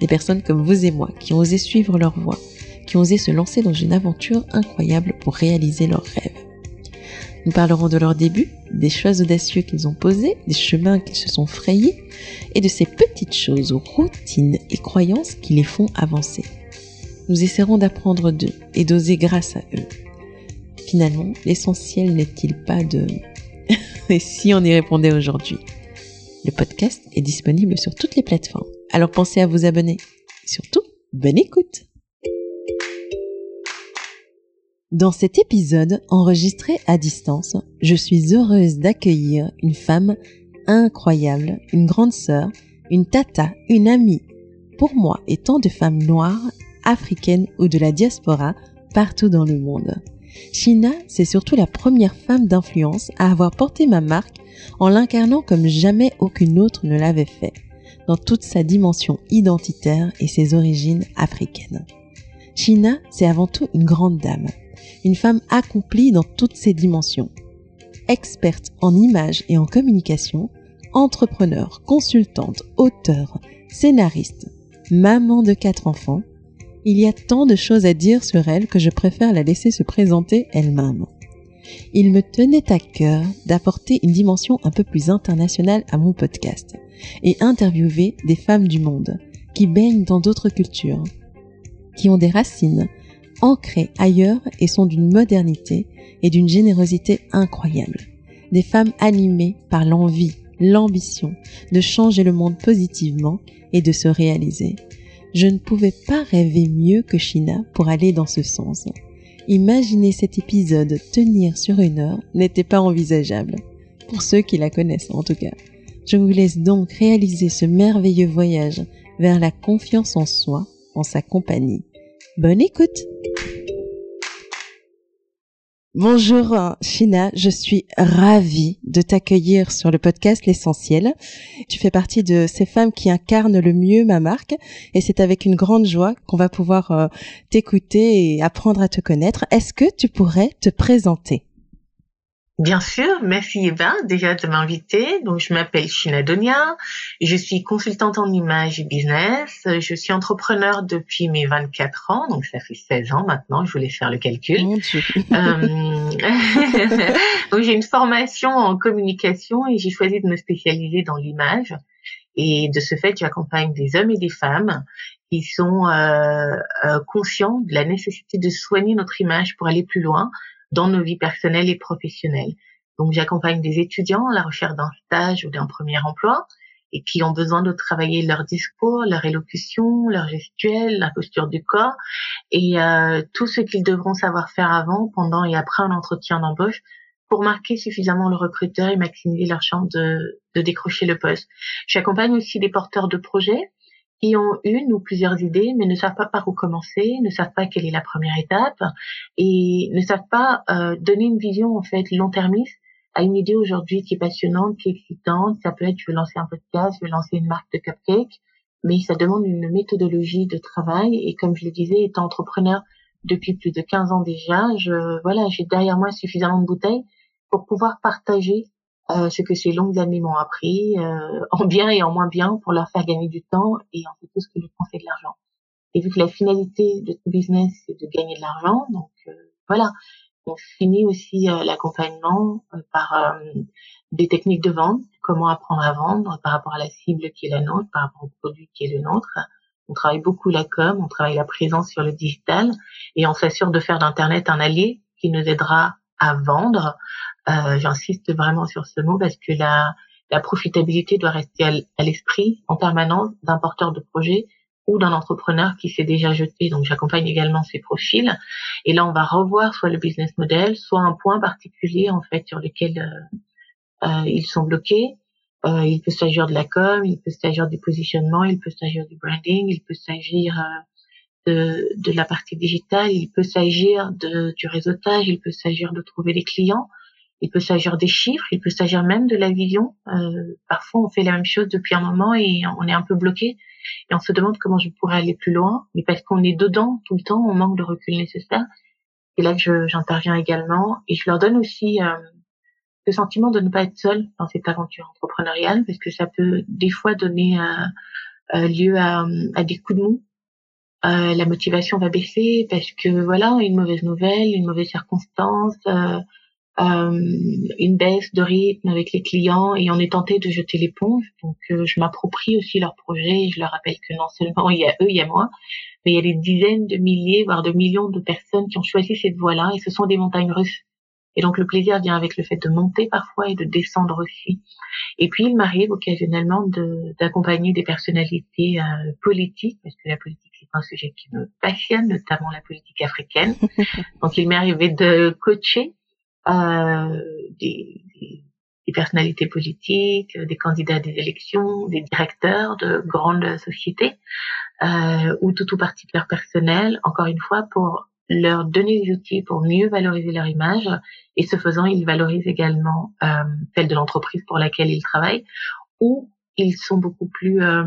Des personnes comme vous et moi qui ont osé suivre leur voie, qui ont osé se lancer dans une aventure incroyable pour réaliser leurs rêves. Nous parlerons de leurs débuts, des choix audacieux qu'ils ont posés, des chemins qu'ils se sont frayés et de ces petites choses, routines et croyances qui les font avancer. Nous essaierons d'apprendre d'eux et d'oser grâce à eux. Finalement, l'essentiel n'est-il pas de... et si on y répondait aujourd'hui? Le podcast est disponible sur toutes les plateformes. Alors pensez à vous abonner. Surtout, bonne écoute Dans cet épisode enregistré à distance, je suis heureuse d'accueillir une femme incroyable, une grande sœur, une tata, une amie, pour moi et tant de femmes noires, africaines ou de la diaspora partout dans le monde. Shina, c'est surtout la première femme d'influence à avoir porté ma marque en l'incarnant comme jamais aucune autre ne l'avait fait dans toute sa dimension identitaire et ses origines africaines. China, c'est avant tout une grande dame, une femme accomplie dans toutes ses dimensions. Experte en images et en communication, entrepreneur, consultante, auteur, scénariste, maman de quatre enfants, il y a tant de choses à dire sur elle que je préfère la laisser se présenter elle-même. Il me tenait à cœur d'apporter une dimension un peu plus internationale à mon podcast et interviewer des femmes du monde qui baignent dans d'autres cultures, qui ont des racines ancrées ailleurs et sont d'une modernité et d'une générosité incroyable. Des femmes animées par l'envie, l'ambition de changer le monde positivement et de se réaliser. Je ne pouvais pas rêver mieux que China pour aller dans ce sens. Imaginer cet épisode tenir sur une heure n'était pas envisageable. Pour ceux qui la connaissent en tout cas. Je vous laisse donc réaliser ce merveilleux voyage vers la confiance en soi, en sa compagnie. Bonne écoute Bonjour Shina, je suis ravie de t'accueillir sur le podcast L'essentiel. Tu fais partie de ces femmes qui incarnent le mieux ma marque et c'est avec une grande joie qu'on va pouvoir euh, t'écouter et apprendre à te connaître. Est-ce que tu pourrais te présenter? Bien sûr, merci Eva déjà de m'inviter. Donc je m'appelle Donia, je suis consultante en image et business, je suis entrepreneur depuis mes 24 ans, donc ça fait 16 ans maintenant, je voulais faire le calcul. Euh, donc j'ai une formation en communication et j'ai choisi de me spécialiser dans l'image. Et de ce fait, j'accompagne des hommes et des femmes qui sont euh, euh, conscients de la nécessité de soigner notre image pour aller plus loin, dans nos vies personnelles et professionnelles. Donc j'accompagne des étudiants à la recherche d'un stage ou d'un premier emploi et qui ont besoin de travailler leur discours, leur élocution, leur gestuelle, la posture du corps et euh, tout ce qu'ils devront savoir faire avant, pendant et après un entretien d'embauche pour marquer suffisamment le recruteur et maximiser leur chance de, de décrocher le poste. J'accompagne aussi des porteurs de projets qui ont une ou plusieurs idées, mais ne savent pas par où commencer, ne savent pas quelle est la première étape et ne savent pas euh, donner une vision en fait long-termiste à une idée aujourd'hui qui est passionnante, qui est excitante. Ça peut être je veux lancer un podcast, je veux lancer une marque de cupcake, mais ça demande une méthodologie de travail et comme je le disais, étant entrepreneur depuis plus de 15 ans déjà, je voilà, j'ai derrière moi suffisamment de bouteilles pour pouvoir partager euh, ce que ces longues années m'ont appris, euh, en bien et en moins bien, pour leur faire gagner du temps et en fait tout ce que je pensais de l'argent. Et vu que la finalité de tout business, c'est de gagner de l'argent, donc euh, voilà, on finit aussi l'accompagnement par des techniques de vente, comment apprendre à vendre par rapport à la cible qui est la nôtre, par rapport au produit qui est le nôtre. On travaille beaucoup la com, on travaille la présence sur le digital et on s'assure de faire d'Internet un allié qui nous aidera à vendre, euh, j'insiste vraiment sur ce mot parce que la, la profitabilité doit rester à, l'esprit en permanence d'un porteur de projet ou d'un entrepreneur qui s'est déjà jeté. Donc j'accompagne également ces profils. Et là, on va revoir soit le business model, soit un point particulier en fait sur lequel euh, euh, ils sont bloqués. Euh, il peut s'agir de la com, il peut s'agir du positionnement, il peut s'agir du branding, il peut s'agir de, de la partie digitale, il peut s'agir de, du réseautage, il peut s'agir de trouver des clients, il peut s'agir des chiffres, il peut s'agir même de la vision. Euh, parfois, on fait la même chose depuis un moment et on est un peu bloqué et on se demande comment je pourrais aller plus loin. Mais parce qu'on est dedans tout le temps, on manque de recul nécessaire. C'est là j'interviens également et je leur donne aussi euh, le sentiment de ne pas être seul dans cette aventure entrepreneuriale parce que ça peut des fois donner euh, euh lieu à, à, des coups de mou. Euh, la motivation va baisser parce que voilà une mauvaise nouvelle, une mauvaise circonstance, euh, euh, une baisse de rythme avec les clients et on est tenté de jeter l'éponge. Donc je m'approprie aussi leur projet et je leur rappelle que non seulement il y a eux, il y a moi, mais il y a des dizaines de milliers, voire de millions de personnes qui ont choisi cette voie-là et ce sont des montagnes russes. Et donc le plaisir vient avec le fait de monter parfois et de descendre aussi. Et puis il m'arrive occasionnellement d'accompagner des personnalités euh, politiques, parce que la politique c'est un sujet qui me passionne, notamment la politique africaine. donc il m'est arrivé de coacher euh, des, des, personnalités politiques, des candidats des élections, des directeurs de grandes sociétés, euh, ou tout ou partie de leur personnel, encore une fois, pour leur donner des outils pour mieux valoriser leur image. Et ce faisant, ils valorisent également euh, celle de l'entreprise pour laquelle ils travaillent ou ils sont beaucoup plus euh,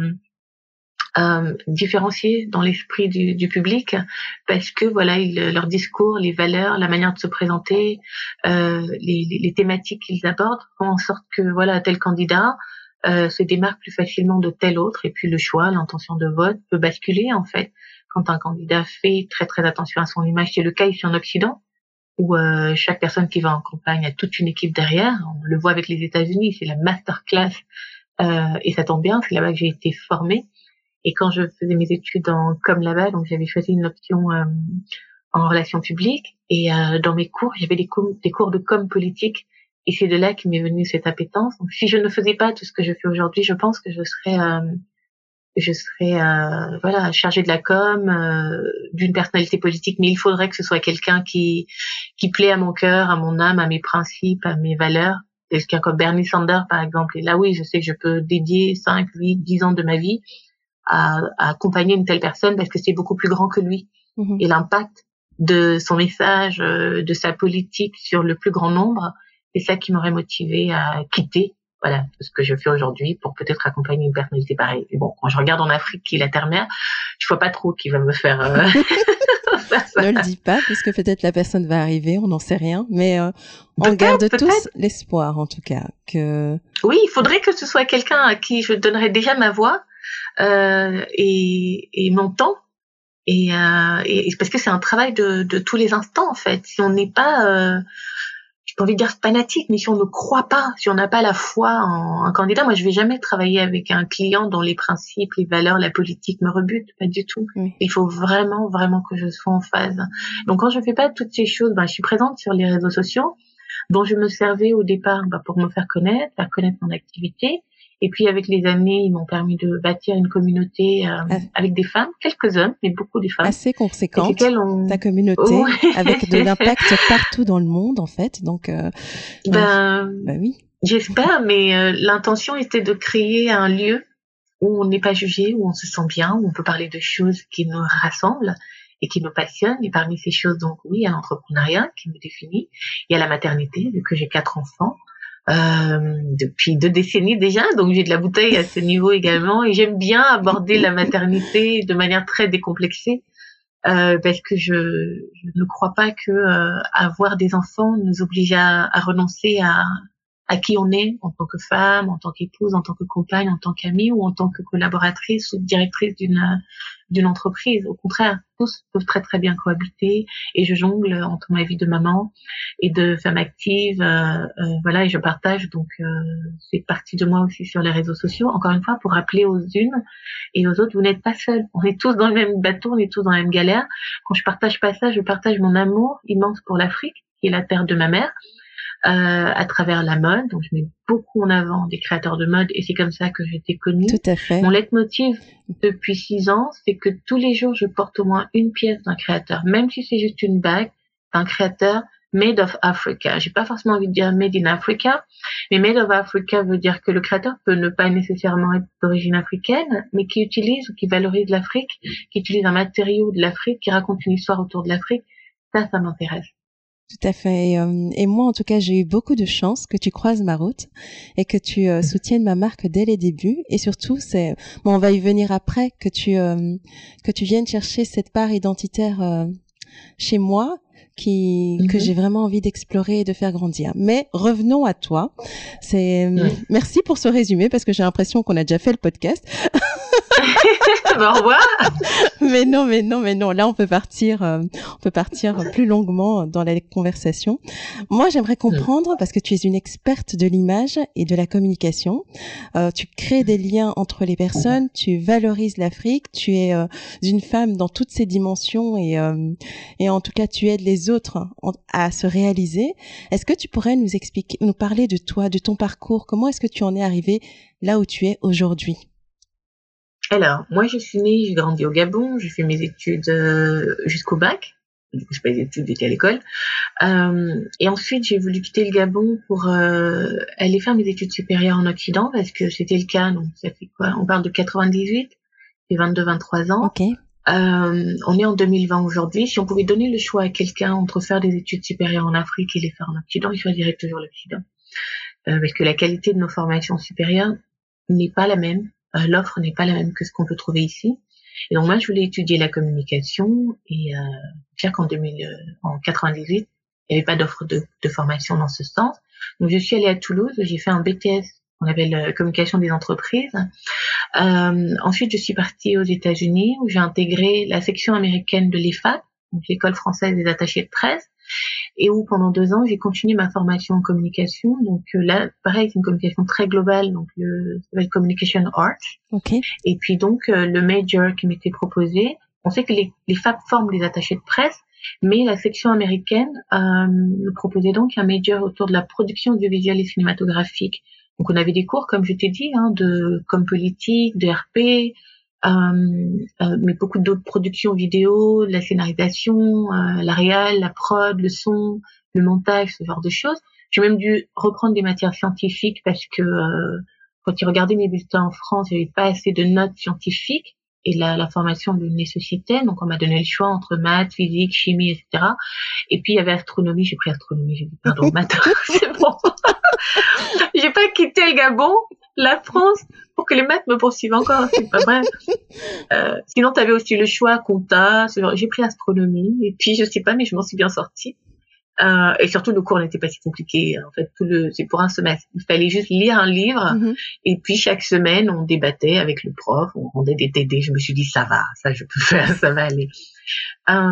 euh, différenciés dans l'esprit du, public parce que voilà ils, leur discours, les valeurs, la manière de se présenter, les, thématiques qu'ils abordent font en sorte que voilà tel candidat se démarque plus facilement de tel autre. Et puis le choix, l'intention de vote peut basculer en fait quand un candidat fait très très attention à son image. C'est le cas ici en Occident où euh, chaque personne qui va en campagne a toute une équipe derrière. On le voit avec les États-Unis, c'est la masterclass euh, et ça tombe bien, c'est là-bas que j'ai été formée. Et quand je faisais mes études en com là-bas, donc j'avais choisi une option euh, en relations publiques. Et euh, dans mes cours, j'avais des, cours, des cours de com politique. Et c'est de là qu'est m'est venue cette appétence. Donc si je ne faisais pas tout ce que je fais aujourd'hui, je pense que je serais euh, je serais euh, voilà chargée de la com euh, d'une personnalité politique mais il faudrait que ce soit quelqu'un qui qui plaît à mon cœur à mon âme à mes principes à mes valeurs quelqu'un comme Bernie Sanders par exemple et là oui je sais que je peux dédier 5 8 10 ans de ma vie à, accompagner une telle personne parce que c'est beaucoup plus grand que lui. Mhm. Et l'impact de son message, euh, de sa politique sur le plus grand nombre, c'est ça qui m'aurait motivé à quitter voilà ce que je fais aujourd'hui pour peut-être accompagner une personnalité pareille. Et bon, quand je regarde en Afrique qui est la terre-mère, je vois pas trop qui va me faire. Euh... ne le dis pas, parce que peut-être la personne va arriver, on n'en sait rien, mais euh, on garde tous l'espoir en tout cas que. Oui, il faudrait que ce soit quelqu'un à qui je donnerais déjà ma voix euh, et, et, mon temps. Et, euh, et parce que c'est un travail de, de, tous les instants en fait. Si on n'est pas, euh, j'ai envie de dire fanatique, mais si on ne croit pas, si on n'a pas la foi en un candidat, moi je vais jamais travailler avec un client dont les principes, les valeurs, la politique me rebutent, pas du tout. Il faut vraiment, vraiment que je sois en phase. Donc quand je fais pas toutes ces choses, ben, je suis présente sur les réseaux sociaux dont je me servais au départ ben, pour me faire connaître, faire connaître mon activité. Et puis avec les années, ils m'ont permis de bâtir une communauté euh, ah. avec des femmes, quelques hommes, mais beaucoup des femmes. Assez conséquente. Ta communauté avec de l'impact partout dans le monde en fait. Donc euh, ben, ben oui. J'espère, mais euh, l'intention était de créer un lieu où on n'est pas jugé, où on se sent bien, où on peut parler de choses qui nous rassemblent et qui nous passionnent. Et parmi ces choses, donc oui, il y a l'entrepreneuriat qui me définit, il y a la maternité, vu que j'ai quatre enfants, euh, depuis deux décennies déjà, donc j'ai de la bouteille à ce niveau également. Et j'aime bien aborder la maternité de manière très décomplexée euh, parce que je, ne crois pas que euh, avoir des enfants nous oblige à, à renoncer à, à qui on est en tant que femme, en tant qu'épouse, en tant que compagne, en tant qu'amie ou en tant que collaboratrice ou directrice d'une d'une entreprise. Au contraire, tous peuvent très très bien cohabiter et je jongle entre ma vie de maman et de femme active. Euh, euh, voilà, et je partage donc euh, c'est partie de moi aussi sur les réseaux sociaux. Encore une fois, pour rappeler aux unes et aux autres, vous n'êtes pas seuls. On est tous dans le même bateau, on est tous dans la même galère. Quand je partage pas ça, je partage mon amour immense pour l'Afrique, qui est la terre de ma mère euh, à travers la mode. Donc je mets beaucoup en avant des créateurs de mode et c'est comme ça que j'ai été connue. Tout à fait. Mon leitmotiv depuis six ans, c'est que tous les jours je porte au moins une pièce d'un créateur, même si c'est juste une bague d'un créateur Made of Africa. J'ai pas forcément envie de dire Made in Africa, mais Made of Africa veut dire que le créateur peut ne pas nécessairement être d'origine africaine, mais qui utilise ou qui valorise l'Afrique, qui utilise un matériau de l'Afrique, qui raconte une histoire autour de l'Afrique. Ça, ça m'intéresse. Tout à fait. Et, euh, et, moi, en tout cas, j'ai eu beaucoup de chance que tu croises ma route et que tu euh, soutiennes ma marque dès les débuts. Et surtout, c'est bon, on va y venir après que tu euh, que tu viennes chercher cette part identitaire chez moi qui que mhm. j'ai vraiment envie d'explorer et de faire grandir. Mais revenons à toi. C'est merci pour ce résumé parce que j'ai l'impression qu'on a déjà fait le podcast. Au revoir. mais non, mais non, mais non. Là, on peut partir, euh, on peut partir plus longuement dans la conversation. Moi, j'aimerais comprendre parce que tu es une experte de l'image et de la communication. Euh, tu crées des liens entre les personnes, tu valorises l'Afrique, tu es euh, une femme dans toutes ses dimensions et et en tout cas, tu aides les autres à se réaliser. Est-ce que tu pourrais nous expliquer, nous parler de toi, de ton parcours? Comment est-ce que tu en es arrivé là où tu es aujourd'hui? Alors, moi, je suis née, j'ai grandi au Gabon, j'ai fait mes études euh, jusqu'au bac. Du coup, je pas les études, j'étais à l'école. Euh, et ensuite, j'ai voulu quitter le Gabon pour euh, aller faire mes études supérieures en Occident parce que c'était le cas. Donc, ça fait quoi? On parle de 98, j'ai 22-23 ans. Okay. Euh, on est en 2020 aujourd'hui. Si on pouvait donner le choix à quelqu'un entre faire des études supérieures en Afrique et les faire en Occident, il choisirait toujours l'Occident. Euh, parce que la qualité de nos formations supérieures n'est pas la même euh, l'offre n'est pas la même que ce qu'on peut trouver ici. Et donc moi, je voulais étudier la communication et euh, dire qu'en 2000, euh, en 98, il n'y avait pas d'offre de, de, formation dans ce sens. Donc je suis allée à Toulouse, j'ai fait un BTS, on appelle la communication des entreprises. Euh, ensuite, je suis partie aux États-Unis où j'ai intégré la section américaine de l'EFAT, donc l'école française des attachés de presse et où pendant deux ans j'ai continué ma formation en communication. Donc euh, là, pareil, c'est une communication très globale, donc le s'appelle Communication Art. Okay. Et puis donc euh, le major qui m'était proposé, on sait que les, les FAB forment les attachés de presse, mais la section américaine euh, me proposait donc un major autour de la production audiovisuelle et cinématographique. Donc on avait des cours, comme je t'ai dit, hein, de comme politique, de RP, mais beaucoup d'autres productions vidéo, la scénarisation, euh, la réal, la prod, le son, le montage, ce genre de choses. J'ai même dû reprendre des matières scientifiques parce que euh, quand tu regardais mes bulletins en France, il n'y avait pas assez de notes scientifiques et la, la formation le nécessitait. Donc on m'a donné le choix entre maths, physique, chimie, etc. Et puis il y avait astronomie. J'ai pris astronomie. J'ai dit pardon, maths, c'est bon. j'ai pas quitté le Gabon, la France pour que les maths me poursuivent encore, c'est pas vrai. Euh, sinon, tu avais aussi le choix compta. J'ai pris astronomie et puis je sais pas, mais je m'en suis bien sortie. Euh, et surtout, le cours n'était pas si compliqué. En fait, tout le, c'est pour un semestre. Il fallait juste lire un livre mhm. et puis chaque semaine, on débattait avec le prof, on rendait des TD. Je me suis dit, ça va, ça je peux faire, ça va aller.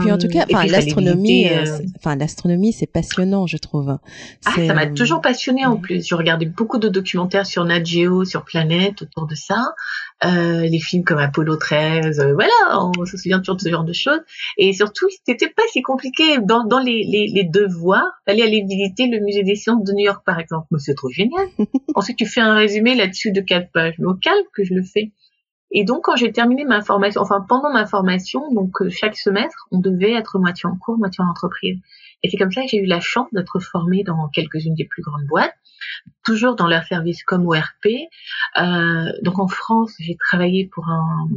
puis en tout cas, enfin l'astronomie, euh, euh, enfin l'astronomie, c'est passionnant, je trouve. Ah, ça m'a toujours passionné en plus. Je regardais beaucoup de documentaires sur Nat Geo, sur Planète autour de ça. Euh, les films comme Apollo 13, euh, voilà, on se souvient toujours de ce genre de choses. Et surtout, c'était pas si compliqué dans, dans les, les, les devoirs. Aller aller visiter le musée des sciences de New York, par exemple. Mais c'est trop génial. Ensuite, tu fais un résumé là-dessus de quatre pages. Mais au calme que je le fais. Et donc, quand j'ai terminé ma formation, enfin pendant ma formation, donc euh, chaque semestre, on devait être moitié en cours, moitié en entreprise. Et c'est comme ça que j'ai eu la chance d'être formée dans quelques-unes des plus grandes boîtes, toujours dans leur service comme ORP. Euh, donc en France, j'ai travaillé pour un,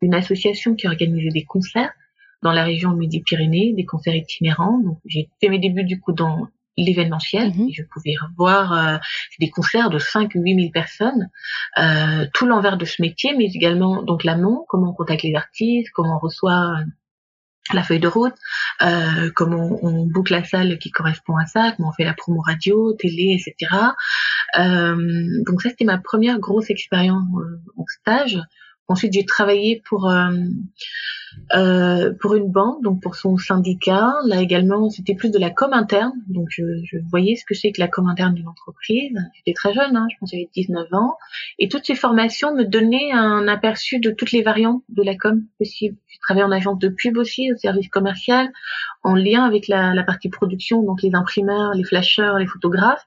une association qui organisait des concerts dans la région Midi-Pyrénées, des concerts itinérants. Donc j'ai fait mes débuts du coup dans l'événementiel. Mhm. Je pouvais voir euh, des concerts de 5 8 000 personnes, euh, tout l'envers de ce métier, mais également donc l'amont, comment on contacte les artistes, comment on reçoit la feuille de route, euh, comment on, boucle la salle qui correspond à ça, comment on fait la promo radio, télé, etc. Euh, donc ça, c'était ma première grosse expérience euh, en stage. Ensuite, j'ai travaillé pour euh, euh, pour une banque, donc pour son syndicat. Là également, c'était plus de la com interne. Donc je, je voyais ce que c'est que la com interne d'une entreprise. J'étais très jeune, hein, je pense que j'avais 19 ans. Et toutes ces formations me donnaient un aperçu de toutes les variantes de la com possible. Je travaillais en agence de pub aussi, au service commercial, en lien avec la, la partie production, donc les imprimeurs, les flasheurs, les photographes.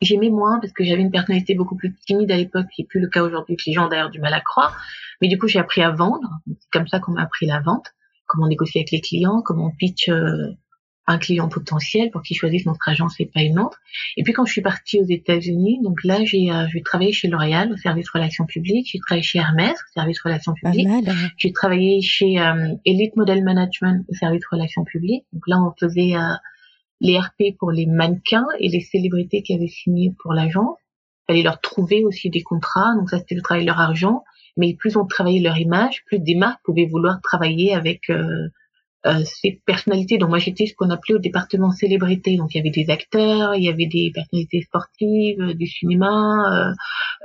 J'aimais moins parce que j'avais une personnalité beaucoup plus timide à l'époque, qui n'est plus le cas aujourd'hui, que les gens d'ailleurs du mal à croire. Mais du coup, j'ai appris à vendre. C'est comme ça qu'on m'a appris la vente, comment négocier avec les clients, comment on pitch euh, un client potentiel pour qu'ils choisissent notre agence et pas une autre. Et puis quand je suis partie aux États-Unis, donc là j'ai euh, travaillé chez L'Oréal au service relations publiques, j'ai travaillé chez Hermès au service relations publiques, j'ai travaillé chez euh, Elite Model Management au service relations publiques. Donc là on faisait euh, les RP pour les mannequins et les célébrités qui avaient signé pour l'agence. Il fallait leur trouver aussi des contrats, donc ça c'était le travail de leur argent. Mais plus on travaillait leur image, plus des marques pouvaient vouloir travailler avec euh, euh, ces personnalités. Donc moi j'étais ce qu'on appelait au département célébrité. Donc il y avait des acteurs, il y avait des personnalités sportives, euh, du cinéma,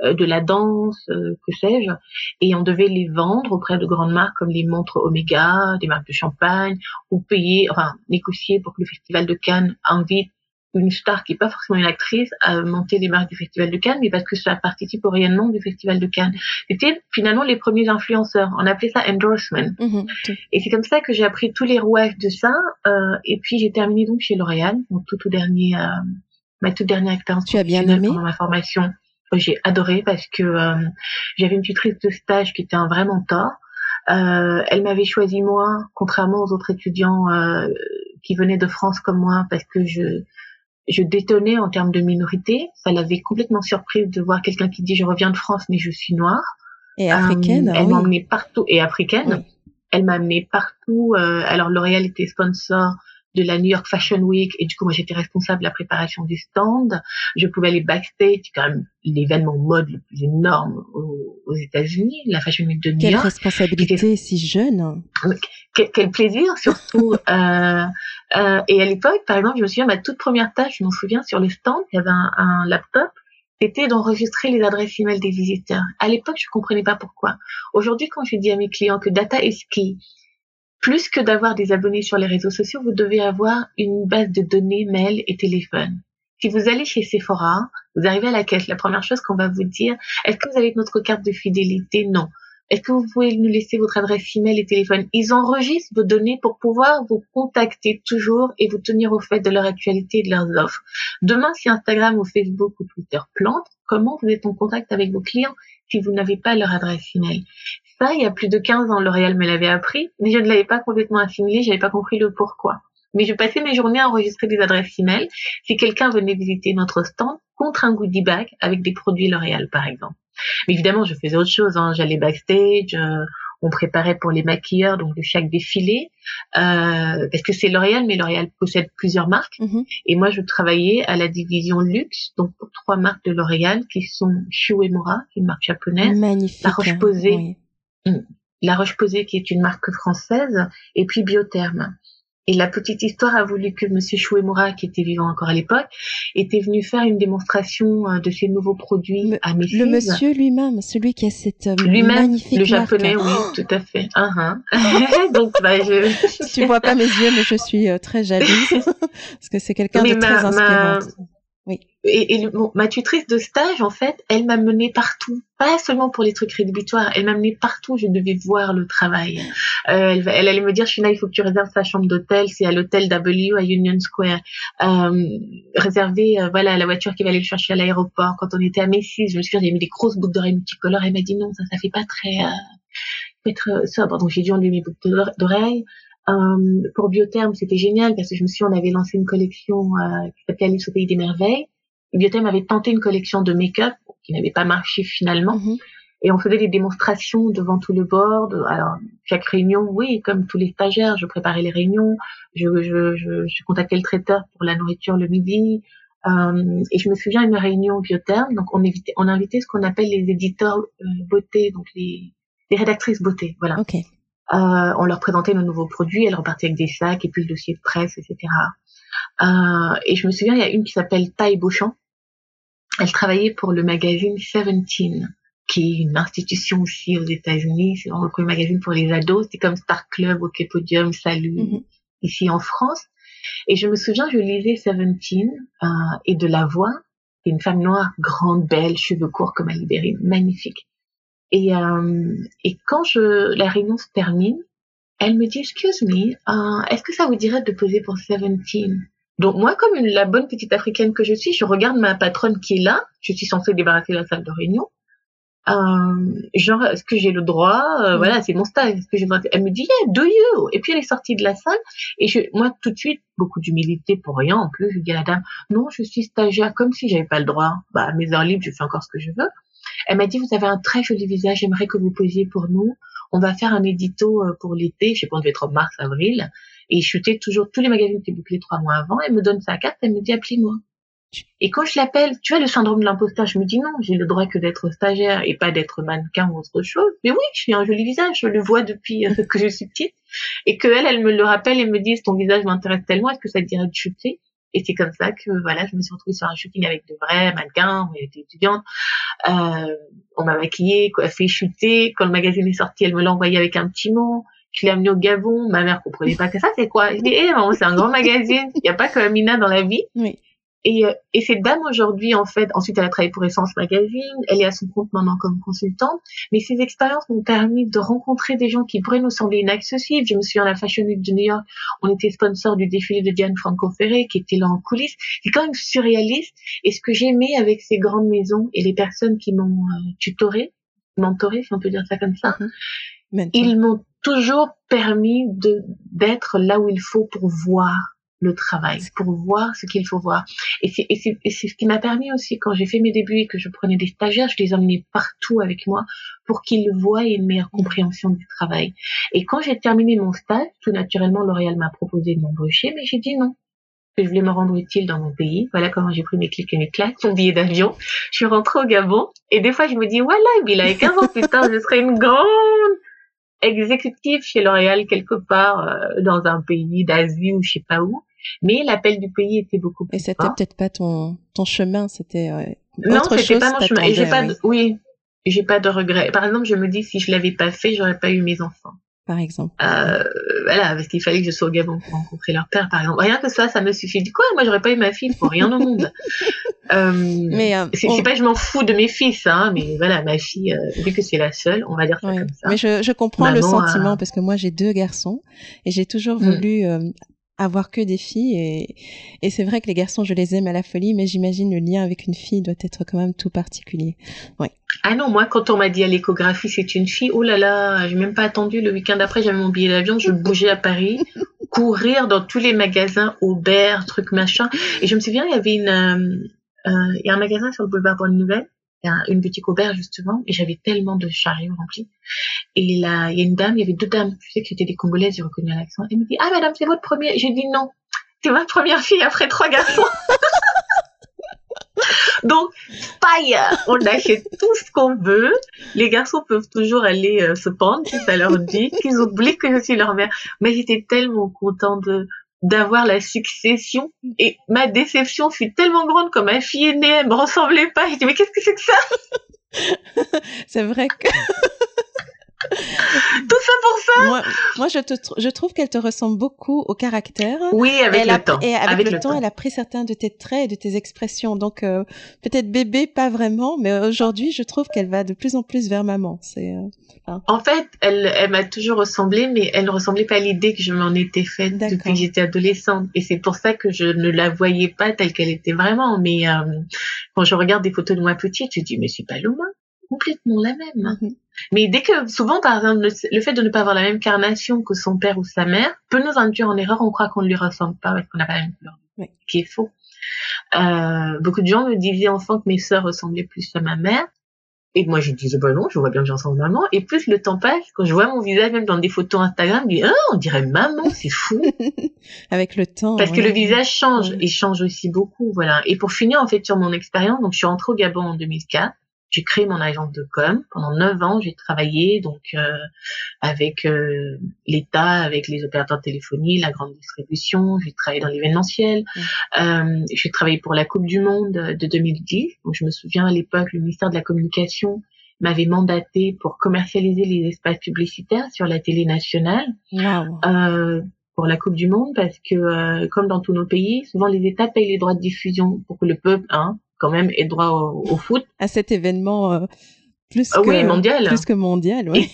euh, de la danse, que sais-je. Et on devait les vendre auprès de grandes marques comme les montres Omega, des marques de champagne, ou payer, enfin négocier pour que le festival de Cannes invite une star qui n'est pas forcément une actrice à monter les marques du Festival de Cannes, mais parce que ça participe au rayonnement du Festival de Cannes. C'était finalement les premiers influenceurs. On appelait ça endorsement. Mhm, et c'est comme ça que j'ai appris tous les rouages de ça. Euh, et puis j'ai terminé donc chez L'Oréal, mon tout, tout dernier, euh, ma toute dernière expérience. Tu as bien aimé? pendant ma formation. J'ai adoré parce que euh, j'avais une tutrice de stage qui était un vrai mentor. Euh, elle m'avait choisi moi, contrairement aux autres étudiants euh, qui venaient de France comme moi, parce que je je détonnais en termes de minorité. Ça l'avait complètement surprise de voir quelqu'un qui dit je reviens de France mais je suis noire. Et africaine. Euh, elle m'a emmenée partout et africaine. Elle m'a amenée partout. Euh, alors L'Oréal était sponsor de la New York Fashion Week et du coup moi j'étais responsable de la préparation du stand. Je pouvais aller backstage, c'est quand même l'événement mode le plus énorme aux, États-Unis, la Fashion Week de New York. Quelle responsabilité si jeune. Quel, plaisir surtout. euh, euh, et à l'époque, par exemple, je me souviens ma toute première tâche, je m'en souviens sur le stand, il y avait un, un laptop c'était d'enregistrer les adresses email des visiteurs. À l'époque, je comprenais pas pourquoi. Aujourd'hui, quand je dis à mes clients que data is key, plus que d'avoir des abonnés sur les réseaux sociaux, vous devez avoir une base de données mail et téléphone. Si vous allez chez Sephora, vous arrivez à la caisse, la première chose qu'on va vous dire, est-ce que vous avez notre carte de fidélité? Non. Est-ce que vous pouvez nous laisser votre adresse email et téléphone? Ils enregistrent vos données pour pouvoir vous contacter toujours et vous tenir au fait de leur actualité et de leurs offres. Demain, si Instagram ou Facebook ou Twitter plantent, comment vous êtes en contact avec vos clients si vous n'avez pas leur adresse email? Ça, il y a plus de 15 ans, L'Oréal me l'avait appris, mais je ne l'avais pas complètement assimilé, j'avais pas compris le pourquoi. Mais je passais mes journées à enregistrer des adresses email si quelqu'un venait visiter notre stand contre un goodie bag avec des produits L'Oréal, par exemple. Mais évidemment, je faisais autre chose. Hein. J'allais backstage, euh, on préparait pour les maquilleurs, donc de chaque défilé, euh, parce que c'est L'Oréal, mais L'Oréal possède plusieurs marques. Mm-hmm. Et moi, je travaillais à la division luxe, donc pour trois marques de L'Oréal qui sont Shu Uemura, qui est une marque japonaise, Magnifique, La Roche-Posay, mm. La Roche-Posay qui est une marque française, et puis Biotherme. Et la petite histoire a voulu que Monsieur Chouemura, qui était vivant encore à l'époque, était venu faire une démonstration euh, de ses nouveaux produits à Messi. Le monsieur lui-même, celui qui a cette euh, lui-même, magnifique le japonais, oui, tout à fait. Uh -huh. Donc, bah, je... tu vois pas mes yeux, mais je suis euh, très jalouse parce que c'est quelqu'un de très inspirant. Oui. Et, et ma tutrice de stage, en fait, elle m'a menée partout, pas seulement pour les trucs rédhibitoires, elle m'a menée partout, je devais voir le travail. Euh, elle, elle, allait me dire, Shina, il faut que tu réserves sa chambre d'hôtel, c'est à l'hôtel W à Union Square. Euh, réserver, euh, voilà, la voiture qui va aller le chercher à l'aéroport. Quand on était à Messi, je me suis dit, j'ai mis des grosses boucles d'oreilles multicolores, elle m'a dit, non, ça, ça fait pas très, euh, être euh, sobre. Donc j'ai dû enlever mes boucles d'oreilles. Euh, pour Biotherme, c'était génial parce que je me suis, on avait lancé une collection euh, qui s'appelait Alice au pays des merveilles. Biotherme avait tenté une collection de make-up qui n'avait pas marché finalement. Mm-hmm. Et on faisait des démonstrations devant tout le board. Alors, chaque réunion, oui, comme tous les stagiaires, je préparais les réunions, je, je, je, je contactais le traiteur pour la nourriture le midi. Euh, et je me souviens d'une réunion biotherme, donc on, invitait, on invitait ce qu'on appelle les éditeurs euh, beauté, donc les, les rédactrices beauté, voilà. Okay. Euh, on leur présentait nos nouveaux produits, elles repartaient avec des sacs et puis le dossier de presse, etc. Euh, et je me souviens, il y a une qui s'appelle Taille Beauchamp. Elle travaillait pour le magazine Seventeen, qui est une institution aussi aux États-Unis. C'est le premier magazine pour les ados. C'était comme Star Club, OK Podium, Salut, mm-hmm. ici en France. Et je me souviens, je lisais Seventeen euh, et de la voix. C'est une femme noire, grande, belle, cheveux courts comme Alibérine, magnifique. Et, euh, et quand je, la réunion se termine, elle me dit, excuse me, uh, est-ce que ça vous dirait de poser pour Seventeen? Donc moi, comme une, la bonne petite africaine que je suis, je regarde ma patronne qui est là. Je suis censée débarrasser la salle de réunion. euh, genre, est-ce que j'ai le droit euh, Voilà, c'est mon stage. Est-ce que j'ai Elle me dit, yeah, do you? Et puis elle est sortie de la salle et je, moi tout de suite, beaucoup d'humilité pour rien. En plus, je dis à la dame, non, je suis stagiaire, comme si j'avais pas le droit. Bah, à mes heures libres, je fais encore ce que je veux. Elle m'a dit, vous avez un très joli visage, j'aimerais que vous posiez pour nous. On va faire un édito euh, pour l'été, je sais pas, on devait être en mars, avril. Et je toujours tous les magazines qui bouclés trois mois avant. Elle me donne sa carte, elle me dit, appelez-moi. Et quand je l'appelle, tu vois, le syndrome de l'imposteur, je me dis non, j'ai le droit que d'être stagiaire et pas d'être mannequin ou autre chose. Mais oui, suis un joli visage, je le vois depuis euh, que je suis petite. Et que elle, elle me le rappelle et me dit, ton visage m'intéresse tellement, est-ce que ça te dirait de chuter Et c'est comme ça que, voilà, je me suis retrouvée sur un shooting avec de vrais mannequins, on était étudiante. Euh, on m'a maquillée, fait chuter. Quand le magazine est sorti, elle me l'a envoyé avec un petit mot. Je l'ai amené au Gabon. Ma mère comprenait pas que ça, c'est quoi? Je dis, eh, c'est un grand magazine. Il n'y a pas que Amina dans la vie. Oui. Et, euh, et cette dame aujourd'hui, en fait, ensuite elle a travaillé pour Essence Magazine, elle est à son compte maintenant comme consultante, mais ces expériences m'ont permis de rencontrer des gens qui pourraient nous sembler inaccessibles. Je me souviens à la Fashion Week de New York, on était sponsor du défilé de Diane Franco Ferré, qui était là en coulisses. C'est quand même surréaliste. Et ce que j'aimais avec ces grandes maisons et les personnes qui m'ont euh, tutoré, mentoré, si on peut dire ça comme ça, mm-hmm. ils m'ont toujours permis de d'être là où il faut pour voir le travail, pour voir ce qu'il faut voir. Et c'est, ce qui m'a permis aussi, quand j'ai fait mes débuts et que je prenais des stagiaires, je les emmenais partout avec moi pour qu'ils voient une meilleure compréhension du travail. Et quand j'ai terminé mon stage, tout naturellement, L'Oréal m'a proposé de m'embaucher, mais j'ai dit non. Que je voulais me rendre utile dans mon pays. Voilà comment j'ai pris mes clics et mes claques, mon billet d'avion. Je suis rentrée au Gabon. Et des fois, je me dis, voilà, il 15 ans plus tard, je serai une grande exécutive chez L'Oréal quelque part euh, dans un pays d'Asie ou je sais pas où. Mais l'appel du pays était beaucoup plus Et c'était peut-être pas ton, ton chemin, c'était euh, Non, c'était pas mon chemin. Et j'ai pas, de, oui, j'ai pas de regrets. Par exemple, je me dis, si je l'avais pas fait, j'aurais pas eu mes enfants. Par exemple. Euh, voilà, parce qu'il fallait que je sois au Gabon pour rencontrer leur père, par exemple. Rien que ça, ça me suffit. Du coup, moi, j'aurais pas eu ma fille pour rien au monde. euh, mais euh, c'est pas que je m'en fous de mes fils, hein, mais voilà, ma fille, euh, vu que c'est la seule, on va dire ça comme ça. Mais je, je comprends le sentiment parce que moi, j'ai deux garçons et j'ai toujours hmm. voulu avoir que des filles et, et c'est vrai que les garçons je les aime à la folie mais j'imagine le lien avec une fille doit être quand même tout particulier. Ouais. Ah non moi quand on m'a dit à l'échographie c'est une fille oh là là j'ai même pas attendu le week-end après j'avais mon billet d'avion je bougeais à Paris courir dans tous les magasins Aubert trucs machin. Et je me souviens il y avait une euh, euh, il y a un magasin sur le boulevard Bonne Nouvelle une boutique auberge justement et j'avais tellement de chariots remplis. Et là il y a une dame il y avait deux dames tu sais qui étaient des congolaises j'ai reconnu l'accent elle me dit ah madame c'est votre premier j'ai dit non c'est ma première fille après trois garçons donc paille on achète tout ce qu'on veut. Les garçons peuvent toujours aller euh, se pendre si ça leur dit. Qu'ils oublient que je suis leur mère. Mais j'étais tellement contente de d'avoir la succession. Et ma déception fut tellement grande quand ma fille aînée, elle me ressemblait pas. Je dis, mais qu'est-ce que c'est que ça? c'est vrai que... Tout ça pour ça Moi, moi je, te, je trouve qu'elle te ressemble beaucoup au caractère. Oui, avec le temps. Et avec, le, temps, elle a pris certains de tes traits et de tes expressions. Donc, euh, peut-être bébé, pas vraiment, mais aujourd'hui, je trouve qu'elle va de plus en plus vers maman. C'est... Euh, en fait, elle, elle m'a toujours ressemblé, mais elle ne ressemblait pas à l'idée que je m'en étais faite depuis que j'étais adolescente. Et c'est pour ça que je ne la voyais pas telle qu'elle était vraiment. Mais euh, quand je regarde des photos de moi petite, je dis, mais c'est pas Luma complètement la même. Mhm. Mais dès que, souvent, par exemple, le, fait de ne pas avoir la même carnation que son père ou sa mère peut nous induire en erreur. On croit qu'on ne lui ressemble pas parce qu'on n'a pas la même couleur. Oui. Qui est faux. Euh, beaucoup de gens me disaient enfant que mes sœurs ressemblaient plus à ma mère. Et moi, je disais, bah non, je vois bien que j'en sens maman. Et plus le temps passe, quand je vois mon visage, même dans des photos Instagram, je dis, ah, on dirait maman, c'est fou. Avec le temps. Parce que le visage change, et change aussi beaucoup, voilà. Et pour finir, en fait, sur mon expérience, donc je suis rentrée au Gabon en 2004 j'ai créé mon agence de com. Pendant neuf ans, j'ai travaillé donc euh, avec euh, l'État, avec les opérateurs de téléphonie, la grande distribution. J'ai travaillé dans l'événementiel. Euh, j'ai travaillé pour la Coupe du Monde de 2010. Donc, je me souviens à l'époque, le ministère de la Communication m'avait mandaté pour commercialiser les espaces publicitaires sur la télé nationale. Euh, pour la Coupe du Monde parce que comme dans tous nos pays, souvent les États payent les droits de diffusion pour que le peuple, hein, quand même ait droit au, foot. À cet événement euh, plus, ah que, mondial. plus que mondial, oui.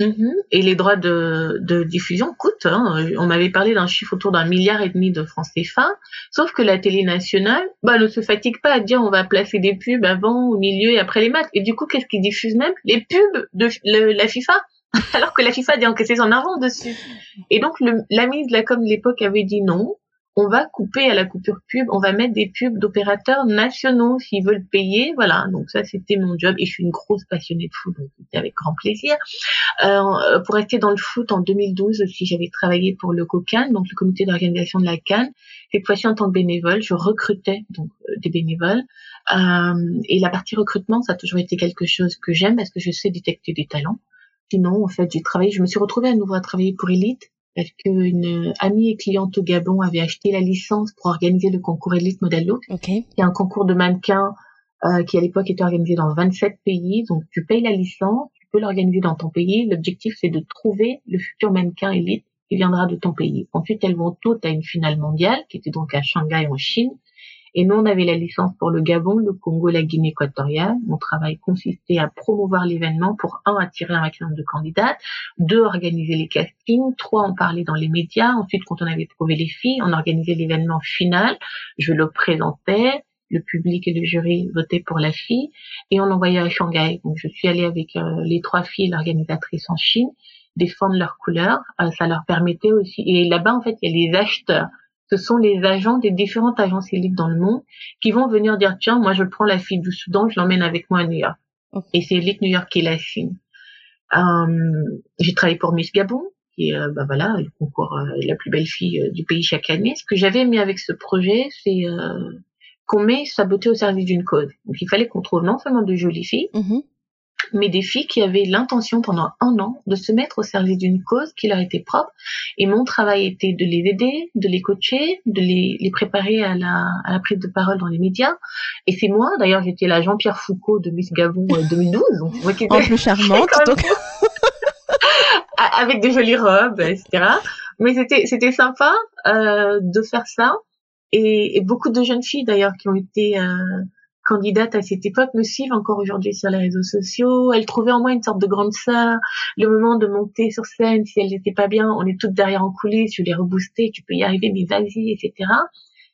Mhm. Et les droits de, de diffusion coûtent. Hein. On m'avait parlé d'un chiffre autour d'un milliard et demi de francs CFA. Sauf que la télé nationale bah, ne se fatigue pas à dire on va placer des pubs avant, au milieu et après les matchs. Et du coup, qu'est-ce qu'ils diffusent même? Les pubs de la FIFA. Alors que la FIFA a dit encaisser son argent dessus. Et donc, le, la ministre de la com de l'époque avait dit non on va couper à la coupure pub, on va mettre des pubs d'opérateurs nationaux s'ils veulent payer, voilà. Donc ça c'était mon job et je suis une grosse passionnée de foot, donc c'était avec grand plaisir. Euh, pour rester dans le foot, en 2012 aussi j'avais travaillé pour le COCAN, donc le comité d'organisation de la Cannes. Cette fois-ci en tant que bénévole, je recrutais donc euh, des bénévoles. Euh, et la partie recrutement, ça a toujours été quelque chose que j'aime parce que je sais détecter des talents. Sinon, en fait, j'ai travaillé, je me suis retrouvée à nouveau à travailler pour Elite parce qu'une amie et cliente au Gabon avait acheté la licence pour organiser le concours Elite Model Look, okay. qui est un concours de mannequins euh, qui à l'époque était organisé dans 27 pays. Donc tu payes la licence, tu peux l'organiser dans ton pays. L'objectif c'est de trouver le futur mannequin élite qui viendra de ton pays. Ensuite elles vont toutes à une finale mondiale qui était donc à Shanghai en Chine. Et nous, on avait la licence pour le Gabon, le Congo, la Guinée équatoriale. Mon travail consistait à promouvoir l'événement pour, un, attirer un maximum de candidates, deux, organiser les castings, trois, en parler dans les médias. Ensuite, quand on avait trouvé les filles, on organisait l'événement final. Je le présentais, le public et le jury votaient pour la fille et on l'envoyait à Shanghai. Donc je suis allée avec euh, les trois filles, l'organisatrice en Chine, défendre leurs couleurs. Euh, ça leur permettait aussi. Et là-bas, en fait, il y a les acheteurs ce sont les agents des différentes agences élites dans le monde qui vont venir dire tiens moi je prends la fille du Soudan je l'emmène avec moi à New York. Et c'est Elite New York qui la signe euh, j'ai travaillé pour Miss Gabon qui euh, bah voilà le concours euh, la plus belle fille du pays chaque année. Ce que j'avais aimé avec ce projet c'est qu'on met sa beauté au service d'une cause. Donc il fallait qu'on trouve non seulement de jolies filles mm-hmm mais des filles qui avaient l'intention pendant un an de se mettre au service d'une cause qui leur était propre. Et mon travail était de les aider, de les coacher, de les, les préparer à la, à la prise de parole dans les médias. Et c'est moi, d'ailleurs, j'étais la Jean-Pierre Foucault de Miss Gabon 2012. Euh, donc, moi qui en plus charmante, donc... avec des jolies robes, etc. Mais c'était c'était sympa euh, de faire ça. Et, et, beaucoup de jeunes filles d'ailleurs qui ont été euh, candidates à cette époque me suivent encore aujourd'hui sur les réseaux sociaux. Elles trouvaient en moi une sorte de grande sœur. Le moment de monter sur scène, si elles n'étaient pas bien, on est toutes derrière en coulisses, je les reboostais, tu peux y arriver, mais vas-y, etc.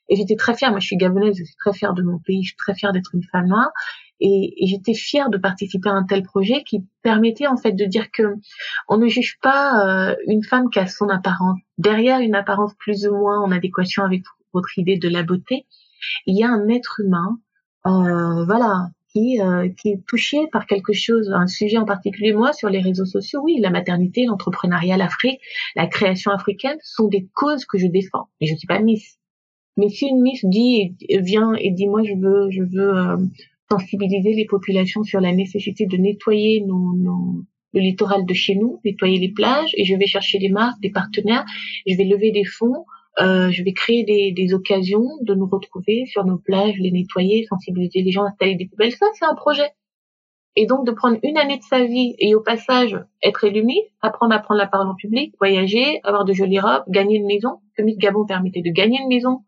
Et j'étais très fière. Moi, je suis gabonaise, je suis très fière de mon pays, je suis très fière d'être une femme noire. Et, j'étais fière de participer à un tel projet qui permettait en fait de dire que on ne juge pas euh, une femme qui a son apparence. Derrière une apparence plus ou moins en adéquation avec votre idée de la beauté, il y a un être humain voilà, qui, euh, qui est touché par quelque chose, un sujet en particulier. Moi, sur les réseaux sociaux, oui, la maternité, l'entrepreneuriat, l'Afrique, la création africaine sont des causes que je défends. Mais je suis pas Miss. Mais si une Miss dit, vient et dit, moi, je veux, je veux euh, sensibiliser les populations sur la nécessité de nettoyer nos, nos, le littoral de chez nous, nettoyer les plages, et je vais chercher des marques, des partenaires, je vais lever des fonds euh, je vais créer des, des, occasions de nous retrouver sur nos plages, les nettoyer, sensibiliser les gens, installer des poubelles. Ça, c'est un projet. Et donc de prendre une année de sa vie et au passage être élu apprendre à prendre la parole en public, voyager, avoir de jolies robes, gagner une maison, que Miss Gabon permettait de gagner une maison,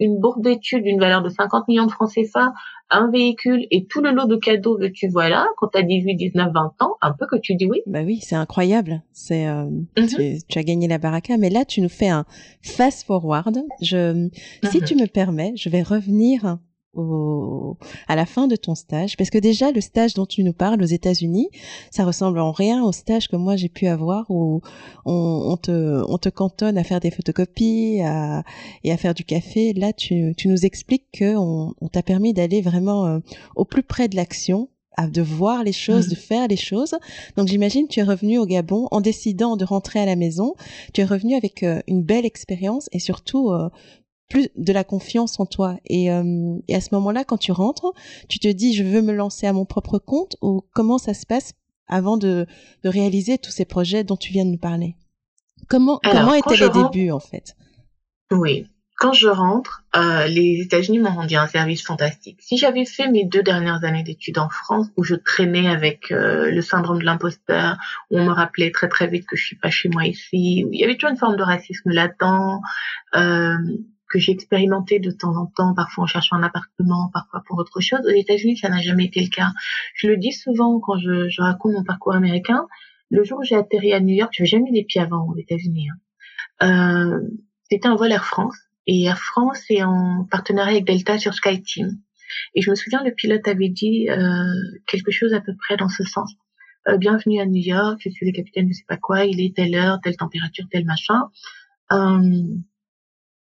une bourse d'études d'une valeur de 50 millions de francs CFA, un véhicule et tout le lot de cadeaux que tu vois là, quand tu as 18, 19, 20 ans, un peu que tu dis oui. Bah oui, c'est incroyable. C'est euh, mhm. tu, as gagné la baraka, mais là tu nous fais un fast forward. Je, si mhm. tu me permets, je vais revenir au, à la fin de ton stage Parce que déjà, le stage dont tu nous parles aux États-Unis, ça ressemble en rien au stage que moi j'ai pu avoir où on, on, te, on te cantonne à faire des photocopies à, et à faire du café. Là, tu, tu nous expliques que on, t'a permis d'aller vraiment euh, au plus près de l'action de voir les choses, de mmh. faire les choses. Donc j'imagine tu es revenu au Gabon en décidant de rentrer à la maison. Tu es revenu avec euh, une belle expérience et surtout euh, plus de la confiance en toi. Et, euh, et à ce moment-là, quand tu rentres, tu te dis, je veux me lancer à mon propre compte ou comment ça se passe avant de, de réaliser tous ces projets dont tu viens de nous parler? Comment, comment étaient les débuts en fait? Oui, quand je rentre, euh, les États-Unis m'ont rendu un service fantastique. Si j'avais fait mes deux dernières années d'études en France, où je traînais avec euh, le syndrome de l'imposteur, où on me rappelait très très vite que je suis pas chez moi ici, où il y avait toujours une forme de racisme latent, euh, que j'ai expérimenté de temps en temps, parfois en cherchant un appartement, parfois pour autre chose. Aux États-Unis, ça n'a jamais été le cas. Je le dis souvent quand je, je raconte mon parcours américain. le jour où j'ai atterri à New York, je n'avais jamais mis les pieds avant aux États-Unis. Hein. Euh, c'était un vol Air France et Air France est en partenariat avec Delta sur SkyTeam. Et je me souviens, le pilote avait dit euh, quelque chose à peu près dans ce sens. Euh, bienvenue à New York, je suis le capitaine de sais pas quoi, il est telle heure, telle température, tel machin. Euh,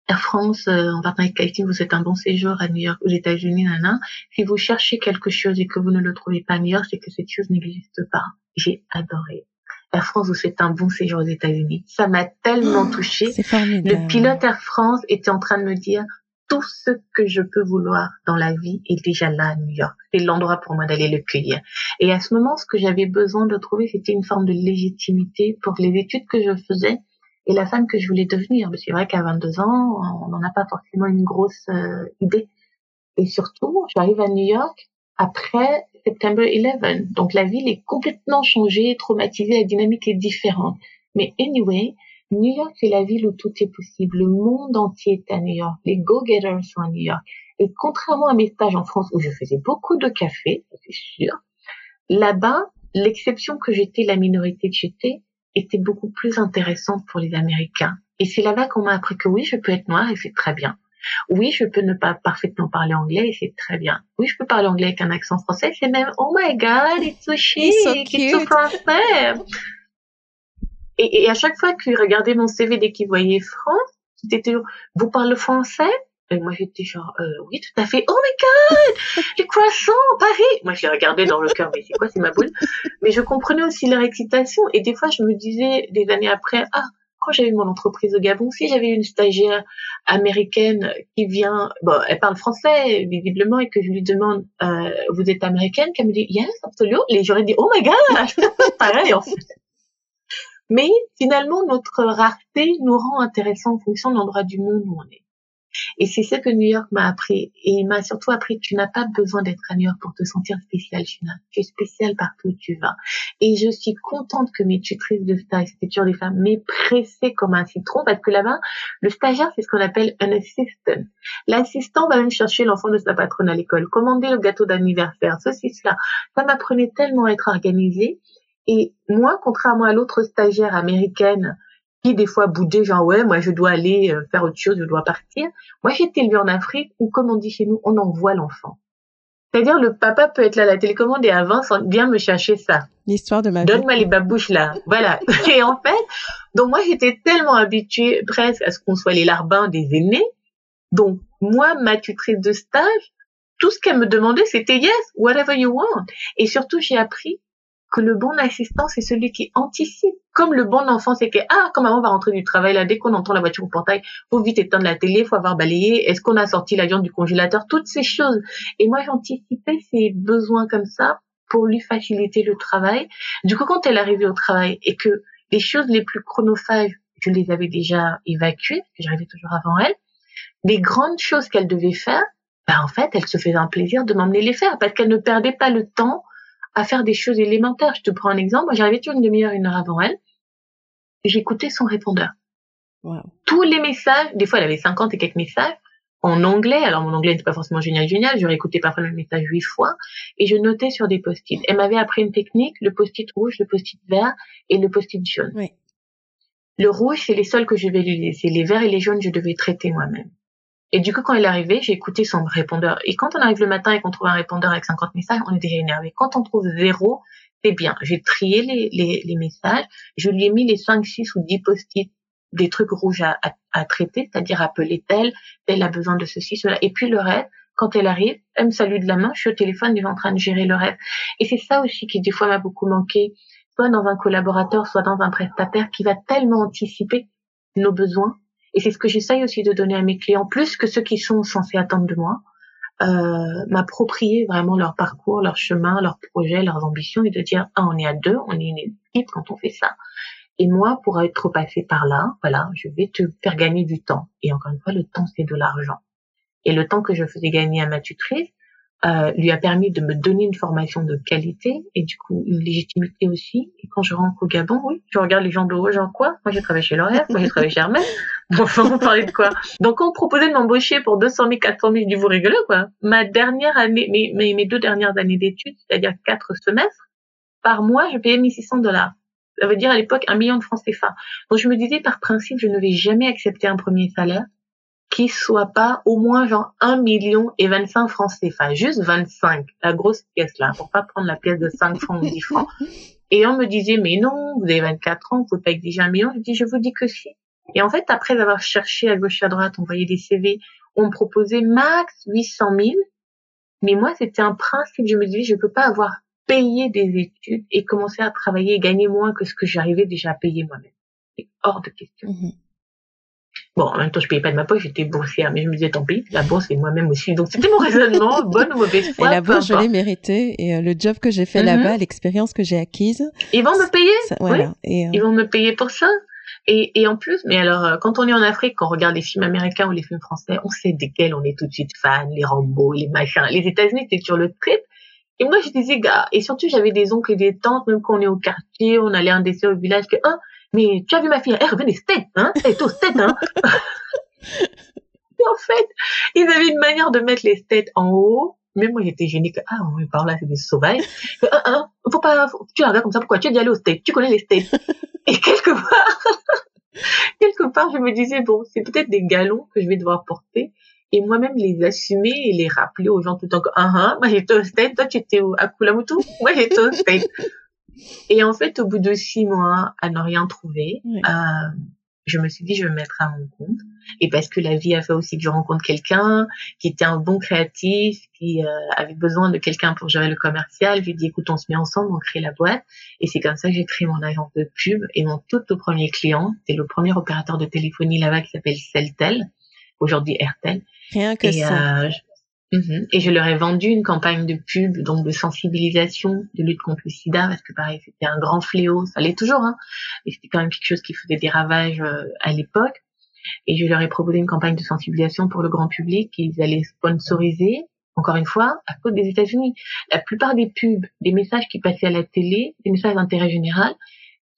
Air France, euh, en partenariat avec vous êtes un bon séjour à New York, aux États-Unis, nana. Si vous cherchez quelque chose et que vous ne le trouvez pas à New York, c'est que cette chose n'existe pas. J'ai adoré. Air France vous souhaite un bon séjour aux États-Unis. Ça m'a tellement oh, touchée. Le pilote Air France était en train de me dire tout ce que je peux vouloir dans la vie est déjà là à New York. C'est l'endroit pour moi d'aller le cueillir. Et à ce moment, ce que j'avais besoin de trouver, c'était une forme de légitimité pour les études que je faisais et la femme que je voulais devenir. C'est vrai qu'à 22 ans, on n'en a pas forcément une grosse euh, idée. Et surtout, j'arrive à New York après September 11. Donc la ville est complètement changée, traumatisée, la dynamique est différente. Mais anyway, New York, c'est la ville où tout est possible. Le monde entier est à New York. Les go-getters sont à New York. Et contrairement à mes stages en France où je faisais beaucoup de café, c'est sûr, là-bas, l'exception que j'étais, la minorité que j'étais, était beaucoup plus intéressante pour les Américains. Et c'est là-bas qu'on m'a appris que oui, je peux être noire et c'est très bien. Oui, je peux ne pas parfaitement parler anglais et c'est très bien. Oui, je peux parler anglais avec un accent français, c'est même oh my god, it's so chic, it's so, français. Et, et, à chaque fois qu'il regardait mon CV dès qu'il voyait France, c'était toujours vous parlez français? Et moi j'étais genre euh, oui tout à fait. Oh my god! Les croissants Paris! Moi je les regardais dans le cœur mais c'est quoi c'est ma boule? Mais je comprenais aussi leur excitation. Et des fois je me disais des années après ah quand j'avais mon entreprise au Gabon, si j'avais une stagiaire américaine qui vient, bon, elle parle français visiblement et que je lui demande, euh, vous êtes américaine, qu'elle me dit yes, absolument, et j'aurais dit oh my god, pareil en fait. Mais finalement, notre rareté nous rend intéressants en fonction de l'endroit du monde où on est. Et c'est ce que New York m'a appris. Et il m'a surtout appris que tu n'as pas besoin d'être à New York pour te sentir spécial, China. Tu es spécial partout où tu vas. Et je suis contente que mes tutrices de stage, toujours des femmes, m'aient pressée comme un citron parce que là-bas, le stagiaire, c'est ce qu'on appelle un assistant. L'assistant va même chercher l'enfant de sa patronne à l'école, commander le gâteau d'anniversaire, ceci, cela. Ça m'apprenait tellement à être organisée. Et moi, contrairement à l'autre stagiaire américaine des fois boudait genre ouais moi je dois aller euh, faire autre chose je dois partir. Moi j'ai été élevée en Afrique où comme on dit chez nous on envoie l'enfant. C'est-à-dire le papa peut être là à la télécommande et avance viens me chercher ça. L'histoire de ma donne-moi les babouches là. Voilà. Et en fait donc moi j'étais tellement habituée presque à ce qu'on soit les larbins des aînés. Donc moi ma tutrice de stage tout ce qu'elle me demandait c'était yes whatever you want. Et surtout j'ai appris que le bon assistant, c'est celui qui anticipe. Comme le bon enfant, c'est que, ah, comme maman va rentrer du travail, là, dès qu'on entend la voiture au portail, faut vite éteindre la télé, faut avoir balayé, est-ce qu'on a sorti la viande du congélateur, toutes ces choses. Et moi, j'anticipais ces besoins comme ça pour lui faciliter le travail. Du coup, quand elle arrivait au travail et que les choses les plus chronophages, je les avais déjà évacuées, que j'arrivais toujours avant elle, les grandes choses qu'elle devait faire, ben, en fait, elle se faisait un plaisir de m'emmener les faire parce qu'elle ne perdait pas le temps à faire des choses élémentaires. Je te prends un exemple. Moi, j'arrivais toujours une demi-heure, une heure avant elle. J'écoutais son répondeur. Tous les messages, des fois, elle avait 50 et quelques messages en anglais. Alors, mon anglais n'était pas forcément génial, génial. J'aurais écouté parfois le message huit fois et je notais sur des post-it. Elle m'avait appris une technique, le post-it rouge, le post-it vert et le post-it jaune. Le rouge, c'est les seuls que je vais lui laisser. Les verts et les jaunes, je devais traiter moi-même. Et du coup, quand elle est arrivée, j'ai écouté son répondeur. Et quand on arrive le matin et qu'on trouve un répondeur avec 50 messages, on est déjà énervé. Quand on trouve zéro, c'est bien. J'ai trié les, les, les, messages. Je lui ai mis les 5, 6 ou 10 post-it des trucs rouges à, à, à traiter, c'est-à-dire appeler telle, telle a besoin de ceci, cela. Et puis le reste, quand elle arrive, elle me salue de la main, je suis au téléphone, est en train de gérer le reste. Et c'est ça aussi qui des fois m'a beaucoup manqué, soit dans un collaborateur, soit dans un prestataire qui va tellement anticiper nos besoins et c'est ce que j'essaye aussi de donner à mes clients, plus que ceux qui sont censés attendre de moi, euh, m'approprier vraiment leur parcours, leur chemin, leurs projets, leurs ambitions, et de dire, ah, on est à deux, on est une équipe quand on fait ça. Et moi, pour être passé par là, voilà, je vais te faire gagner du temps. Et encore une fois, le temps, c'est de l'argent. Et le temps que je faisais gagner à ma tutrice, euh, lui a permis de me donner une formation de qualité et du coup une légitimité aussi. Et quand je rentre au Gabon, oui, je regarde les gens de haut, genre quoi? Moi j'ai travaillé chez L'Oréal, moi j'ai travaillé chez Hermès. Enfin, on parlait de quoi? Donc on me proposait de m'embaucher pour 200 000, 400 000 du vous rigolez quoi Ma dernière année, mes, mes, mes deux dernières années d'études, c'est-à-dire quatre semestres, par mois, je payais 1600 dollars. Ça veut dire à l'époque un million de francs CFA. Donc je me disais par principe, je ne vais jamais accepter un premier salaire qui soit pas au moins genre 1 million et 25 francs CFA, juste 25, la grosse pièce là, pour pas prendre la pièce de 5 francs ou 10 francs. Et on me disait, mais non, vous avez 24 ans, vous pouvez pas exiger un million. Je dis, je vous dis que si. Et en fait, après avoir cherché à gauche à droite, envoyé des CV, on me proposait max 800 000. Mais moi, c'était un principe. Je me disais, je peux pas avoir payé des études et commencer à travailler et gagner moins que ce que j'arrivais déjà à payer moi-même. C'est hors de question. Mhm. Bon, en même temps, je payais pas de ma poche, j'étais boursière, mais je me disais, tant pis, la bourse, c'est moi-même aussi. Donc, c'était mon raisonnement, bonne ou mauvaise foi. Et la bourse, je l'ai méritée, et euh, le job que j'ai fait mhm. là-bas, l'expérience que j'ai acquise. Ils vont me payer? voilà. Et, euh, Ils vont me payer pour ça? Et, et en plus, mais alors, euh, quand on est en Afrique, quand on regarde les films américains ou les films français, on sait desquels on est tout de suite fan, les Rambo, les machins. Les États-Unis, c'est sur le trip. Et moi, je disais, gars, et surtout, j'avais des oncles et des tantes, même quand on est au quartier, on allait un décès au village, que, hein, mais tu as vu ma fille, elle revient des States, hein, elle est aux States, hein. et en fait, ils avaient une manière de mettre les States en haut, même moi j'étais gênée que, ah, oui, par là, c'est des sauvages. Que, ah, ah, faut pas, tu la regardes comme ça, pourquoi? Tu es déjà allé aux States, tu connais les States. et quelque part, quelque part, je me disais, bon, c'est peut-être des galons que je vais devoir porter et moi-même les assumer et les rappeler aux gens tout le temps que, ah, ah, moi j'étais au State, toi tu étais à Kulamutu, moi j'étais au State. Et en fait, au bout de six mois, à ne rien trouver, euh, je me suis dit, je vais me mettre à mon compte. Et parce que la vie a fait aussi que je rencontre quelqu'un qui était un bon créatif, qui euh, avait besoin de quelqu'un pour gérer le commercial. Je lui ai dit, écoute, on se met ensemble, on crée la boîte. Et c'est comme ça que j'ai créé mon agence de pub. Et mon tout, tout premier client, c'est le premier opérateur de téléphonie là-bas qui s'appelle Celtel, aujourd'hui Airtel. Rien que ça. Euh, mhm. Et je leur ai vendu une campagne de pub, donc de sensibilisation, de lutte contre le sida, parce que pareil, c'était un grand fléau, ça l'est toujours, hein, et c'était quand même quelque chose qui faisait des ravages euh, à l'époque. Et je leur ai proposé une campagne de sensibilisation pour le grand public qu'ils allaient sponsoriser, encore une fois, à cause des États-Unis. La plupart des pubs, des messages qui passaient à la télé, des messages d'intérêt général,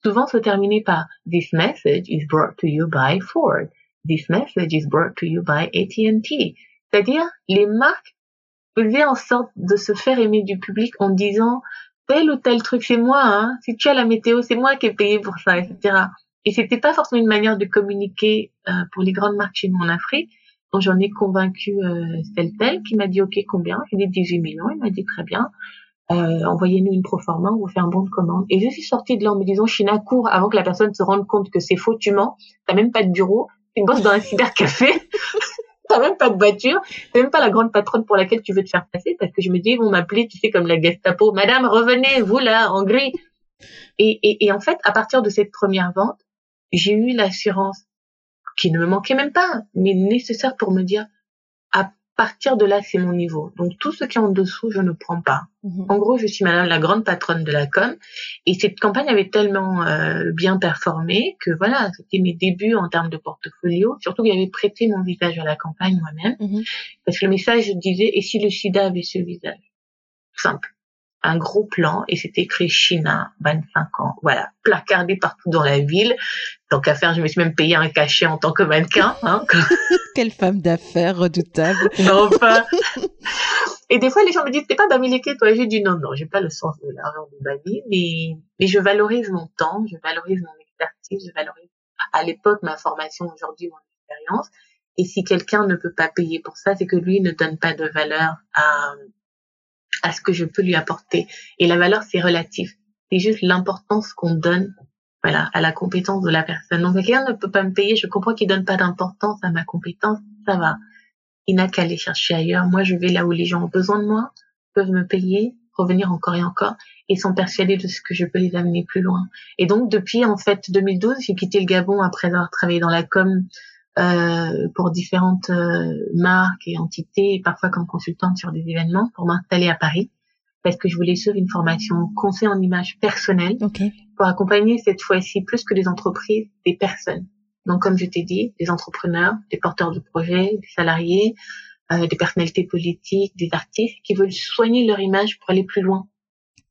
souvent se terminaient par This message is brought to you by Ford. This message is brought to you by AT&T. C'est-à-dire, les marques faisaient en sorte de se faire aimer du public en disant tel ou tel truc, c'est moi, hein. Si tu as la météo, c'est moi qui ai payé pour ça, etc. Et c'était pas forcément une manière de communiquer euh, pour les grandes marques chez nous en Afrique. Donc j'en ai convaincu euh, tel qui m'a dit ok combien? J'ai dit 18 millions. Il m'a dit très bien. Euh, envoyez-nous une proforma, on vous fait un bon de commande. Et je suis sortie de là en me disant, China, cours avant que la personne se rende compte que c'est faux, tu mens, t'as même pas de bureau, tu bosses dans un cybercafé, t'as même pas de voiture, t'as même pas la grande patronne pour laquelle tu veux te faire passer, parce que je me dis, ils vont m'appeler, tu sais, comme la Gestapo, Madame, revenez, vous là, en gris. Et, et, et en fait, à partir de cette première vente, j'ai eu l'assurance qui ne me manquait même pas, mais nécessaire pour me dire, partir de là, c'est mon niveau. Donc tout ce qui est en dessous, je ne prends pas. Mhm. En gros, je suis madame la grande patronne de la com. Et cette campagne avait tellement euh, bien performé que voilà, c'était mes débuts en termes de portfolio. Surtout que j'avais prêté mon visage à la campagne moi-même. Mhm. Parce que le message disait, et si le sida avait ce visage? Simple un gros plan et c'était écrit China, 25 ans. Voilà, placardé partout dans la ville. Tant qu'à faire, je me suis même payé un cachet en tant que mannequin. Hein. Quelle femme d'affaires redoutable. non, enfin. Et des fois, les gens me disent, t'es pas Bamileke, toi? J'ai dit, non, non, j'ai pas le sens de l'argent de Bami, mais, mais je valorise mon temps, je valorise mon expertise, je valorise à l'époque ma formation, aujourd'hui mon expérience. Et si quelqu'un ne peut pas payer pour ça, c'est que lui ne donne pas de valeur à, à ce que je peux lui apporter. Et la valeur, c'est relatif. C'est juste l'importance qu'on donne, voilà, à la compétence de la personne. Donc, quelqu'un ne peut pas me payer, je comprends qu'il donne pas d'importance à ma compétence, ça va. Il n'a qu'à aller chercher ailleurs. Moi, je vais là où les gens ont besoin de moi, peuvent me payer, revenir encore et encore, et sont persuadés de ce que je peux les amener plus loin. Et donc, depuis, en fait, 2012, j'ai quitté le Gabon après avoir travaillé dans la com pour différentes euh, marques et entités, parfois comme consultante sur des événements, pour m'installer à Paris, parce que je voulais suivre une formation conseil en image personnelle pour accompagner cette fois-ci plus que des entreprises, des personnes. Donc, comme je t'ai dit, des entrepreneurs, des porteurs de projets, des salariés, euh, des personnalités politiques, des artistes qui veulent soigner leur image pour aller plus loin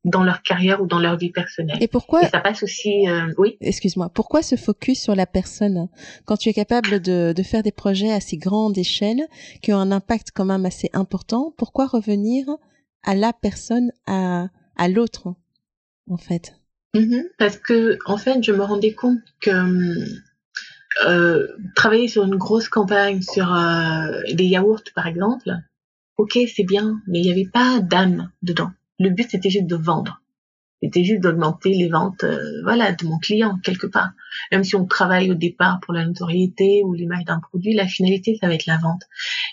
dans leur carrière ou dans leur vie personnelle. Et pourquoi ça passe aussi, euh, oui. Excuse-moi. Pourquoi se focus sur la personne quand tu es capable de, de faire des projets à si grande échelle qui ont un impact quand même assez important Pourquoi revenir à la personne, à à l'autre, en fait? Mhm, parce que en fait, je me rendais compte que euh, travailler sur une grosse campagne sur euh, des yaourts, par exemple, ok, c'est bien, mais il n'y avait pas d'âme dedans. Le but, c'était juste de vendre. C'était juste d'augmenter les ventes, euh, voilà, de mon client quelque part. Même si on travaille au départ pour la notoriété ou l'image d'un produit, la finalité, ça va être la vente.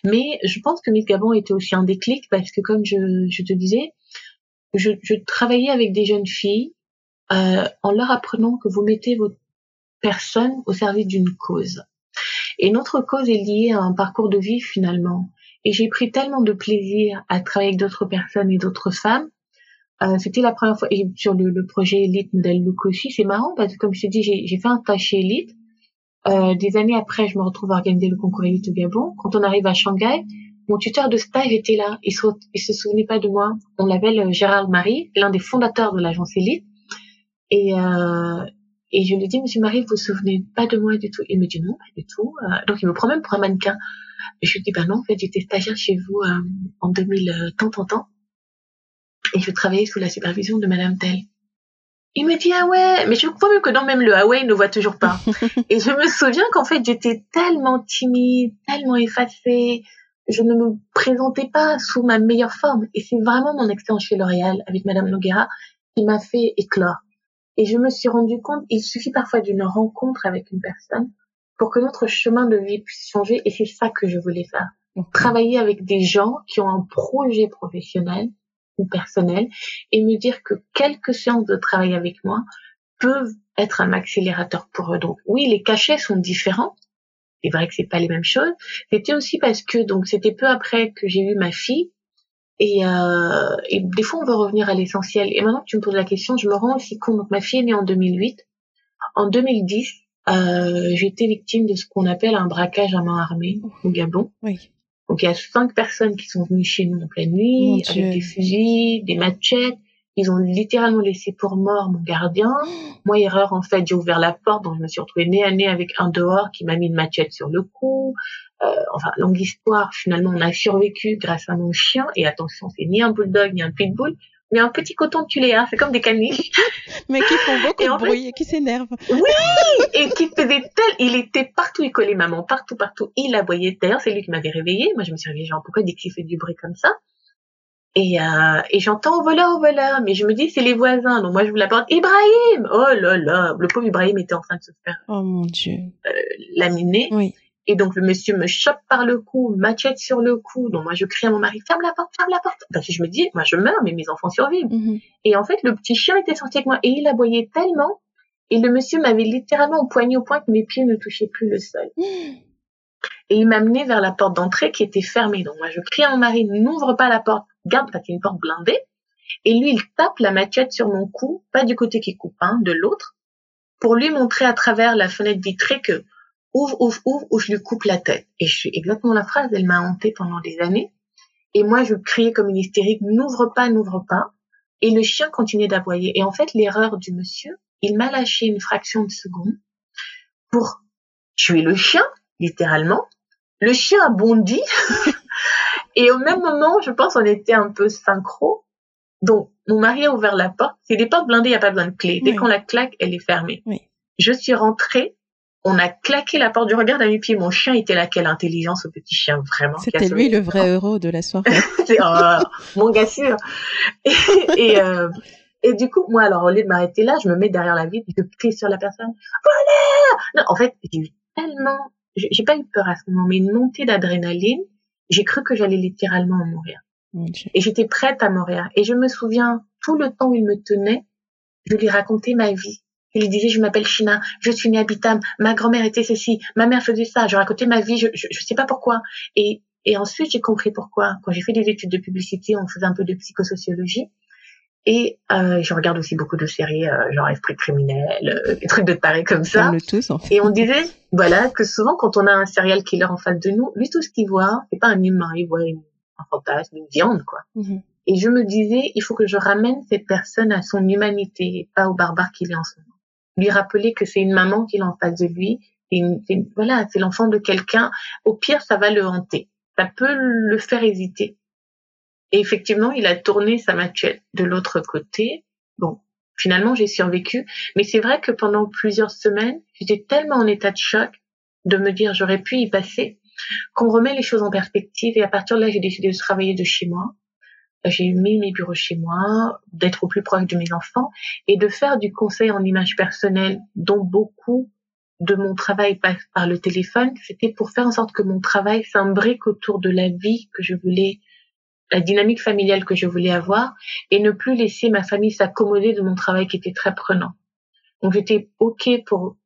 Mais je pense que Miss Gabon était aussi un déclic parce que, comme je, je te disais, je, je, travaillais avec des jeunes filles euh, en leur apprenant que vous mettez votre personne au service d'une cause. Et notre cause est liée à un parcours de vie finalement. Et j'ai pris tellement de plaisir à travailler avec d'autres personnes et d'autres femmes euh, c'était la première fois et sur le, le projet Elite Modèle Look aussi. C'est marrant parce que comme je t'ai dit, j'ai fait un tâche Elite. Euh, des années après, je me retrouve à organiser le concours Elite au Gabon. Quand on arrive à Shanghai, mon tuteur de stage était là. Il se, il se souvenait pas de moi. On l'appelle euh, Gérald Marie, l'un des fondateurs de l'agence Elite. Et, euh, et je lui dis, Monsieur Marie, vous vous souvenez pas de moi du tout? Il me dit non, pas du tout. Euh, donc il me prend même pour un mannequin. Je lui dis, bah non, en fait, j'étais stagiaire chez vous euh, en 2000, tant, tant, tant et je travaillais sous la supervision de Madame Tell. Il me dit ah ouais, mais je crois même que dans même le ah ouais, il ne voit toujours pas. et je me souviens qu'en fait j'étais tellement timide, tellement effacée, je ne me présentais pas sous ma meilleure forme. Et c'est vraiment mon expérience chez L'Oréal avec Madame Noguera qui m'a fait éclore. Et je me suis rendu compte, il suffit parfois d'une rencontre avec une personne pour que notre chemin de vie puisse changer. Et c'est ça que je voulais faire. Travailler avec des gens qui ont un projet professionnel, ou personnel et me dire que quelques séances de travail avec moi peuvent être un accélérateur pour eux. Donc oui, les cachets sont différents. C'est vrai que c'est pas les mêmes choses. C'était aussi parce que donc c'était peu après que j'ai eu ma fille et, euh, et des fois on veut revenir à l'essentiel. Et maintenant que tu me poses la question, je me rends aussi compte. Donc ma fille est née en 2008. En 2010, euh, j'ai été victime de ce qu'on appelle un braquage à main armée au Gabon. Oui. Donc il y a cinq personnes qui sont venues chez nous en pleine nuit avec des fusils, des machettes. Ils ont littéralement laissé pour mort mon gardien. Moi, erreur, en fait, j'ai ouvert la porte, donc je me suis retrouvée nez à nez avec un dehors qui m'a mis une machette sur le cou. Euh, enfin, longue histoire. Finalement, on a survécu grâce à mon chien. Et attention, c'est ni un bulldog ni un pitbull, mais un petit coton de tulé, hein, c'est comme des caniches. mais qui font beaucoup de bruit et qui s'énervent. Oui, et qui faisait tel, il était partout, il collait maman partout, partout, il aboyait. D'ailleurs, c'est lui qui m'avait réveillé. Moi, je me suis réveillée, genre, pourquoi dès qu'il fait du bruit comme ça? Et, euh, et j'entends au voleur, au voleur, mais je me dis c'est les voisins. Donc moi je vous l'apporte. Ibrahim, oh là là, le pauvre Ibrahim était en train de se faire. Oh mon Dieu. Euh, laminer. Oui. Et donc le monsieur me chope par le cou, machette sur le cou. Donc moi je crie à mon mari ferme la porte, ferme la porte. Parce que je me dis moi je meurs mais mes enfants survivent. Mhm. Et en fait le petit chien était sorti avec moi et il aboyait tellement et le monsieur m'avait littéralement poigné au point que mes pieds ne touchaient plus le sol. Et il m'a mené vers la porte d'entrée qui était fermée. Donc moi je crie à mon mari n'ouvre pas la porte, garde parce qu'il y a une porte blindée. Et lui il tape la machette sur mon cou, pas du côté qui coupe, hein, de l'autre, pour lui montrer à travers la fenêtre vitrée que ouvre, ouvre, ouvre, ou je lui coupe la tête. Et je suis exactement la phrase, elle m'a hantée pendant des années. Et moi, je criais comme une hystérique, n'ouvre pas, n'ouvre pas. Et le chien continuait d'aboyer. Et en fait, l'erreur du monsieur, il m'a lâché une fraction de seconde pour tuer le chien, littéralement. Le chien a bondi. et au même moment, je pense, on était un peu synchro. Donc, mon mari a ouvert la porte. C'est des portes blindées, il n'y a pas besoin de clé. Dès qu'on la claque, elle est fermée. Oui. Je suis rentrée on a claqué la porte du regard d'un pied. Mon chien était là, quelle intelligence au petit chien, vraiment. C'était lui le vrai héros de la soirée. oh, mon gars sûr. Et, et, euh, et, du coup, moi, alors au lieu de m'arrêter là, je me mets derrière la vitre, je crie sur la personne. Voilà Non, en fait, j'ai eu tellement, j'ai pas eu peur à ce moment, mais une montée d'adrénaline. J'ai cru que j'allais littéralement mourir. Et j'étais prête à mourir. Et je me souviens, tout le temps où il me tenait, je lui racontais ma vie il disait, je m'appelle China, je suis née à Bitam, ma grand-mère était ceci, ma mère faisait ça, je racontais ma vie, je, je, sais pas pourquoi. Et, et ensuite, j'ai compris pourquoi. Quand j'ai fait des études de publicité, on faisait un peu de psychosociologie. Et euh, je regarde aussi beaucoup de séries, euh, genre Esprit criminel, euh, des trucs de taré comme ça. Comme tous, en fait. Et on disait, voilà, que souvent quand on a un serial killer en face de nous, lui tout ce qu'il voit, c'est pas un humain, il voit une, un fantasme, une viande, quoi. Mhm. Et je me disais, il faut que je ramène cette personne à son humanité, pas au barbare qu'il est en ce moment lui rappeler que c'est une maman qui est en face de lui. Voilà, c'est l'enfant de quelqu'un. Au pire, ça va le hanter. Ça peut le faire hésiter. Et effectivement, il a tourné sa machette de l'autre côté. Bon, finalement, j'ai survécu. Mais c'est vrai que pendant plusieurs semaines, j'étais tellement en état de choc de me dire j'aurais pu y passer qu'on remet les choses en perspective. Et à partir de là, j'ai décidé de travailler de chez moi. J'ai mis mes bureaux chez moi, d'être au plus proche de mes enfants et de faire du conseil en image personnelle dont beaucoup de mon travail passe par le téléphone. C'était pour faire en sorte que mon travail s'imbrique autour de la vie que je voulais la dynamique familiale que je voulais avoir et ne plus laisser ma famille s'accommoder de mon travail qui était très prenant. Donc j'étais OK pour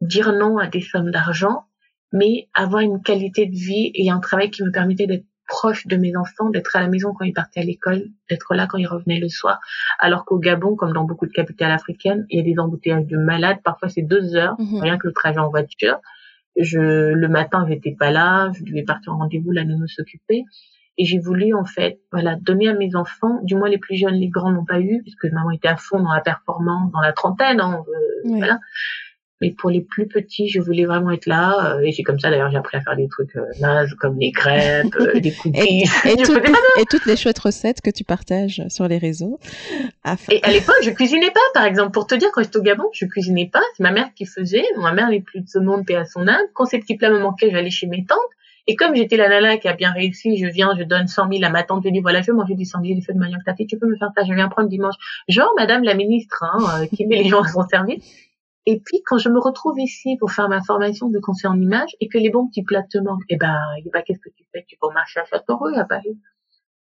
dire non à des sommes d'argent, mais avoir une qualité de vie et un travail qui me permettait d'être proche de mes enfants, d'être à la maison quand ils partaient à l'école, d'être là quand ils revenaient le soir. Alors qu'au Gabon, comme dans beaucoup de capitales africaines, il y a des embouteillages de malades. Parfois, c'est deux heures, mhm. rien que le trajet en voiture. Je, le matin, j'étais pas là, je devais partir en rendez-vous, la nounou s'occuper. Et j'ai voulu en fait, voilà, donner à mes enfants, du moins les plus jeunes, les grands n'ont pas eu, puisque maman était à fond dans la performance, dans la trentaine, hein, euh, voilà. Mais pour les plus petits, je voulais vraiment être là. Euh, et c'est comme ça, d'ailleurs, j'ai appris à faire des trucs euh, nazes, comme les crêpes, euh, des cookies. et, et, toutes les chouettes recettes que tu partages sur les réseaux. Et à l'époque, je cuisinais pas, par exemple. Pour te dire, quand j'étais au Gabon, je cuisinais pas. C'est ma mère qui faisait. Ma mère n'est plus de ce monde, paix à son âme. Quand ces petits plats me manquaient, j'allais chez mes tantes. Et comme j'étais la nana qui a bien réussi, je viens, je donne 100 000 à ma tante, je dis voilà, je vais manger du sanglier, du feu de manioc, tu peux me faire ça, je viens prendre dimanche. Genre, madame la ministre, hein, qui met les gens à son service. Et puis, quand je me retrouve ici pour faire ma formation de conseil en image et que les bons petits plats te manquent, eh ben, eh ben qu'est-ce que tu fais? Tu vas au marché à Châteauroux, à Paris.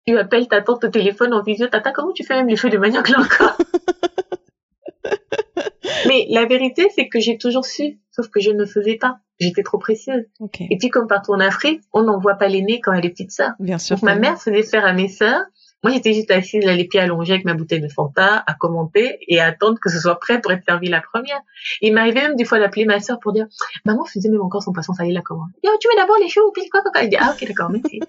Tu appelles ta tante au téléphone en visio. Tata, comment tu fais même les feux de manioc là encore? Mais la vérité, c'est que j'ai toujours su, sauf que je ne faisais pas. J'étais trop précieuse. Et puis, comme partout en Afrique, on n'envoie pas l'aîné quand elle est petite sœur. Bien sûr. Donc, ma mère faisait faire à mes sœurs moi, j'étais juste assise, là, les pieds allongés avec ma bouteille de Fanta, à commenter et à attendre que ce soit prêt pour être servi la première. il m'arrivait même des fois d'appeler ma sœur pour dire, maman faisait même encore son poisson salé la commande. Yo, tu mets d'abord les choux, puis quoi, quoi, quoi? Dit, ah, ok, d'accord, merci.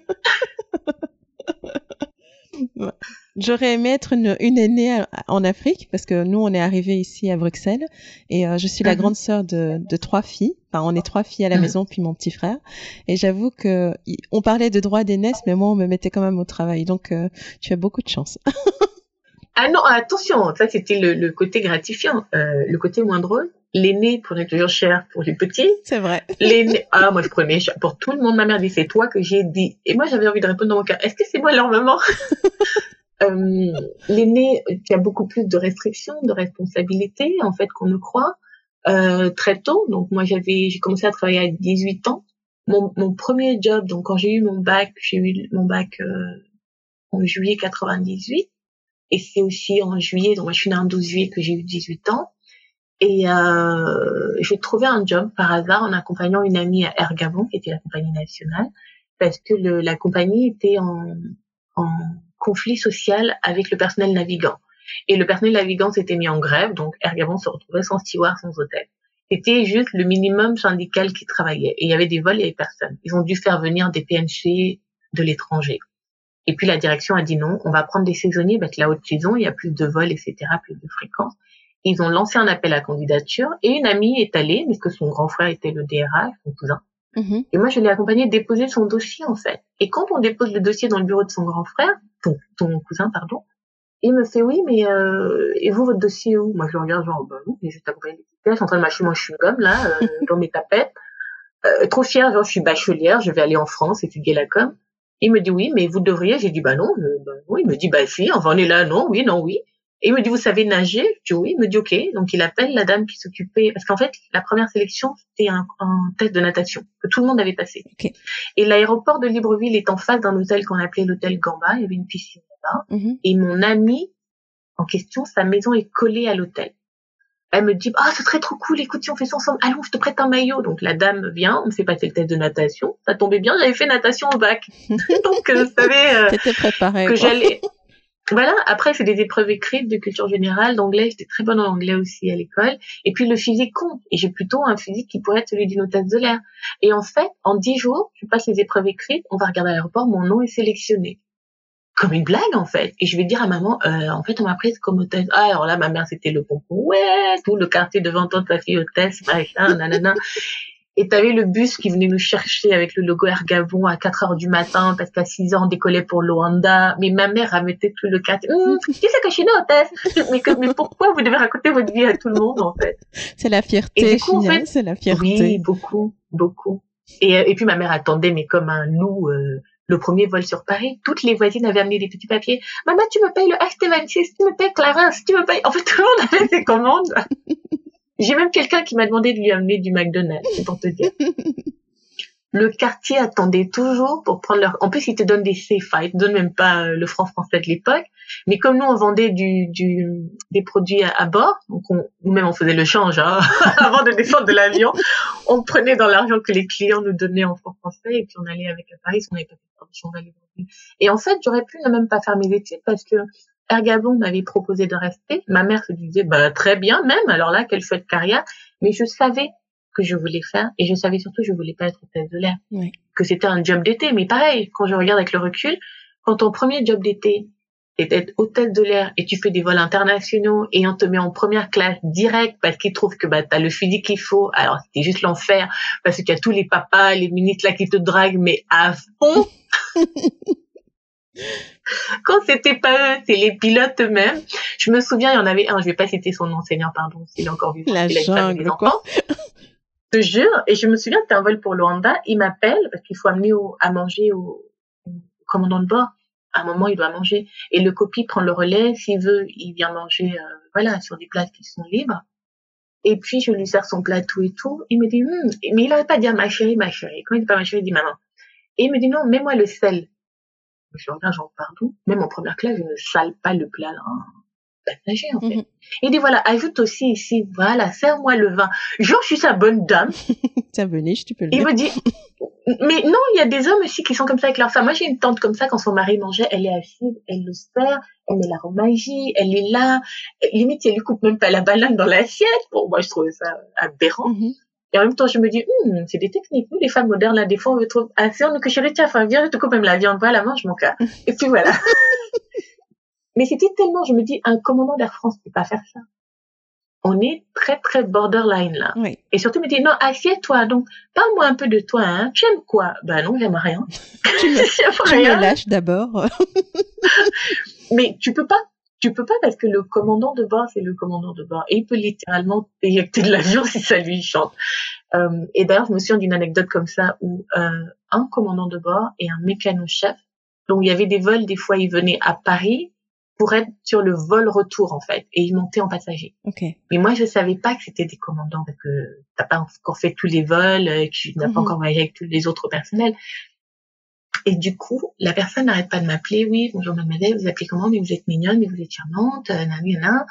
J'aurais aimé être une, une, aînée en Afrique parce que nous, on est arrivé ici à Bruxelles et euh, je suis la mhm. grande sœur de, de, trois filles. Enfin, on est trois filles à la mhm. maison puis mon petit frère. Et j'avoue que on parlait de droit d'aînesse, mais moi, on me mettait quand même au travail. Donc, euh, tu as beaucoup de chance. ah non, attention, ça c'était le, le, côté gratifiant. Euh, le côté moins drôle, l'aîné prenait toujours cher pour les petits. C'est vrai. L'aîné, ah, moi, je prenais cher pour tout le monde. Ma mère dit, c'est toi que j'ai dit. Et moi, j'avais envie de répondre dans mon cœur, est-ce que c'est moi leur maman? euh, l'aîné qui a beaucoup plus de restrictions, de responsabilités en fait qu'on ne croit euh, très tôt. Donc moi j'avais j'ai commencé à travailler à 18 ans. Mon, mon premier job, donc quand j'ai eu mon bac, j'ai eu mon bac euh, en juillet 98 et c'est aussi en juillet, donc moi je suis née en 12 juillet que j'ai eu 18 ans. Et euh, j'ai trouvé un job par hasard en accompagnant une amie à Ergabon, qui était la compagnie nationale, parce que le, la compagnie était en, en conflit social avec le personnel navigant. Et le personnel navigant s'était mis en grève, donc Ergabon se retrouvait sans steward, sans hôtel. C'était juste le minimum syndical qui travaillait. Et il y avait des vols, il y avait personne. Ils ont dû faire venir des PNC de l'étranger. Et puis la direction a dit non, on va prendre des saisonniers, avec la haute saison, il y a plus de vols, etc., plus de fréquences. Ils ont lancé un appel à candidature et une amie est allée, parce que son grand frère était le DRH, son cousin. Mm-hmm. Et moi, je l'ai accompagné déposer son dossier, en fait. Et quand on dépose le dossier dans le bureau de son grand frère, ton, ton cousin, pardon, il me fait oui, mais euh, et vous votre dossier où? Moi je le regarde genre bah non, mais je t'accompagne des pièces, en train de mâcher mon chewing-gum là euh, dans mes tapettes. Euh, trop fière, genre je suis bachelière, je vais aller en France étudier la com. Il me dit oui, mais vous devriez. J'ai dit bah non, bah, non. Il me dit bah si, enfin on est là, non, oui, non, oui. Et il me dit vous savez nager? Je dis oui. Il me dit ok. Donc il appelle la dame qui s'occupait parce qu'en fait la première sélection c'était un, un, test de natation que tout le monde avait passé. Okay. Et l'aéroport de Libreville est en face d'un hôtel qu'on appelait l'hôtel Gamba. Il y avait une piscine Mhm. Et mon amie en question, sa maison est collée à l'hôtel. Elle me dit, ah, ce serait trop cool, écoute, si on fait ça ensemble, allons, je te prête un maillot. Donc la dame vient, on me fait passer le test de natation. Ça tombait bien, j'avais fait natation au bac. Donc, euh, je savais euh, que j'allais... Voilà, après, c'est des épreuves écrites de culture générale, d'anglais, j'étais très bonne en anglais aussi à l'école. Et puis le physique compte. Et j'ai plutôt un physique qui pourrait être celui d'une hôtesse de l'air. Et en fait, en dix jours, je passe les épreuves écrites, on va regarder à l'aéroport, mon nom est sélectionné comme une blague en fait. Et je vais dire à maman, euh, en fait, on m'a prise comme hôtesse. Ah, alors là, ma mère, c'était le pompon. Ouais, tout le quartier devant toi, ta fille hôtesse, machin, nanana. Et t'avais le bus qui venait nous chercher avec le logo Air Gabon à 4 heures du matin parce qu'à 6 heures on décollait pour Luanda. Mais ma mère a mettait tout le cadre. Hum, qui c'est que je suis hôtesse mais, mais pourquoi vous devez raconter votre vie à tout le monde en fait? C'est la fierté, c'est la fierté. Oui, beaucoup, beaucoup. Et, euh, et puis ma mère attendait mais comme un loup euh, le premier vol sur Paris. Toutes les voisines avaient amené des petits papiers. Maman, tu me payes le HT26, tu me payes Clarence, tu me payes. En fait, tout le monde avait des commandes. J'ai même quelqu'un qui m'a demandé de lui amener du McDonald's, c'est pour te dire. Le quartier attendait toujours pour prendre leur. En plus, ils te donnent des CFA, ils te donnent même pas euh, le franc français de l'époque. Mais comme nous, on vendait du, du des produits à, bord, donc on, nous-mêmes on faisait le change hein, avant de descendre de l'avion, on prenait dans l'argent que les clients nous donnaient en franc français et puis on allait avec à Paris, on n'avait pas fait Et en fait, j'aurais pu ne même pas faire mes études parce que Ergabon m'avait proposé de rester. Ma mère se disait, bah, très bien même, alors là, quelle de carrière. Mais je savais que je voulais faire et je savais surtout que je voulais pas être hôtesse de l'air. Que c'était un job d'été. Mais pareil, quand je regarde avec le recul, quand ton premier job d'été est d'être hôtesse de l'air et tu fais des vols internationaux et on te met en première classe direct parce qu'ils trouvent que bah, tu as le physique qu'il faut. Alors c'était juste l'enfer parce qu'il y a tous les papas, les ministres là qui te draguent mais à fond. Quand c'était pas eux, c'est les pilotes eux-mêmes. Je me souviens, il y en avait un, je vais pas citer son enseignant, pardon, s'il est encore vivant. La jungle, quoi. Je te jure, et je me souviens, c'était un vol pour Luanda, il m'appelle parce qu'il faut amener à manger au, commandant de bord. À un moment, il doit manger. Et le copie prend le relais. S'il veut, il vient manger, euh, voilà, sur des places qui sont libres. Et puis, je lui sers son plateau et tout. Il me dit, hum, mais il n'arrête pas de dire ma chérie, ma chérie. Quand il dit pas ma chérie, il dit maman. Et il me dit, non, mets-moi le sel. Je regarde, j'en partout. Même en première classe, je ne sale pas le plat passager, en fait. Mhm. Il dit, voilà, ajoute aussi ici, voilà, serre-moi le vin. Genre, je suis sa bonne dame. Ça venait, tu peux le Il me dit, mais non, il y a des hommes aussi qui sont comme ça avec leur femme. Moi, j'ai une tante comme ça, quand son mari mangeait, elle est assise, elle le sert, elle met magie, elle est là. Limite, elle lui coupe même pas la banane dans l'assiette. Bon, moi, je trouvais ça aberrant. Mhm. Et en même temps, je me dis, hum, c'est des techniques. Nous, les femmes modernes, là, des fois, on veut trop, ah, on que chérie, tiens, enfin, viens, je te coupe même la viande, voilà, mange mon cas. Et puis voilà. Mais c'était tellement, je me dis, un commandant d'Air France ne peut pas faire ça. On est très, très borderline, là. Oui. Et surtout, il me dit, non, assieds-toi, donc, parle-moi un peu de toi, hein. Tu aimes quoi? Ben non, j'aime rien. tu me, tu me lâches d'abord. Mais tu peux pas tu peux pas parce que le commandant de bord, c'est le commandant de bord. Et il peut littéralement éjecter de l'avion si ça lui chante. Euh, et d'ailleurs, je me souviens d'une anecdote comme ça où euh, un commandant de bord et un mécano-chef, donc il y avait des vols, des fois ils venaient à Paris pour être sur le vol retour en fait, et ils montaient en passager. Okay. Mais moi, je savais pas que c'était des commandants parce que t'as pas encore fait tous les vols, que tu n'as pas mhm. encore voyagé avec tous les autres personnels. Et du coup, la personne n'arrête pas de m'appeler. Oui, bonjour mademoiselle, vous appelez comment Mais vous êtes mignonne, mais vous êtes charmante, euh, nan,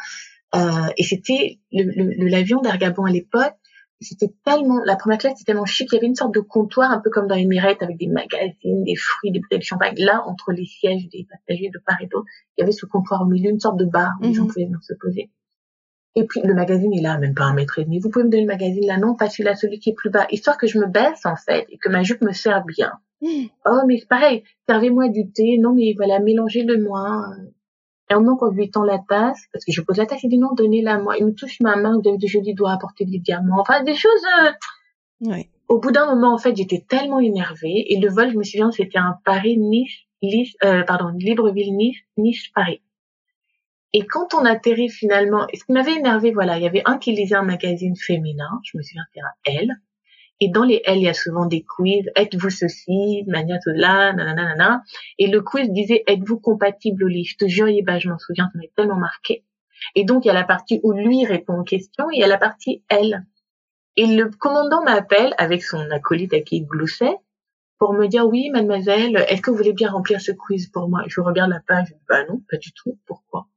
euh, et c'était le, l'avion d'Argabon à l'époque. C'était tellement, la première classe c'était tellement chic. Il y avait une sorte de comptoir, un peu comme dans les mirettes, avec des magazines, des fruits, des bouteilles de champagne. Là, entre les sièges des passagers de part et d'autre, il y avait ce comptoir au milieu, une sorte de bar où les gens mhm. pouvaient venir se poser. Et puis le magazine est là, même pas un mètre et demi. Vous pouvez me donner le magazine là, non, pas celui-là, celui qui est plus bas, histoire que je me baisse en fait et que ma jupe me serve bien. Oh, mais c'est pareil, servez-moi du thé. Non, mais voilà, mélangez-le-moi. Et en même quand je lui tends la tasse, parce que je pose la tasse, il dit non, donnez-la moi. Il me touche ma main, vous avez dit, je lui dois apporter des diamants. Enfin, des choses... Euh... Au bout d'un moment, en fait, j'étais tellement énervée. Et le vol, je me souviens, c'était un Paris-Nice, Nice, euh, pardon, Libreville-Nice, Nice-Paris. Et quand on atterrit finalement, ce qui m'avait énervé, voilà, il y avait un qui lisait un magazine féminin, je me souviens, c'était un Elle. Et dans les L, il y a souvent des quiz. Êtes-vous ceci, manière cela, nanana, Et le quiz disait, êtes-vous compatible au lit? Je te jure, bah, je m'en souviens, ça m'a tellement marqué. Et donc, il y a la partie où lui répond aux questions et il y a la partie elle. Et le commandant m'appelle avec son acolyte à qui il gloussait pour me dire, oui, mademoiselle, est-ce que vous voulez bien remplir ce quiz pour moi? Je regarde la page, je dis, bah non, pas du tout. Pourquoi?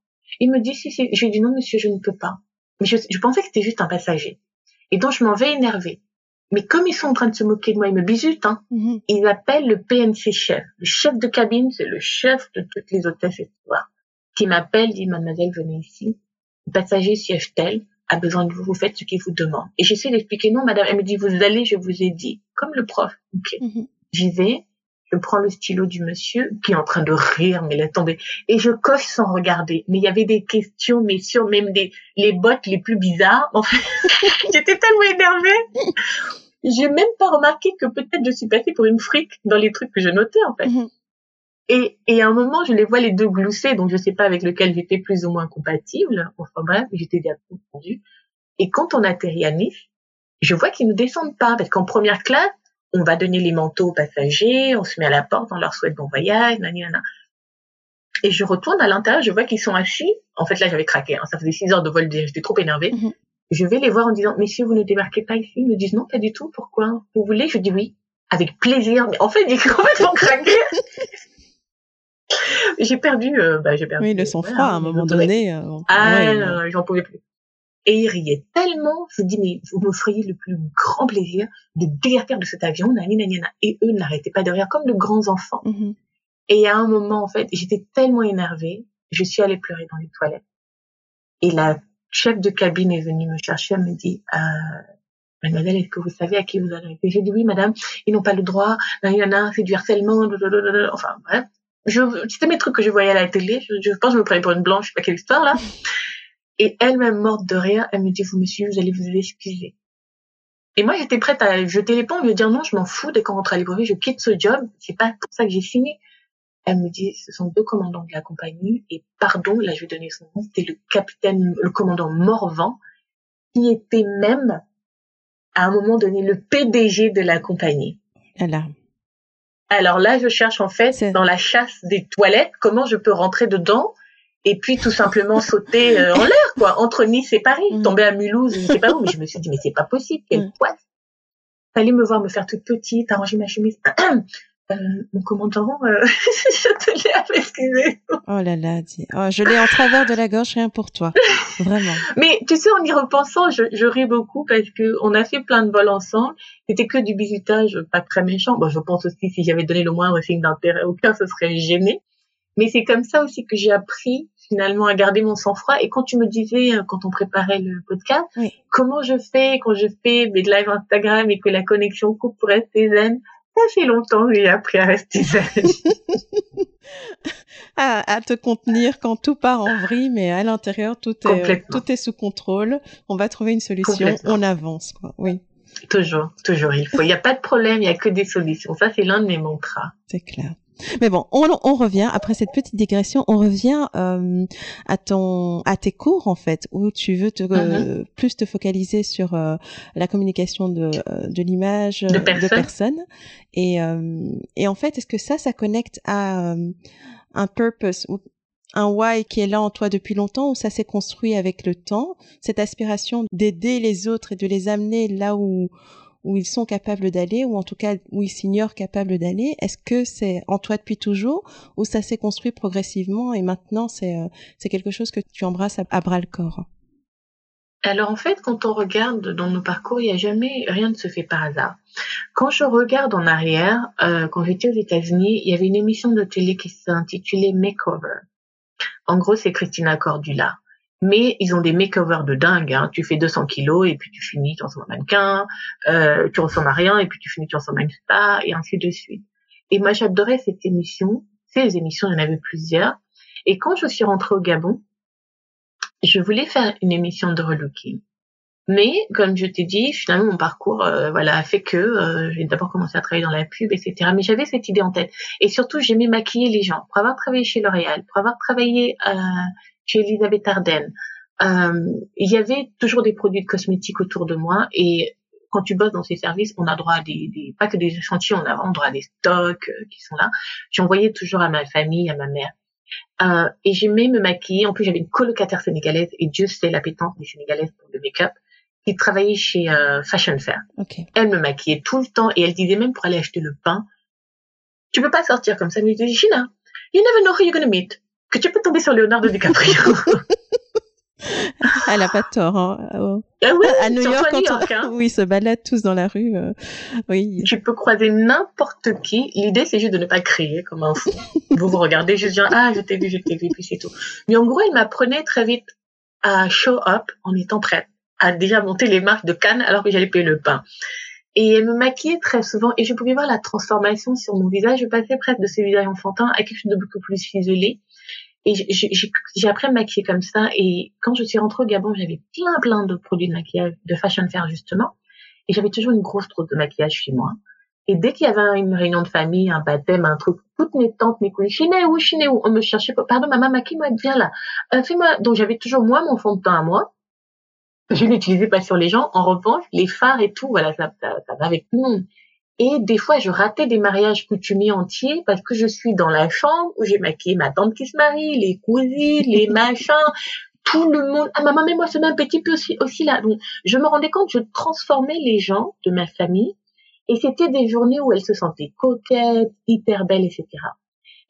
Il me dit, si, si. Je lui dis, non, monsieur, je ne peux pas. Mais je, pensais que c'était juste un passager. Et donc, je m'en vais énerver. Mais comme ils sont en train de se moquer de moi, ils me bisutent, hein. Mhm. Ils appellent le PNC chef. Le chef de cabine, c'est le chef de toutes les hôtesses et tout, qui m'appelle, dit, mademoiselle, venez ici. Le passager siège tel a besoin de vous, vous faites ce qu'il vous demande. Et j'essaie d'expliquer, non, madame, elle me dit, vous allez, je vous ai dit. Comme le prof. Ok. Mhm. J'y vais, je prends le stylo du monsieur qui est en train de rire, mais laisse tomber, et je coche sans regarder. Mais il y avait des questions, mais sur même des les bottes les plus bizarres. En fait, j'étais tellement énervée. j'ai même pas remarqué que peut-être je suis passée pour une fric dans les trucs que je notais, en fait. Mhm. Et, et à un moment, je les vois les deux glousser, donc je sais pas avec lequel j'étais plus ou moins compatible. Enfin bref, j'étais bien confondue. Et quand on atterrit à Nice, je vois qu'ils ne descendent pas, parce qu'en première classe, on va donner les manteaux aux passagers, on se met à la porte, on leur souhaite bon voyage, nanana. Et je retourne à l'intérieur, je vois qu'ils sont assis. En fait, là, j'avais craqué. Hein. Ça faisait six heures de vol, j'étais trop énervée. Mhm. Je vais les voir en disant, messieurs, vous ne débarquez pas ici. Ils me disent, non, pas du tout. Pourquoi? Vous voulez? Je dis oui. Avec plaisir. Mais en fait, j'ai complètement craqué. j'ai perdu, euh, bah, j'ai perdu. Oui, le sang-froid, à un moment donné. Euh, ah, j'en pouvais plus. Et il riait tellement, je dis, mais vous me feriez le plus grand plaisir de déguerpir de cet avion, Et eux n'arrêtaient pas de rire, comme de grands enfants. Mhm. Et à un moment, en fait, j'étais tellement énervée, je suis allée pleurer dans les toilettes. Et la chef de cabine est venue me chercher, elle me dit, euh, mademoiselle, est-ce que vous savez à qui vous avez J'ai dit oui, madame, ils n'ont pas le droit, il y en a, c'est du harcèlement, enfin bref. Je, c'était mes trucs que je voyais à la télé, je, je pense que je me prenais pour une blanche, je sais pas quelle histoire là. Et elle-même morte de rire, elle me dit, vous monsieur, vous allez vous excuser. Et moi, j'étais prête à jeter les ponts, lui dire non, je m'en fous, dès qu'on rentre à Libreville, je quitte ce job, c'est pas pour ça que j'ai signé. Elle me dit, ce sont deux commandants de la compagnie, et pardon, là je vais donner son nom, c'était le capitaine, le commandant Morvan, qui était même, à un moment donné, le PDG de la compagnie. Alors. Alors là, je cherche en fait, dans la chasse des toilettes, comment je peux rentrer dedans et puis tout simplement sauter euh, en l'air, quoi, entre Nice et Paris, mm. tomber à Mulhouse, je sais pas où, mais je me suis dit, mais c'est pas possible, quelle mm. poisse. Fallait me voir me faire toute petite, arranger ma chemise. Euh, mon commandant, euh, je te l'ai excusé. Oh là là, oh, je l'ai en travers de la gorge rien pour toi, vraiment. Mais tu sais, en y repensant, je, je ris beaucoup parce que on a fait plein de vols ensemble. C'était que du bisutage, pas très méchant. Bon, je pense aussi si j'avais donné le moindre signe d'intérêt aucun, ce serait gêné. Mais c'est comme ça aussi que j'ai appris finalement à garder mon sang-froid. Et quand tu me disais, euh, quand on préparait le podcast, comment je fais quand je fais mes lives Instagram et que la connexion coupe pour rester zen, ça fait longtemps que j'ai appris à rester zen. à, te contenir quand tout part en vrille, mais à l'intérieur, tout est, tout est sous contrôle. On va trouver une solution, on avance, quoi. Oui. Toujours, toujours. Il faut. Il n'y a pas de problème, il n'y a que des solutions. Ça, c'est l'un de mes mantras. C'est clair. Mais bon, on, on, revient après cette petite digression, on revient euh, à ton à tes cours en fait où tu veux te uh-huh. plus te focaliser sur euh, la communication de euh, de l'image de, de, personnes et et en fait est-ce que ça ça connecte à un purpose ou un why qui est là en toi depuis longtemps ou ça s'est construit avec le temps cette aspiration d'aider les autres et de les amener là où où ils sont capables d'aller, ou en tout cas où ils s'ignorent capables d'aller Est-ce que c'est en toi depuis toujours, ou ça s'est construit progressivement et maintenant c'est euh, c'est quelque chose que tu embrasses à, bras le corps? Alors en fait, quand on regarde dans nos parcours, il n'y a jamais rien ne se fait par hasard. Quand je regarde en arrière, euh, quand j'étais aux États-Unis, il y avait une émission de télé qui s'intitulait Makeover. En gros, c'est Christina Cordula mais ils ont des makeovers de dingue. Hein. Tu fais 200 kilos et puis tu finis, tu ressembles mannequin, euh, tu ressembles à rien et puis tu finis, tu ressembles à une star et ainsi de suite. Et moi, j'adorais cette émission. Ces émissions, il y en avait plusieurs. Et quand je suis rentrée au Gabon, je voulais faire une émission de relooking. Mais comme je t'ai dit, finalement mon parcours euh, voilà a fait que euh, j'ai d'abord commencé à travailler dans la pub, etc. Mais j'avais cette idée en tête. Et surtout, j'aimais maquiller les gens. Pour avoir travaillé chez L'Oréal, pour avoir travaillé euh, chez Elisabeth Arden. Euh, il y avait toujours des produits de cosmétiques autour de moi et quand tu bosses dans ces services, on a droit à des, des pas que des échantillons, on a droit à des stocks euh, qui sont là. J'envoyais toujours à ma famille, à ma mère. Euh, et j'aimais me maquiller. En plus, j'avais une colocataire sénégalaise et Dieu sait l'appétence des Sénégalaises pour le make-up qui travaillait chez euh, Fashion Fair. Okay. Elle me maquillait tout le temps et elle disait même pour aller acheter le pain, tu peux pas sortir comme ça. Mais je disais, Gina, you never know who you're gonna meet que tu peux tomber sur Leonardo DiCaprio. Elle a pas tort. Hein. Ah oui, à New York, quand hein. oui, se baladent tous dans la rue. Euh, oui. Tu peux croiser n'importe qui. L'idée, c'est juste de ne pas crier comme un fou. vous vous regardez juste dire ah je t'ai vu, je t'ai vu, puis c'est tout. Mais en gros, il m'apprenait très vite à show up en étant prête, à déjà monter les marques de Cannes alors que j'allais payer le pain. Et elle me maquillait très souvent et je pouvais voir la transformation sur mon visage. Je passais presque de ce visage enfantin à quelque chose de beaucoup plus ciselé. Et j'ai appris à me maquiller comme ça. Et quand je suis rentrée au Gabon, j'avais plein, plein de produits de maquillage, de fashion fair justement. Et j'avais toujours une grosse trousse de maquillage chez moi. Et dès qu'il y avait une réunion de famille, un baptême, un truc, toutes mes tantes, mes cousines, Chiné où, Chiné où, on me cherchait, pardon, maman, maquille-moi, viens là, euh, fais-moi. Donc j'avais toujours moi mon fond de teint à moi. Je n'utilisais pas sur les gens. En revanche, les phares et tout, voilà, ça, ça, ça va avec tout le monde. Et des fois, je ratais des mariages coutumiers entiers parce que je suis dans la chambre où j'ai maquillé ma tante qui se marie, les cousines, les machins, tout le monde. Ah, maman, mais moi, c'est un petit peu aussi, aussi là. Donc, je me rendais compte, je transformais les gens de ma famille et c'était des journées où elles se sentaient coquettes, hyper belles, etc.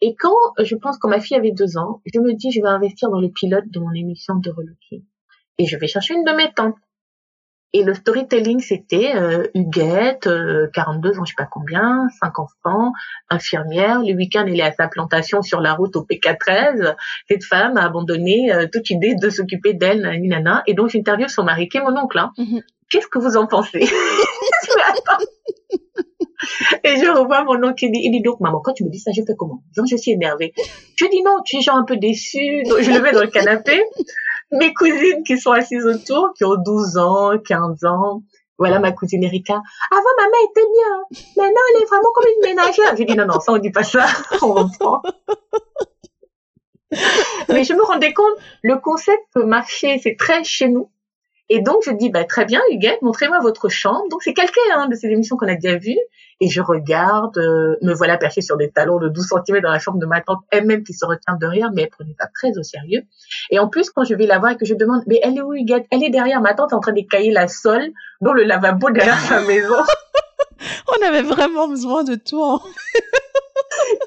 Et quand, je pense, quand ma fille avait deux ans, je me dis, je vais investir dans le pilote de mon émission de relooking. Et je vais chercher une de mes tantes. Et le storytelling, c'était euh, Huguette, euh, 42 ans, je sais pas combien, cinq enfants, infirmière. Le week-end, elle est à sa plantation sur la route au PK13. Cette femme a abandonné euh, toute idée de s'occuper d'elle, nana. Et donc, j'interviewe son mari, qui est mon oncle. Hein. Mhm. Qu'est-ce que vous en pensez? Et je revois mon oncle qui dit, il dit donc, maman, quand tu me dis ça, je fais comment? Donc, je suis énervée. Je dis non, tu es genre un peu déçue. Donc, je le mets dans le canapé. Mes cousines qui sont assises autour, qui ont 12 ans, 15 ans. Voilà ma cousine Erika. Avant, maman était bien. Maintenant, elle est vraiment comme une ménagère. Je dis non, non, ça, on dit pas ça. On reprend. Mais je me rendais compte, le concept peut marcher, c'est très chez nous. Et donc, je dis, bah, très bien, Huguette, montrez-moi votre chambre. Donc, c'est calqué hein, de ces émissions qu'on a déjà vues. Et je regarde, euh, me voilà perchée sur des talons de 12 cm dans la chambre de ma tante, elle-même qui se retient de rire, mais elle prenait ça très au sérieux. Et en plus, quand je vais la voir et que je demande, mais elle est où, Huguette? Elle est derrière. Ma tante est en train d'écailler la sole dans le lavabo derrière sa maison. On avait vraiment besoin de toi.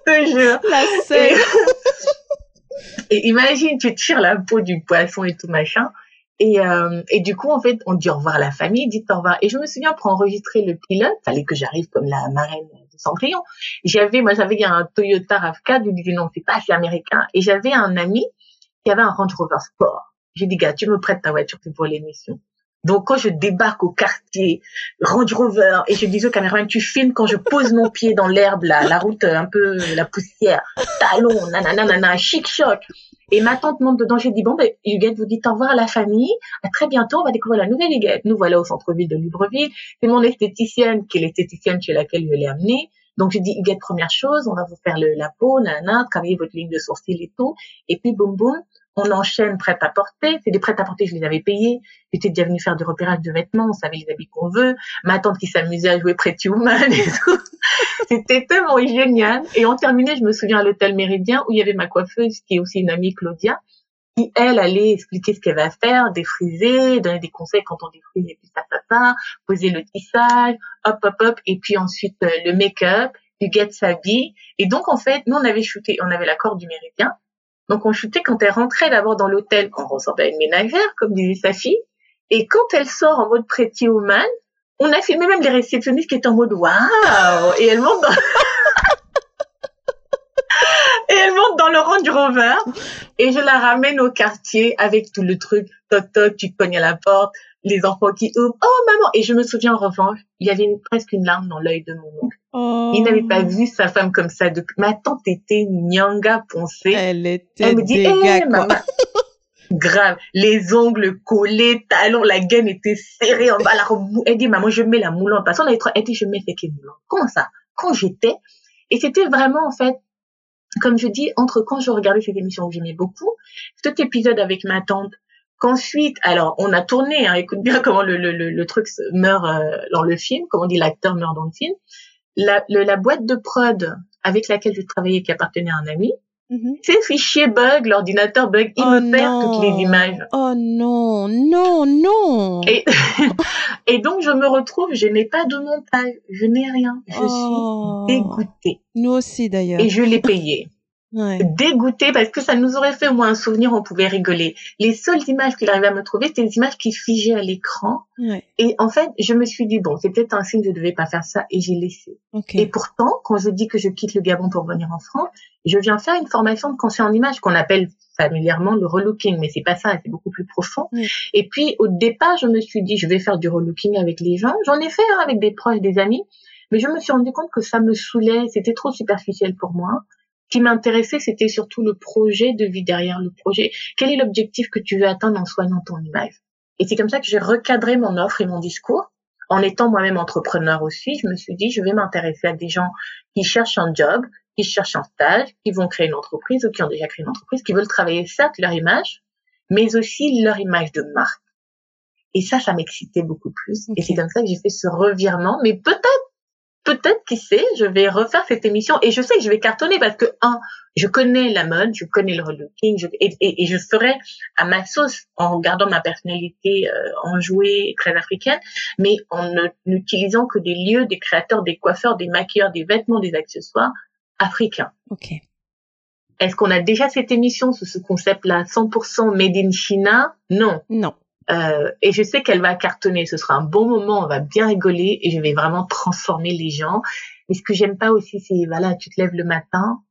Je te jure. La scène. Et imagine, tu tires la peau du poisson et tout machin. Et, euh, du coup, en fait, on dit au revoir à la famille, dit au revoir. Et je me souviens, pour enregistrer le pilote, fallait que j'arrive comme la marraine de Cendrillon. J'avais, moi, j'avais un Toyota RAV4, je disais non, c'est pas assez américain. Et j'avais un ami qui avait un Range Rover Sport. J'ai dit, gars, tu me prêtes ta voiture, c'est pour l'émission. Donc, quand je débarque au quartier, Range Rover, et je dis au caméraman, tu filmes quand je pose mon pied dans l'herbe, la, la route, un peu, la poussière, talon, nanana, nanana, chic choc. Et ma tante monte dedans, j'ai dit, bon, ben, Huguette, vous dites au revoir à la famille, à très bientôt, on va découvrir la nouvelle Huguette. Nous voilà au centre-ville de Libreville, c'est mon esthéticienne, qui est l'esthéticienne chez laquelle je l'ai amenée. Donc, j'ai dit, Huguette, première chose, on va vous faire le, la peau, nanana, travailler votre ligne de sourcil et tout. Et puis, boum, boum, on enchaîne prêt à porter. C'est des prêts à porter, je les avais payés. J'étais déjà venue faire du repérage de vêtements, on savait les habits qu'on veut. Ma tante qui s'amusait à jouer Pretty Woman et tout. C'était tellement génial. Et on terminait, je me souviens, à l'hôtel Méridien, où il y avait ma coiffeuse, qui est aussi une amie, Claudia, qui, elle, allait expliquer ce qu'elle va faire, défriser, donner des conseils quand on défrise et puis ça, ça, ça, poser le tissage, hop, hop, hop, et puis ensuite euh, le make-up, Huguette s'habille. Et donc, en fait, nous, on avait shooté, on avait l'accord du Méridien. Donc, on shootait quand elle rentrait d'abord dans l'hôtel, on ressemblait à une ménagère, comme disait sa fille. Et quand elle sort en mode Pretty Woman, on a filmé même les réceptionnistes qui étaient en mode waouh! Et elle monte dans le Range Rover. Et je la ramène au quartier avec tout le truc. Toc toc tu cognes à la porte les enfants qui ouvrent. Oh maman! Et je me souviens en revanche il y avait presque une larme dans l'œil de mon oncle Oh. il n'avait pas vu sa femme comme ça depuis ma tante était nyanga poncée Elle était elle me dit, hé, quoi. maman. Grave. Les ongles collés, talons, la gaine était serrée en bas. La robe mou- Elle dit, maman, je mets la moulante. Parce qu'on avait trop, elle dit, je mets est moulante. Comment ça? Quand j'étais, et c'était vraiment, en fait, comme je dis, entre quand je regardais cette émission que j'aimais beaucoup, cet épisode avec ma tante, qu'ensuite, alors, on a tourné, hein, écoute bien comment le, le, le, le truc meurt euh, dans le film, comment on dit l'acteur meurt dans le film. La, le- la boîte de prod avec laquelle je travaillais, qui appartenait à un ami, Mhm. ces fichiers bug, l'ordinateur bug, il Oh me perd non. toutes les images. Oh non, non, non. Et, et donc, je me retrouve, je n'ai pas de montage, je n'ai rien. Je Oh. suis dégoûtée. Nous aussi d'ailleurs. Et je l'ai payé. Ouais. Dégoûtée parce que ça nous aurait fait au moins un souvenir, on pouvait rigoler. Les seules images qu'il arrivait à me trouver, c'était des images qui figeaient à l'écran. Ouais. Et en fait, je me suis dit, bon, c'est peut-être un signe, je ne devais pas faire ça, et j'ai laissé. Et pourtant, quand je dis que je quitte le Gabon pour venir en France, je viens faire une formation de conseil en image qu'on appelle familièrement le relooking, mais c'est pas ça, c'est beaucoup plus profond. Et puis, au départ, je me suis dit, je vais faire du relooking avec les gens. J'en ai fait hein, avec des proches, des amis, mais je me suis rendu compte que ça me saoulait, c'était trop superficiel pour moi. Ce qui m'intéressait, c'était surtout le projet de vie derrière le projet. Quel est l'objectif que tu veux atteindre en soignant ton image? Et c'est comme ça que j'ai recadré mon offre et mon discours en étant moi-même entrepreneur aussi, je me suis dit, je vais m'intéresser à des gens qui cherchent un job, qui cherchent un stage, qui vont créer une entreprise ou qui ont déjà créé une entreprise, qui veulent travailler certes leur image, mais aussi leur image de marque. Et ça, ça m'excitait beaucoup plus. Et c'est comme ça que j'ai fait ce revirement. Mais peut-être peut-être, qui sait, je vais refaire cette émission et je sais que je vais cartonner parce que, un, je connais la mode, je connais le relooking et, et, je ferai à ma sauce en gardant ma personnalité euh, enjouée, très africaine, mais en n'utilisant que des lieux, des créateurs, des coiffeurs, des maquilleurs, des vêtements, des accessoires africains. Ok. Est-ce qu'on a déjà cette émission sous ce concept-là? 100% made in China? Non. Non. Euh, et je sais qu'elle va cartonner. Ce sera un bon moment, on va bien rigoler et je vais vraiment transformer les gens. Et ce que j'aime pas aussi, c'est voilà, tu te lèves le matin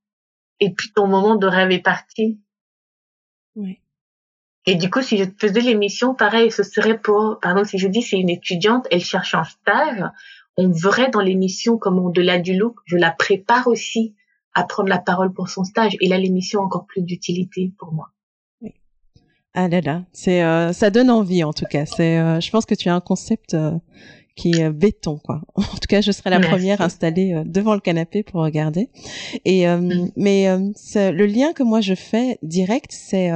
et puis ton moment de rêve est parti. Oui. Et du coup, si je faisais l'émission, pareil, ce serait pour, par exemple, si je dis c'est une étudiante, elle cherche un stage, on verrait dans l'émission comme au-delà du look, je la prépare aussi à prendre la parole pour son stage. Et là, l'émission a encore plus d'utilité pour moi. Ah là là, c'est euh, ça donne envie en tout cas. C'est, euh, je pense que tu as un concept euh, qui est béton quoi. En tout cas, je serai la première installée devant le canapé pour regarder. Et mm. mais le lien que moi je fais direct, c'est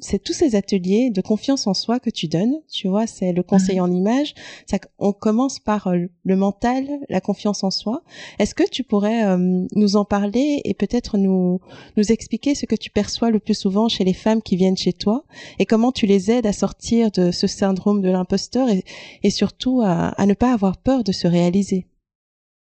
c'est tous ces ateliers de confiance en soi que tu donnes, tu vois, c'est le conseil mhm. en image. Ça, on commence par euh, le mental, la confiance en soi. Est-ce que tu pourrais euh, nous en parler et peut-être nous nous expliquer ce que tu perçois le plus souvent chez les femmes qui viennent chez toi et comment tu les aides à sortir de ce syndrome de l'imposteur et, surtout à, ne pas avoir peur de se réaliser?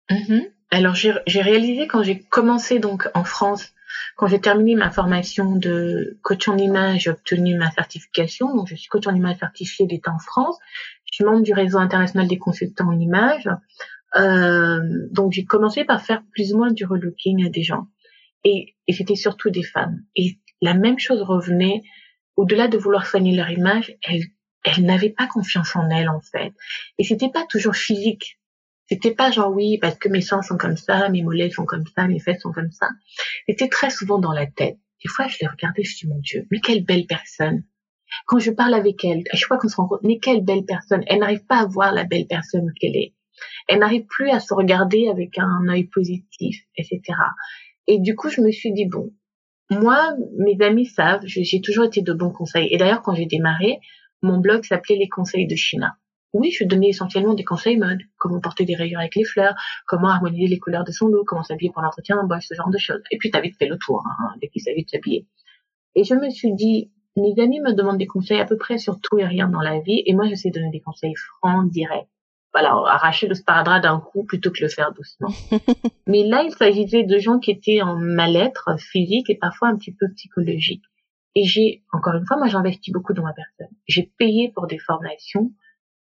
Mhm. Alors j'ai réalisé quand j'ai commencé donc en France quand j'ai terminé ma formation de coach en image, j'ai obtenu ma certification. Donc, je suis coach en image certifiée d'État en France. Je suis membre du réseau international des consultants en image. Euh, donc, j'ai commencé par faire plus ou moins du relooking à des gens. Et, et c'était surtout des femmes. Et la même chose revenait, au-delà de vouloir soigner leur image, elles, elles n'avaient pas confiance en elles, en fait. Et c'était pas toujours physique. C'était pas genre oui parce que mes seins sont comme ça, mes mollets sont comme ça, mes fesses sont comme ça. C'était très souvent dans la tête. Des fois, je les regardais, je dis mon Dieu, mais quelle belle personne. Quand je parle avec elle, je crois qu'on se rend compte, mais quelle belle personne. Elle n'arrive pas à voir la belle personne qu'elle est. Elle n'arrive plus à se regarder avec un œil positif, etc. Et du coup, je me suis dit bon, moi, mes amis savent, j'ai toujours été de bons conseils. Et d'ailleurs, quand j'ai démarré, mon blog s'appelait Les conseils de China oui, je donnais essentiellement des conseils mode, comment porter des rayures avec les fleurs, comment harmoniser les couleurs de son look, comment s'habiller pour l'entretien, bref, ce genre de choses. Et puis, t'as vite fait le tour, hein, dès qu'il s'agit de s'habiller. Et je me suis dit, mes amis me demandent des conseils à peu près sur tout et rien dans la vie, et moi, j'essaie de donner des conseils francs, directs. Voilà, arracher le sparadrap d'un coup plutôt que le faire doucement. Mais là, il s'agissait de gens qui étaient en mal-être physique et parfois un petit peu psychologique. Et j'ai, encore une fois, moi, j'investis beaucoup dans ma personne. J'ai payé pour des formations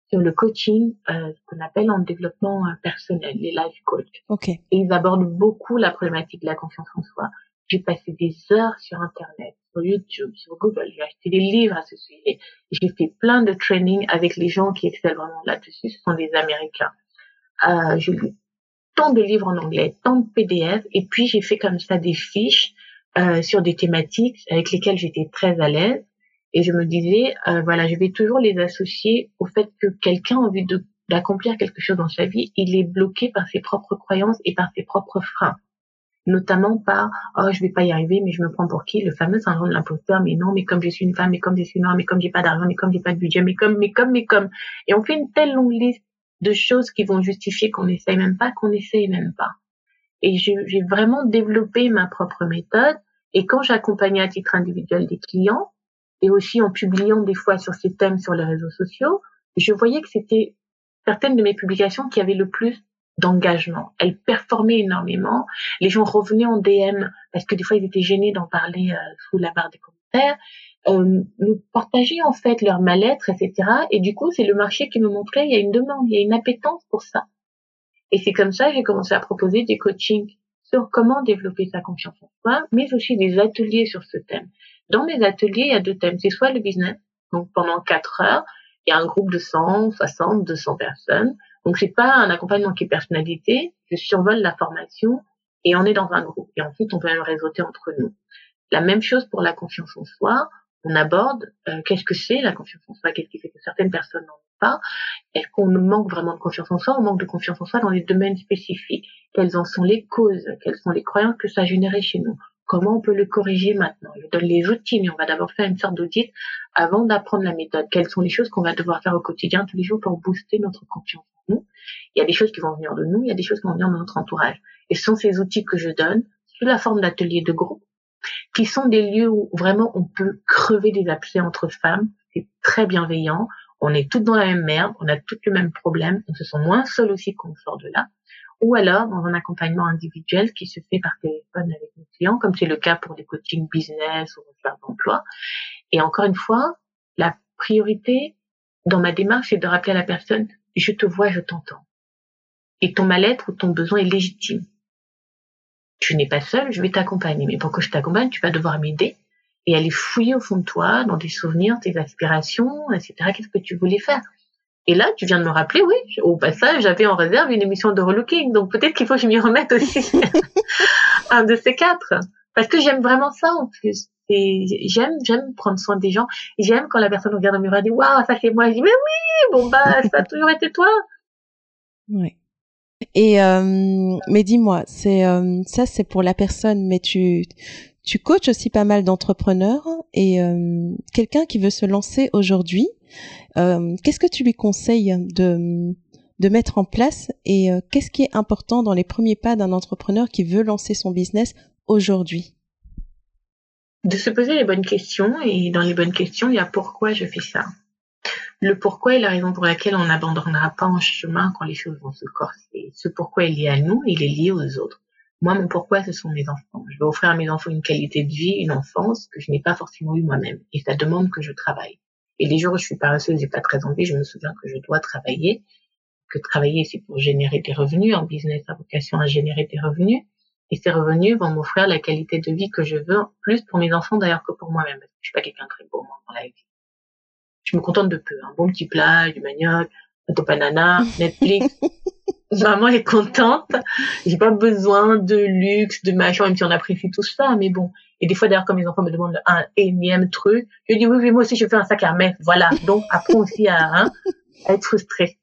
sur le coaching euh, qu'on appelle en développement euh, personnel, les life coach. Okay. Et ils abordent beaucoup la problématique de la confiance en soi. J'ai passé des heures sur Internet, sur YouTube, sur Google. J'ai acheté des livres à ce sujet. J'ai fait plein de training avec les gens qui excellent vraiment là-dessus. Ce sont des Américains. Euh, j'ai lu tant de livres en anglais, tant de PDF. Et puis, j'ai fait comme ça des fiches euh, sur des thématiques avec lesquelles j'étais très à l'aise. Et je me disais, euh, voilà, je vais toujours les associer au fait que quelqu'un a envie d'accomplir quelque chose dans sa vie, il est bloqué par ses propres croyances et par ses propres freins. Notamment par, oh, je vais pas y arriver, mais je me prends pour qui? Le fameux syndrome de l'imposteur, mais non, mais comme je suis une femme, mais comme je suis noire, mais comme j'ai pas d'argent, mais comme j'ai pas de budget, mais comme, mais comme, mais comme. Et on fait une telle longue liste de choses qui vont justifier qu'on n'essaye même pas, qu'on n'essaye même pas. Et j'ai vraiment développé ma propre méthode. Et quand j'accompagnais à titre individuel des clients, et aussi en publiant des fois sur ces thèmes sur les réseaux sociaux, je voyais que c'était certaines de mes publications qui avaient le plus d'engagement. Elles performaient énormément. Les gens revenaient en DM parce que des fois ils étaient gênés d'en parler euh, sous la barre des commentaires. Euh, nous partageaient en fait leur mal-être, etc. Et du coup, c'est le marché qui me montrait il y a une demande, il y a une appétence pour ça. Et c'est comme ça que j'ai commencé à proposer des coachings sur comment développer sa confiance en soi, mais aussi des ateliers sur ce thème. Dans mes ateliers, il y a deux thèmes. C'est soit le business, donc pendant quatre heures, il y a un groupe de 100, 60, 200 personnes. Donc c'est pas un accompagnement qui est personnalité, je survole la formation et on est dans un groupe. Et ensuite, on peut même réseauter entre nous. La même chose pour la confiance en soi. on aborde euh, qu'est-ce que c'est la confiance en soi, qu'est-ce qui fait que certaines personnes n'en ont pas, est-ce qu'on manque vraiment de confiance en soi, on manque de confiance en soi dans les domaines spécifiques, quelles en sont les causes, quelles sont les croyances que ça a généré chez nous, comment on peut le corriger maintenant. Je donne les outils, mais on va d'abord faire une sorte d'audit avant d'apprendre la méthode. Quelles sont les choses qu'on va devoir faire au quotidien, tous les jours, pour booster notre confiance en nous? Il y a des choses qui vont venir de nous, il y a des choses qui vont venir de notre entourage. Et ce sont ces outils que je donne sous la forme d'ateliers de groupe qui sont des lieux où vraiment on peut crever des abcès entre femmes. C'est très bienveillant. On est toutes dans la même merde, on a toutes le même problème, on se sent moins seul aussi quand sort de là. Ou alors dans un accompagnement individuel qui se fait par téléphone avec nos clients, comme c'est le cas pour des coachings business ou recherche d'emploi. Et encore une fois, la priorité dans ma démarche, c'est de rappeler à la personne, je te vois, je t'entends. Et ton mal-être ou ton besoin est légitime tu n'es pas seul, je vais t'accompagner. Mais pour que je t'accompagne, tu vas devoir m'aider et aller fouiller au fond de toi, dans tes souvenirs, tes aspirations, etc. Qu'est-ce que tu voulais faire? Et là, tu viens de me rappeler, oui, au passage, j'avais en réserve une émission de relooking, donc peut-être qu'il faut que je m'y remette aussi. un de ces quatre. Parce que j'aime vraiment ça en plus. Et j'aime, j'aime prendre soin des gens. J'aime quand la personne regarde au miroir et dit, waouh, ça c'est moi. Je dis, mais oui, bon bah, ça a toujours été toi. Oui. Et euh, mais dis-moi, c'est euh, ça c'est pour la personne, mais tu tu coaches aussi pas mal d'entrepreneurs et euh, quelqu'un qui veut se lancer aujourd'hui, qu'est-ce que tu lui conseilles de mettre en place et qu'est-ce qui est important dans les premiers pas d'un entrepreneur qui veut lancer son business aujourd'hui? De se poser les bonnes questions et dans les bonnes questions, il y a pourquoi je fais ça le pourquoi est la raison pour laquelle on n'abandonnera pas en chemin quand les choses vont se corser. Ce pourquoi est lié à nous, il est lié aux autres. Moi, mon pourquoi, ce sont mes enfants. Je veux offrir à mes enfants une qualité de vie, une enfance que je n'ai pas forcément eu moi-même. Et ça demande que je travaille. Et les jours où je suis paresseuse et pas très envie, je me souviens que je dois travailler. Que travailler, c'est pour générer des revenus. En business, a vocation à générer des revenus. Et ces revenus vont m'offrir la qualité de vie que je veux, plus pour mes enfants d'ailleurs que pour moi-même. Je suis pas quelqu'un de très beau dans la vie je me contente de peu. Un bon petit plat, du manioc, un topanana, Netflix. Maman est contente. J'ai pas besoin de luxe, de machin, même si on apprécie tout ça, mais bon. Et des fois, d'ailleurs, quand mes enfants me demandent un énième truc, je dis oui, oui, moi aussi, je fais un sac à main. Voilà. Donc, apprends aussi à, hein, à être frustré.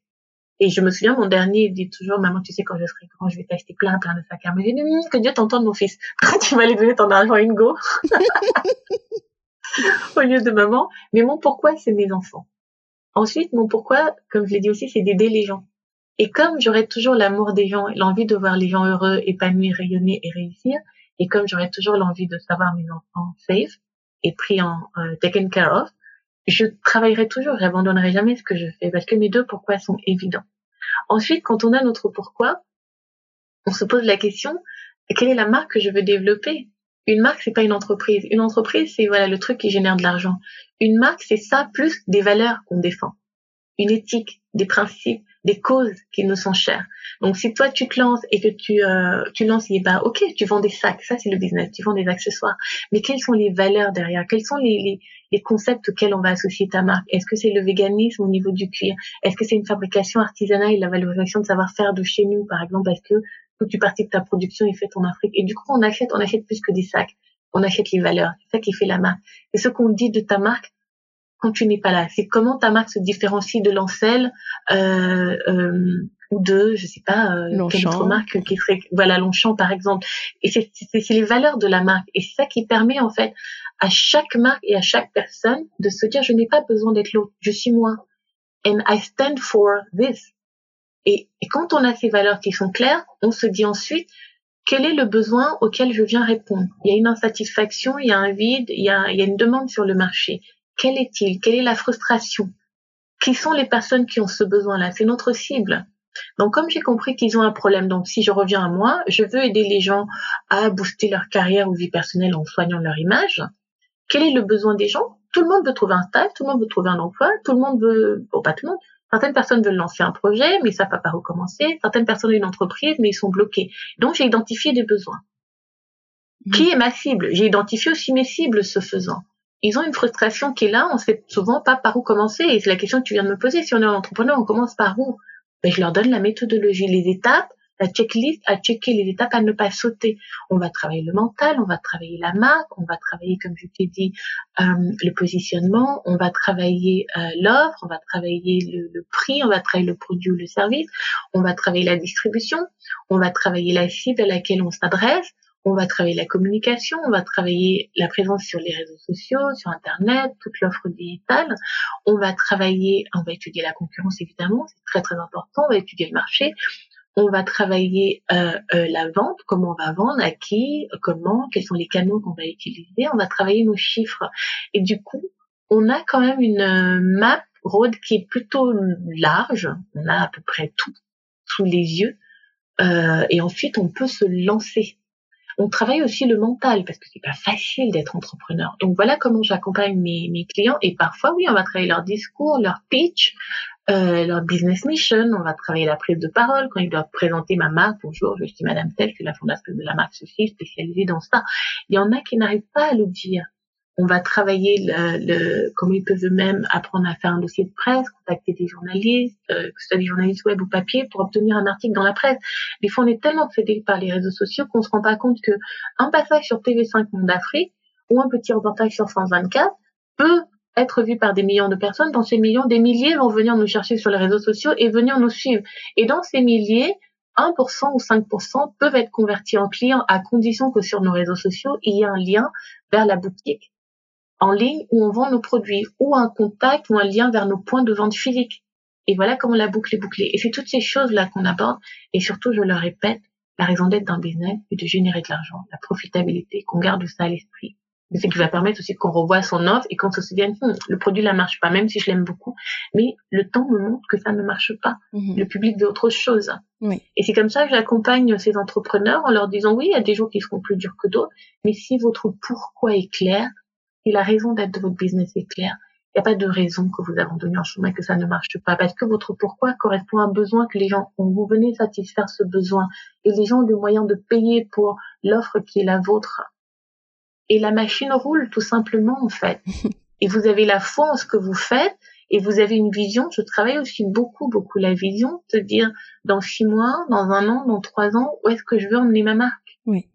Et je me souviens, mon dernier dit toujours, maman, tu sais, quand je serai grand, je vais t'acheter plein, plein de sacs à main. J'ai dit, hum, que Dieu t'entende, mon fils. tu vas aller donner ton argent une go. au lieu de maman. Mais mon pourquoi, c'est mes enfants. Ensuite, mon pourquoi, comme je l'ai dit aussi, c'est d'aider les gens. Et comme j'aurai toujours l'amour des gens, l'envie de voir les gens heureux, épanouis, rayonner et réussir, et comme j'aurai toujours l'envie de savoir mes enfants safe et pris en euh, taken care of, je travaillerai toujours, j'abandonnerai jamais ce que je fais parce que mes deux pourquoi sont évidents. Ensuite, quand on a notre pourquoi, on se pose la question quelle est la marque que je veux développer? Une marque, c'est pas une entreprise. Une entreprise, c'est voilà le truc qui génère de l'argent. Une marque, c'est ça plus des valeurs qu'on défend. Une éthique, des principes, des causes qui nous sont chères. Donc si toi tu te lances et que tu euh, tu lances, et bah ok, tu vends des sacs, ça c'est le business, tu vends des accessoires. Mais quelles sont les valeurs derrière? Quels sont les, les, les concepts auxquels on va associer ta marque? Est-ce que c'est le véganisme au niveau du cuir? Est-ce que c'est une fabrication artisanale et la valorisation de savoir-faire de chez nous, par exemple, parce que toute tu partie de ta production est faite en Afrique? Et du coup, on achète, on achète plus que des sacs. On achète les valeurs. C'est ça qui fait la marque. Et ce qu'on dit de ta marque quand tu n'es pas là, c'est comment ta marque se différencie de Lancel euh, euh, ou de, je sais pas, euh, quelle autre marque qui serait, voilà, Longchamp par exemple. Et c'est les valeurs de la marque. Et c'est ça qui permet en fait à chaque marque et à chaque personne de se dire, je n'ai pas besoin d'être l'autre, je suis moi. And I stand for this. Et, quand on a ces valeurs qui sont claires, on se dit ensuite quel est le besoin auquel je viens répondre? Il y a une insatisfaction, il y a un vide, il y a, il y a une demande sur le marché. Quel est-il? Quelle est la frustration? Qui sont les personnes qui ont ce besoin-là? C'est notre cible. Donc, comme j'ai compris qu'ils ont un problème, donc si je reviens à moi, je veux aider les gens à booster leur carrière ou vie personnelle en soignant leur image. Quel est le besoin des gens? Tout le monde veut trouver un stage, tout le monde veut trouver un emploi, tout le monde veut, bon pas tout le monde, Certaines personnes veulent lancer un projet, mais ça ne va pas recommencer. Certaines personnes ont une entreprise, mais ils sont bloqués. Donc, j'ai identifié des besoins. Mmh. Qui est ma cible? J'ai identifié aussi mes cibles ce faisant. Ils ont une frustration qui est là, on sait souvent pas par où commencer. Et c'est la question que tu viens de me poser. Si on est un entrepreneur, on commence par où? Ben, Je leur donne la méthodologie, les étapes, la checklist à checker, les étapes à ne pas sauter. On va travailler le mental, on va travailler la marque, on va travailler, comme je t'ai dit, euh, le positionnement, on va travailler euh, l'offre, on va travailler le, le, prix, on va travailler le produit ou le service, on va travailler la distribution, on va travailler la cible à laquelle on s'adresse, on va travailler la communication, on va travailler la présence sur les réseaux sociaux, sur Internet, toute l'offre digitale. On va travailler, on va étudier la concurrence évidemment, c'est très très important. On va étudier le marché. On va travailler euh, euh, la vente, comment on va vendre, à qui, comment, quels sont les canaux qu'on va utiliser. On va travailler nos chiffres. Et du coup, on a quand même une euh, map road qui est plutôt large. On a à peu près tout sous les yeux. et ensuite, on peut se lancer on travaille aussi le mental parce que c'est pas facile d'être entrepreneur. Donc voilà comment j'accompagne mes, clients et parfois oui on va travailler leur discours, leur pitch, euh, leur business mission, on va travailler la prise de parole quand ils doivent présenter ma marque. Bonjour, je suis Madame Tell, je suis la fondatrice de la marque ceci, spécialisée dans ça. Il y en a qui n'arrivent pas à le dire on va travailler le, le, comment ils peuvent eux-mêmes apprendre à faire un dossier de presse, contacter des journalistes, euh, que ce soit des journalistes web ou papier, pour obtenir un article dans la presse. Des fois, on est tellement obsédé par les réseaux sociaux qu'on se rend pas compte que un passage sur TV5 Monde d'Afrique ou un petit reportage sur France 24 peut être vu par des millions de personnes. Dans ces millions, des milliers vont venir nous chercher sur les réseaux sociaux et venir nous suivre. Et dans ces milliers, 1% ou 5% peuvent être convertis en clients à condition que sur nos réseaux sociaux, il y ait un lien vers la boutique en ligne où on vend nos produits ou un contact ou un lien vers nos points de vente physiques. Et voilà comment la boucle est bouclée. Et c'est toutes ces choses-là qu'on aborde. Et surtout, je le répète, la raison d'être d'un business est de générer de l'argent, la profitabilité, qu'on garde ça à l'esprit. C'est ce qui va permettre aussi qu'on revoie son offre et qu'on se souvienne, hum, le produit ne marche pas, même si je l'aime beaucoup. Mais le temps me montre que ça ne marche pas. Mhm. Le public veut autre chose. Et c'est comme ça que j'accompagne ces entrepreneurs en leur disant, oui, il y a des jours qui seront plus durs que d'autres, mais si votre pourquoi est clair, et la raison d'être de votre business est claire, il n'y a pas de raison que vous abandonniez en chemin et que ça ne marche pas parce que votre pourquoi correspond à un besoin que les gens ont. Vous venez satisfaire ce besoin et les gens ont le moyen de payer pour l'offre qui est la vôtre. Et la machine roule tout simplement en fait. Et vous avez la foi en ce que vous faites et vous avez une vision. Je travaille aussi beaucoup, beaucoup la vision, de dire dans six mois, dans un an, dans trois ans, où est-ce que je veux emmener ma marque? Oui.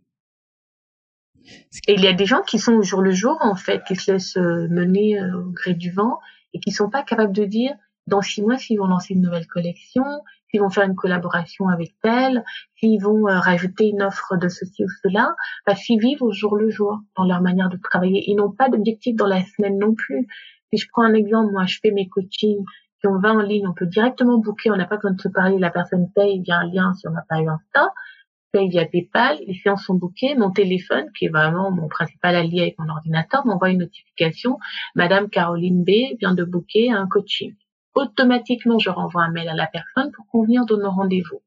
Et il y a des gens qui sont au jour le jour, en fait, qui se laissent euh, mener euh, au gré du vent et qui sont pas capables de dire dans six mois s'ils vont lancer une nouvelle collection, s'ils vont faire une collaboration avec tel, s'ils vont euh, rajouter une offre de ceci ou cela, parce qu'ils vivent au jour le jour dans leur manière de travailler. Ils n'ont pas d'objectif dans la semaine non plus. Si je prends un exemple, moi je fais mes coachings, si on va en ligne, on peut directement booker, on n'a pas besoin de se parler, la personne paye via un lien sur ma page Insta paye via PayPal, les séances sont bookées, mon téléphone, qui est vraiment mon principal allié avec mon ordinateur, m'envoie une notification, Madame Caroline B vient de booker un coaching. Automatiquement, je renvoie un mail à la personne pour convenir de nos rendez-vous.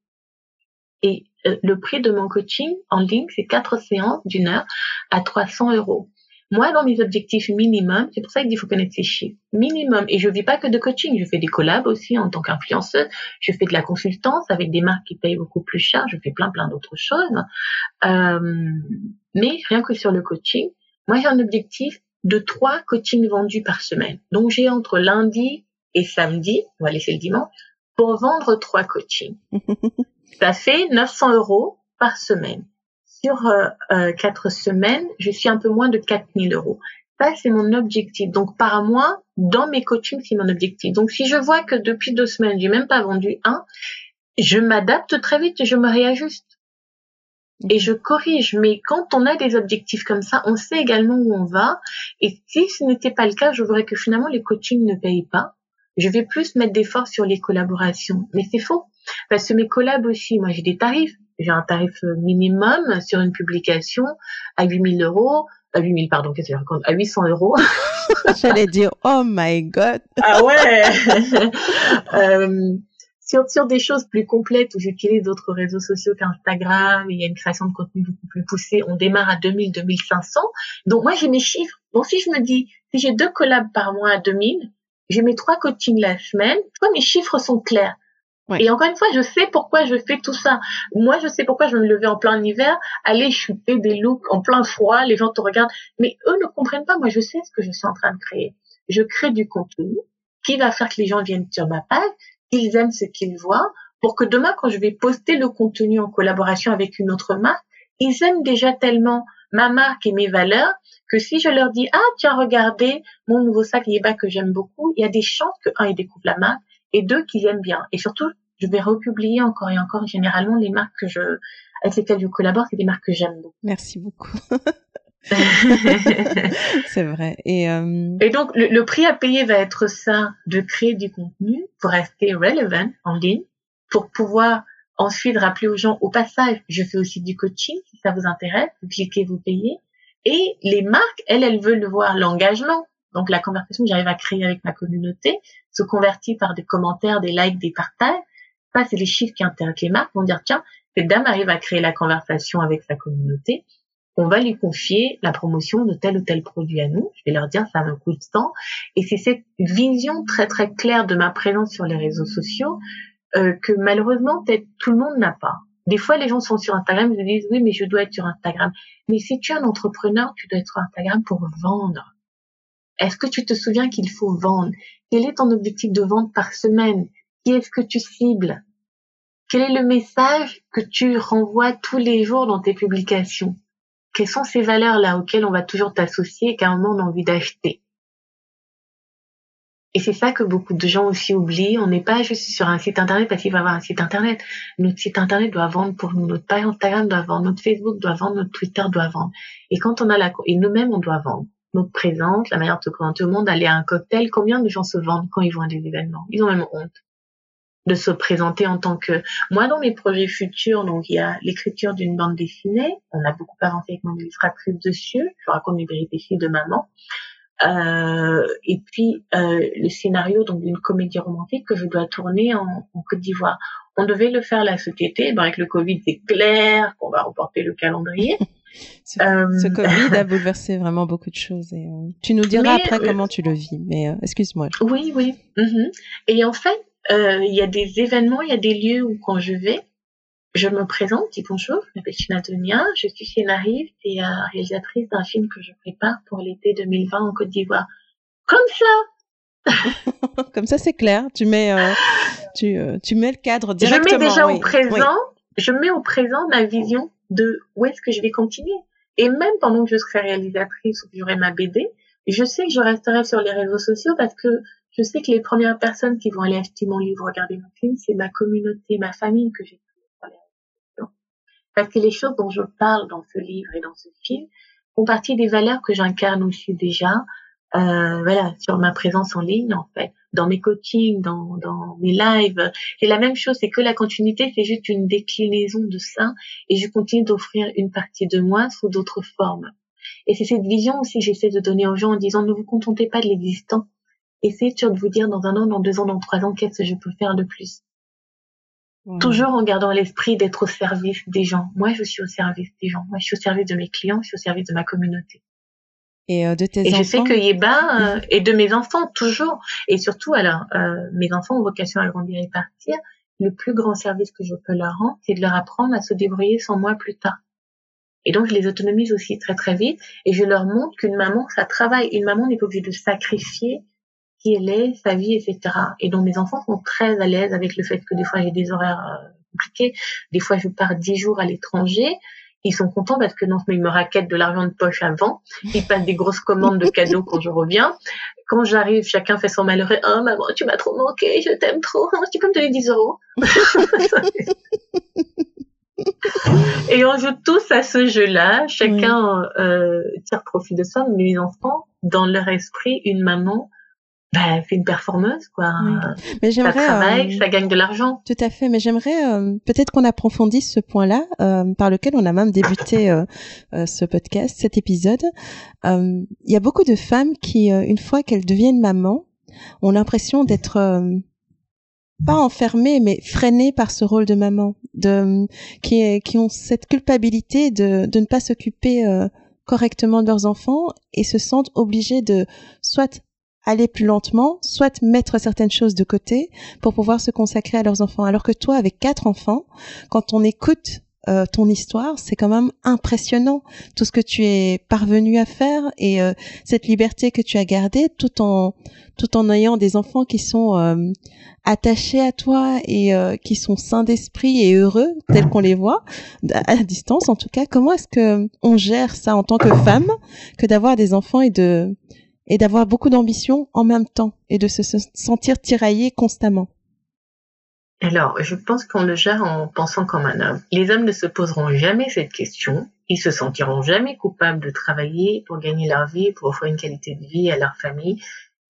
Et euh, le prix de mon coaching en ligne, c'est quatre séances d'une heure à 300 euros. Moi, dans mes objectifs minimum, c'est pour ça qu'il faut connaître ces chiffres. Minimum. Et je vis pas que de coaching. Je fais des collabs aussi en tant qu'influenceuse. Je fais de la consultance avec des marques qui payent beaucoup plus cher. Je fais plein, plein d'autres choses. Euh, mais rien que sur le coaching, moi, j'ai un objectif de trois coachings vendus par semaine. Donc, j'ai entre lundi et samedi, on va laisser le dimanche, pour vendre trois coachings. ça fait 900 euros par semaine sur euh, euh, quatre semaines, je suis un peu moins de 4000 euros. Ça, c'est mon objectif. Donc, par mois, dans mes coachings, c'est mon objectif. Donc, si je vois que depuis deux semaines, j'ai même pas vendu un, je m'adapte très vite et je me réajuste. Et je corrige. Mais quand on a des objectifs comme ça, on sait également où on va. Et si ce n'était pas le cas, je voudrais que finalement les coachings ne payent pas. Je vais plus mettre d'efforts sur les collaborations. Mais c'est faux. Parce que mes collabs aussi, moi j'ai des tarifs j'ai un tarif minimum sur une publication à 8000 euros, à 8000, pardon, qu'est-ce que je à 800 euros. J'allais dire, oh my god. ah ouais. euh, sur, sur des choses plus complètes où j'utilise d'autres réseaux sociaux qu'Instagram, il y a une création de contenu beaucoup plus poussée, on démarre à 2000, 2500. Donc moi j'ai mes chiffres. Donc si je me dis, si j'ai deux collabs par mois à 2000, j'ai mes trois coachings la semaine, toi mes chiffres sont clairs. Et encore une fois, je sais pourquoi je fais tout ça. Moi, je sais pourquoi je me lever en plein hiver, aller shooter des looks en plein froid, les gens te regardent. Mais eux ne comprennent pas. Moi, je sais ce que je suis en train de créer. Je crée du contenu qui va faire que les gens viennent sur ma page, qu'ils aiment ce qu'ils voient. pour que demain, quand je vais poster le contenu en collaboration avec une autre marque, ils aiment déjà tellement ma marque et mes valeurs que si je leur dis, ah, tiens, regardez mon nouveau sac Yeba que j'aime beaucoup, il y a des chances que, un, ils découvrent la marque et deux, qu'ils aiment bien. Et surtout, je vais republier encore et encore généralement les marques que je, avec lesquelles je collabore, c'est des marques que j'aime beaucoup. Merci beaucoup. c'est vrai. Et, euh... et donc, le, le, prix à payer va être ça, de créer du contenu pour rester relevant en ligne, pour pouvoir ensuite rappeler aux gens, au passage, je fais aussi du coaching, si ça vous intéresse, vous cliquez, vous payez. Et les marques, elles, elles veulent voir l'engagement. Donc, la conversation que j'arrive à créer avec ma communauté se convertit par des commentaires, des likes, des partages. Ça, c'est les chiffres qui intéressent les marques. Vont dire, tiens, cette dame arrive à créer la conversation avec sa communauté on va lui confier la promotion de tel ou tel produit à nous. Je vais leur dire, ça a un coût de temps. Et c'est cette vision très très claire de ma présence sur les réseaux sociaux euh, que malheureusement peut-être tout le monde n'a pas. Des fois, les gens sont sur Instagram, ils se disent, oui, mais je dois être sur Instagram. Mais si tu es un entrepreneur, tu dois être sur Instagram pour vendre. Est-ce que tu te souviens qu'il faut vendre? Quel est ton objectif de vente par semaine? Qui est-ce que tu cibles? Quel est le message que tu renvoies tous les jours dans tes publications? Quelles sont ces valeurs-là auxquelles on va toujours t'associer et qu'à un moment on a envie d'acheter? Et c'est ça que beaucoup de gens aussi oublient. On n'est pas juste sur un site internet parce qu'il va avoir un site internet. Notre site internet doit vendre pour nous. Notre page Instagram doit vendre. Notre Facebook doit vendre. Notre Twitter doit vendre. Et quand on a la, et nous-mêmes, on doit vendre. Notre présence, la manière de se présenter au monde, aller à un cocktail. Combien de gens se vendent quand ils vont à des événements? Ils ont même honte de se présenter en tant que moi dans mes projets futurs donc il y a l'écriture d'une bande dessinée. On a beaucoup avancé avec mon illustratrice dessus. Je raconte mes péripéties de maman. Euh, et puis euh, le scénario donc d'une comédie romantique que je dois tourner en, Côte d'Ivoire. On devait le faire la cet été avec le Covid c'est clair qu'on va reporter le calendrier. Ce, euh, Covid a bouleversé vraiment beaucoup de choses et euh, tu nous diras après euh, comment tu le vis mais excuse-moi. Oui oui. Mm-hmm. et en fait il y a des événements, il y a des lieux où quand je vais, je me présente, dis bonjour, je m'appelle Shina je suis scénariste et euh, réalisatrice d'un film que je prépare pour l'été 2020 en Côte d'Ivoire. Comme ça Comme ça, c'est clair. Tu mets, euh, tu, euh, tu mets le cadre directement. Je mets déjà au présent, je mets au présent ma vision de où est-ce que je vais continuer. Et même pendant que je serai réalisatrice ou que j'aurai ma BD, je sais que je resterai sur les réseaux sociaux parce que je sais que les premières personnes qui vont aller acheter mon livre, regarder mon film, c'est ma communauté, ma famille que j'ai parce que les choses dont je parle dans ce livre et dans ce film font partie des valeurs que j'incarne aussi déjà, euh, voilà, sur ma présence en ligne en fait, dans mes coachings, dans, dans mes lives. C'est la même chose, c'est que la continuité, c'est juste une déclinaison de ça, et je continue d'offrir une partie de moi sous d'autres formes. Et c'est cette vision aussi que j'essaie de donner aux gens en disant ne vous contentez pas de l'existant, essayez toujours de vous dire dans un an, dans deux ans, dans trois ans, qu'est-ce que je peux faire de plus? Toujours en gardant l'esprit d'être au service des gens. Moi, je suis au service des gens. Moi, je suis au service de mes clients, je suis au service de ma communauté. Et euh, de tes et je sais que Yeba, euh, et de mes enfants, toujours. Et surtout, alors, euh, mes enfants ont vocation à grandir et partir. Le plus grand service que je peux leur rendre, c'est de leur apprendre à se débrouiller sans moi plus tard. Et donc, je les autonomise aussi très très vite. Et je leur montre qu'une maman, ça travaille. Une maman n'est pas obligée de sacrifier qui elle est, sa vie, etc. Et donc mes enfants sont très à l'aise avec le fait que des fois j'ai des horaires euh, compliqués, des fois je pars dix jours à l'étranger. Ils sont contents parce que non seulement ils me raquettent de l'argent de poche avant, ils passent des grosses commandes de cadeaux quand je reviens. Quand j'arrive, chacun fait son malheureux. Oh maman, tu m'as trop manqué, je t'aime trop. tu peux me donner 10 euros Et on joue tous à ce jeu-là. Chacun euh, tire profit de ça. Mais les enfants, dans leur esprit, une maman, bah, fait une performeuse, quoi. Mais j'aimerais, ça travaille, euh, ça gagne de l'argent. Tout à fait. Mais j'aimerais euh, peut-être qu'on approfondisse ce point-là, euh, par lequel on a même débuté ce podcast, cet épisode. Il y a beaucoup de femmes qui, une fois qu'elles deviennent mamans, ont l'impression d'être pas enfermées, mais freinées par ce rôle de maman, de qui, qui ont cette culpabilité de, de ne pas s'occuper correctement de leurs enfants et se sentent obligées de soit aller plus lentement, soit mettre certaines choses de côté pour pouvoir se consacrer à leurs enfants. Alors que toi, avec quatre enfants, quand on écoute euh, ton histoire, c'est quand même impressionnant tout ce que tu es parvenu à faire et euh, cette liberté que tu as gardée tout en tout en ayant des enfants qui sont euh, attachés à toi et qui sont sains d'esprit et heureux tels qu'on les voit à distance en tout cas. Comment est-ce que on gère ça en tant que femme que d'avoir des enfants et de et d'avoir beaucoup d'ambition en même temps et de se sentir tiraillé constamment alors, je pense qu'on le gère en pensant comme un homme. Les hommes ne se poseront jamais cette question. Ils se sentiront jamais coupables de travailler pour gagner leur vie, pour offrir une qualité de vie à leur famille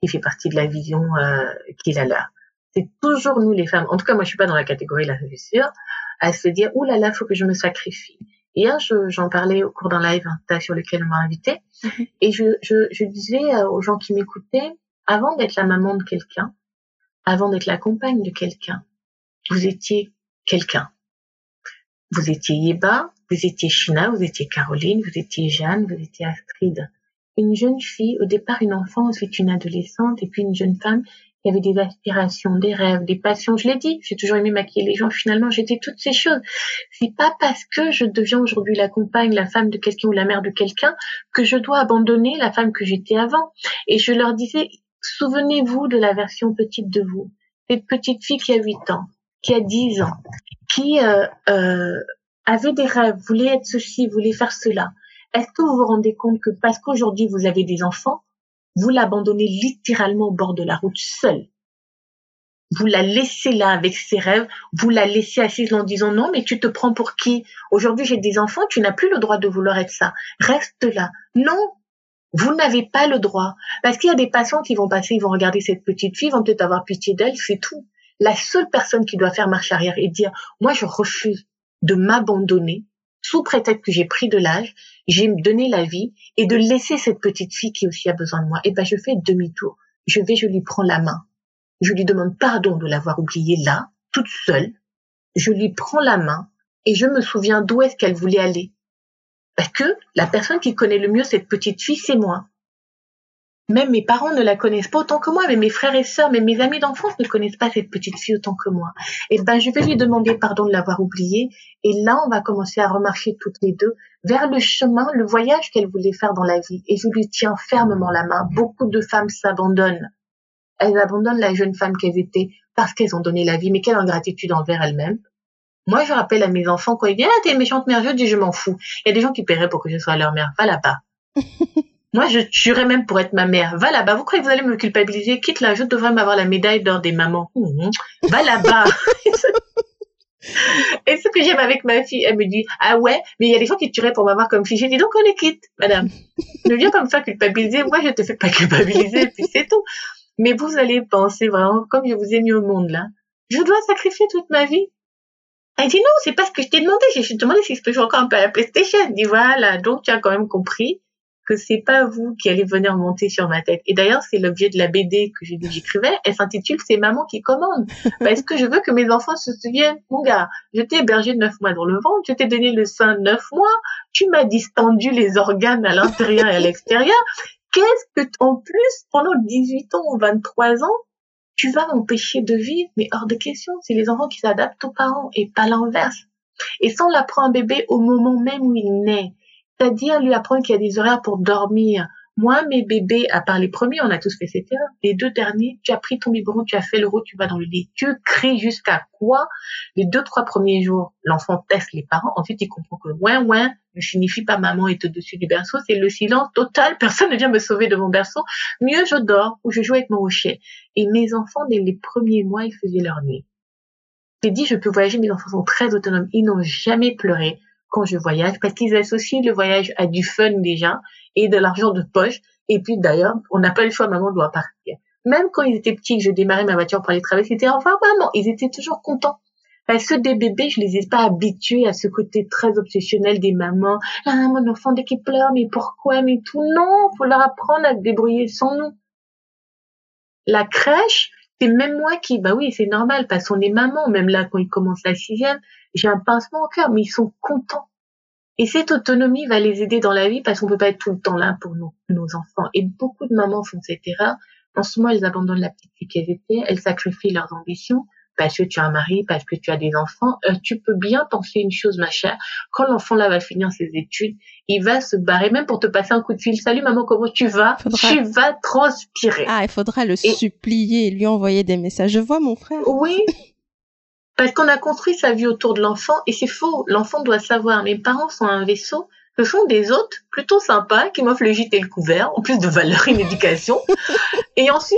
qui fait partie de la vision euh, qu'il a là. C'est toujours nous les femmes, en tout cas moi je suis pas dans la catégorie là, c'est sûr, à se dire ouh là là, faut que je me sacrifie. Hier, j'en parlais au cours d'un live sur lequel on m'a invité, mhm. et je, je, je disais euh, aux gens qui m'écoutaient, avant d'être la maman de quelqu'un, avant d'être la compagne de quelqu'un, vous étiez quelqu'un. Vous étiez Yeba, vous étiez China, vous étiez Caroline, vous étiez Jeanne, vous étiez Astrid. Une jeune fille, au départ une enfant, ensuite une adolescente, et puis une jeune femme qui avait des aspirations, des rêves, des passions. Je l'ai dit, j'ai toujours aimé maquiller les gens. Finalement, j'étais toutes ces choses. C'est pas parce que je deviens aujourd'hui la compagne, la femme de quelqu'un ou la mère de quelqu'un que je dois abandonner la femme que j'étais avant. Et je leur disais, souvenez-vous de la version petite de vous. Cette petite fille qui a 8 ans, qui a 10 ans, qui euh, euh, avait des rêves, voulait être ceci, voulait faire cela. Est-ce que vous vous rendez compte que parce qu'aujourd'hui vous avez des enfants, vous l'abandonnez littéralement au bord de la route seule vous la laissez là avec ses rêves, vous la laissez assise en disant non, mais tu te prends pour qui? Aujourd'hui, j'ai des enfants, tu n'as plus le droit de vouloir être ça. Reste là. Non, vous n'avez pas le droit. Parce qu'il y a des patients qui vont passer, ils vont regarder cette petite fille, ils vont peut-être avoir pitié d'elle, c'est tout la seule personne qui doit faire marche arrière et dire, moi, je refuse de m'abandonner sous prétexte que j'ai pris de l'âge, j'ai donné la vie et de laisser cette petite fille qui aussi a besoin de moi. Et eh ben, je fais demi-tour. Je vais, je lui prends la main. Je lui demande pardon de l'avoir oubliée là, toute seule. Je lui prends la main et je me souviens d'où est-ce qu'elle voulait aller. Parce que la personne qui connaît le mieux cette petite fille, c'est moi. Même mes parents ne la connaissent pas autant que moi, mais mes frères et sœurs, mais mes amis d'enfance ne connaissent pas cette petite fille autant que moi. Et ben, je vais lui demander pardon de l'avoir oubliée. Et là, on va commencer à remarcher toutes les deux vers le chemin, le voyage qu'elle voulait faire dans la vie. Et je lui tiens fermement la main. Beaucoup de femmes s'abandonnent. Elles abandonnent la jeune femme qu'elles étaient parce qu'elles ont donné la vie. Mais quelle ingratitude envers elles-mêmes. Moi, je rappelle à mes enfants, quand ils viennent, ah, t'es méchante mère, je dis, je m'en fous. Il y a des gens qui paieraient pour que je sois leur mère. Va là-bas. Moi, je tuerais même pour être ma mère. Va là-bas. Vous croyez que vous allez me culpabiliser? Quitte là, je devrais m'avoir la médaille d'or des mamans. Mhm. Va là-bas. Et ce que j'aime avec ma fille, elle me dit, ah ouais, mais il y a des gens qui tueraient pour m'avoir comme fille. J'ai dit, donc on est quitte, madame. ne viens pas me faire culpabiliser. Moi, je te fais pas culpabiliser, puis c'est tout. Mais vous allez penser vraiment, comme je vous ai mis au monde là, je dois sacrifier toute ma vie. Elle dit, non, c'est pas ce que je t'ai demandé. J'ai demandé si je peux jouer encore un peu à la PlayStation. Elle dit, voilà, donc tu as quand même compris que c'est pas vous qui allez venir monter sur ma tête. Et d'ailleurs, c'est l'objet de la BD que j'ai dit j'écrivais. Elle s'intitule C'est maman qui commande. Parce que je veux que mes enfants se souviennent, mon gars, je t'ai hébergé neuf mois dans le ventre, je t'ai donné le sein neuf mois, tu m'as distendu les organes à l'intérieur et à l'extérieur. Qu'est-ce que, en plus, pendant 18 ans ou 23 ans, tu vas m'empêcher de vivre, mais hors de question. C'est les enfants qui s'adaptent aux parents et pas l'inverse. Et sans on l'apprend un bébé au moment même où il naît, c'est-à-dire lui apprendre qu'il y a des horaires pour dormir. Moi, mes bébés, à part les premiers, on a tous fait cette erreur. Les deux derniers, tu as pris ton biberon, tu as fait le route, tu vas dans le lit. Tu cries jusqu'à quoi? Les deux, trois premiers jours, l'enfant teste les parents. Ensuite, il comprend que ouin, ouin ne signifie pas maman est au-dessus du berceau. C'est le silence total. Personne ne vient me sauver de mon berceau. Mieux, je dors ou je joue avec mon rocher. Et mes enfants, dès les premiers mois, ils faisaient leur nuit. J'ai dit, je peux voyager. Mes enfants sont très autonomes. Ils n'ont jamais pleuré quand je voyage parce qu'ils associent le voyage à du fun déjà et de l'argent de poche. Et puis d'ailleurs, on n'a pas le choix, maman doit partir. Même quand ils étaient petits, que je démarrais ma voiture pour aller travailler, c'était enfin maman, ils étaient toujours contents. Parce que des bébés, je les ai pas habitués à ce côté très obsessionnel des mamans. Ah, mon enfant, dès qu'il pleure, mais pourquoi, mais tout. Non, faut leur apprendre à se débrouiller sans nous. La crèche, c'est même moi qui, bah oui, c'est normal, parce qu'on est maman, même là, quand ils commencent la sixième, j'ai un pincement au cœur, mais ils sont contents. Et cette autonomie va les aider dans la vie parce qu'on peut pas être tout le temps là pour nos, enfants. Et beaucoup de mamans font cette erreur. En ce moment, elles abandonnent la petite fille qu'elles étaient, elles sacrifient leurs ambitions parce que tu as un mari, parce que tu as des enfants, euh, tu peux bien penser une chose, ma chère. Quand l'enfant là va finir ses études, il va se barrer même pour te passer un coup de fil. Salut maman, comment tu vas? Tu vas transpirer. Ah, il faudra le supplier, lui envoyer des messages. Je vois mon frère. Oui. Parce qu'on a construit sa vie autour de l'enfant et c'est faux. L'enfant doit savoir. Mes parents sont un vaisseau. Ce sont des hôtes plutôt sympas qui m'offrent le gîte et le couvert, en plus de valeur et d'éducation. et ensuite,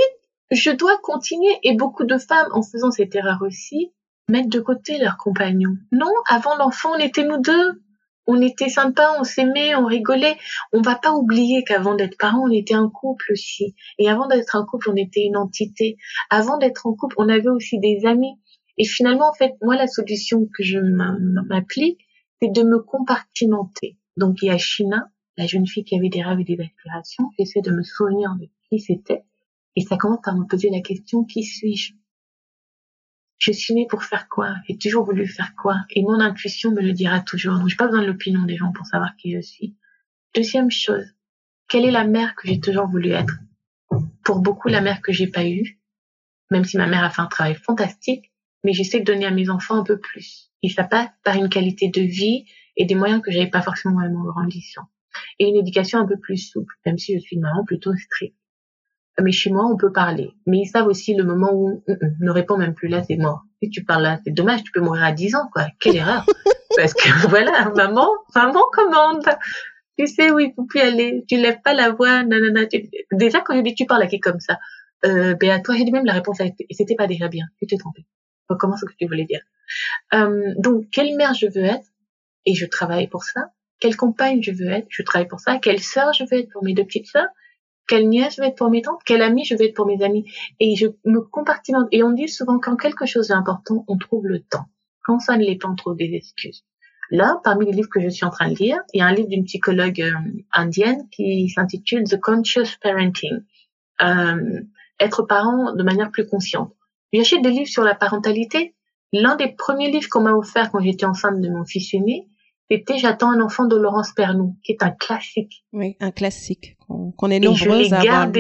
je dois continuer, et beaucoup de femmes, en faisant cette erreur aussi, mettent de côté leurs compagnons. Non, avant l'enfant, on était nous deux. On était sympas, on s'aimait, on rigolait. On va pas oublier qu'avant d'être parents, on était un couple aussi. Et avant d'être un couple, on était une entité. Avant d'être en couple, on avait aussi des amis. Et finalement, en fait, moi, la solution que je m'applique, c'est de me compartimenter. Donc, il y a China, la jeune fille qui avait des rêves et des aspirations. J'essaie de me souvenir de qui c'était. Et ça commence par me poser la question, qui suis-je? Je suis née pour faire quoi? J'ai toujours voulu faire quoi? Et mon intuition me le dira toujours. Donc, j'ai pas besoin de l'opinion des gens pour savoir qui je suis. Deuxième chose, quelle est la mère que j'ai toujours voulu être? Pour beaucoup, la mère que j'ai pas eue, même si ma mère a fait un travail fantastique, mais j'essaie de donner à mes enfants un peu plus. Et ça passe par une qualité de vie et des moyens que j'avais pas forcément à mon grandissant. Et une éducation un peu plus souple, même si je suis une maman plutôt stricte mais chez moi, on peut parler. Mais ils savent aussi le moment où on ne répond même plus là, c'est mort. Si tu parles là, c'est dommage, tu peux mourir à 10 ans, quoi. Quelle erreur. Parce que voilà, maman, maman commande. Tu sais où il faut plus aller. Tu lèves pas la voix, nanana. Déjà, quand je dis tu parles à qui comme ça, euh, ben à toi, j'ai même la réponse a été, et c'était pas déjà bien. Tu t'es trompé. Comment ce que tu voulais dire? Euh, donc, quelle mère je veux être? Et je travaille pour ça. Quelle compagne je veux être? Je travaille pour ça. Quelle sœur je veux être pour mes deux petites sœurs? Quelle nièce je vais être pour mes tantes, quelle amie je vais être pour mes amis? Et je me compartimente. Et on dit souvent quand quelque chose est important, on trouve le temps. Quand ça ne l'est pas, on trouve des excuses. Là, parmi les livres que je suis en train de lire, il y a un livre d'une psychologue euh, indienne qui s'intitule The Conscious Parenting. Euh, être parent de manière plus consciente. J'achète des livres sur la parentalité. L'un des premiers livres qu'on m'a offert quand j'étais enceinte de mon fils aîné, c'était J'attends un enfant de Laurence Pernou, qui est un classique. Oui, un classique qu'on est nombreuses à avoir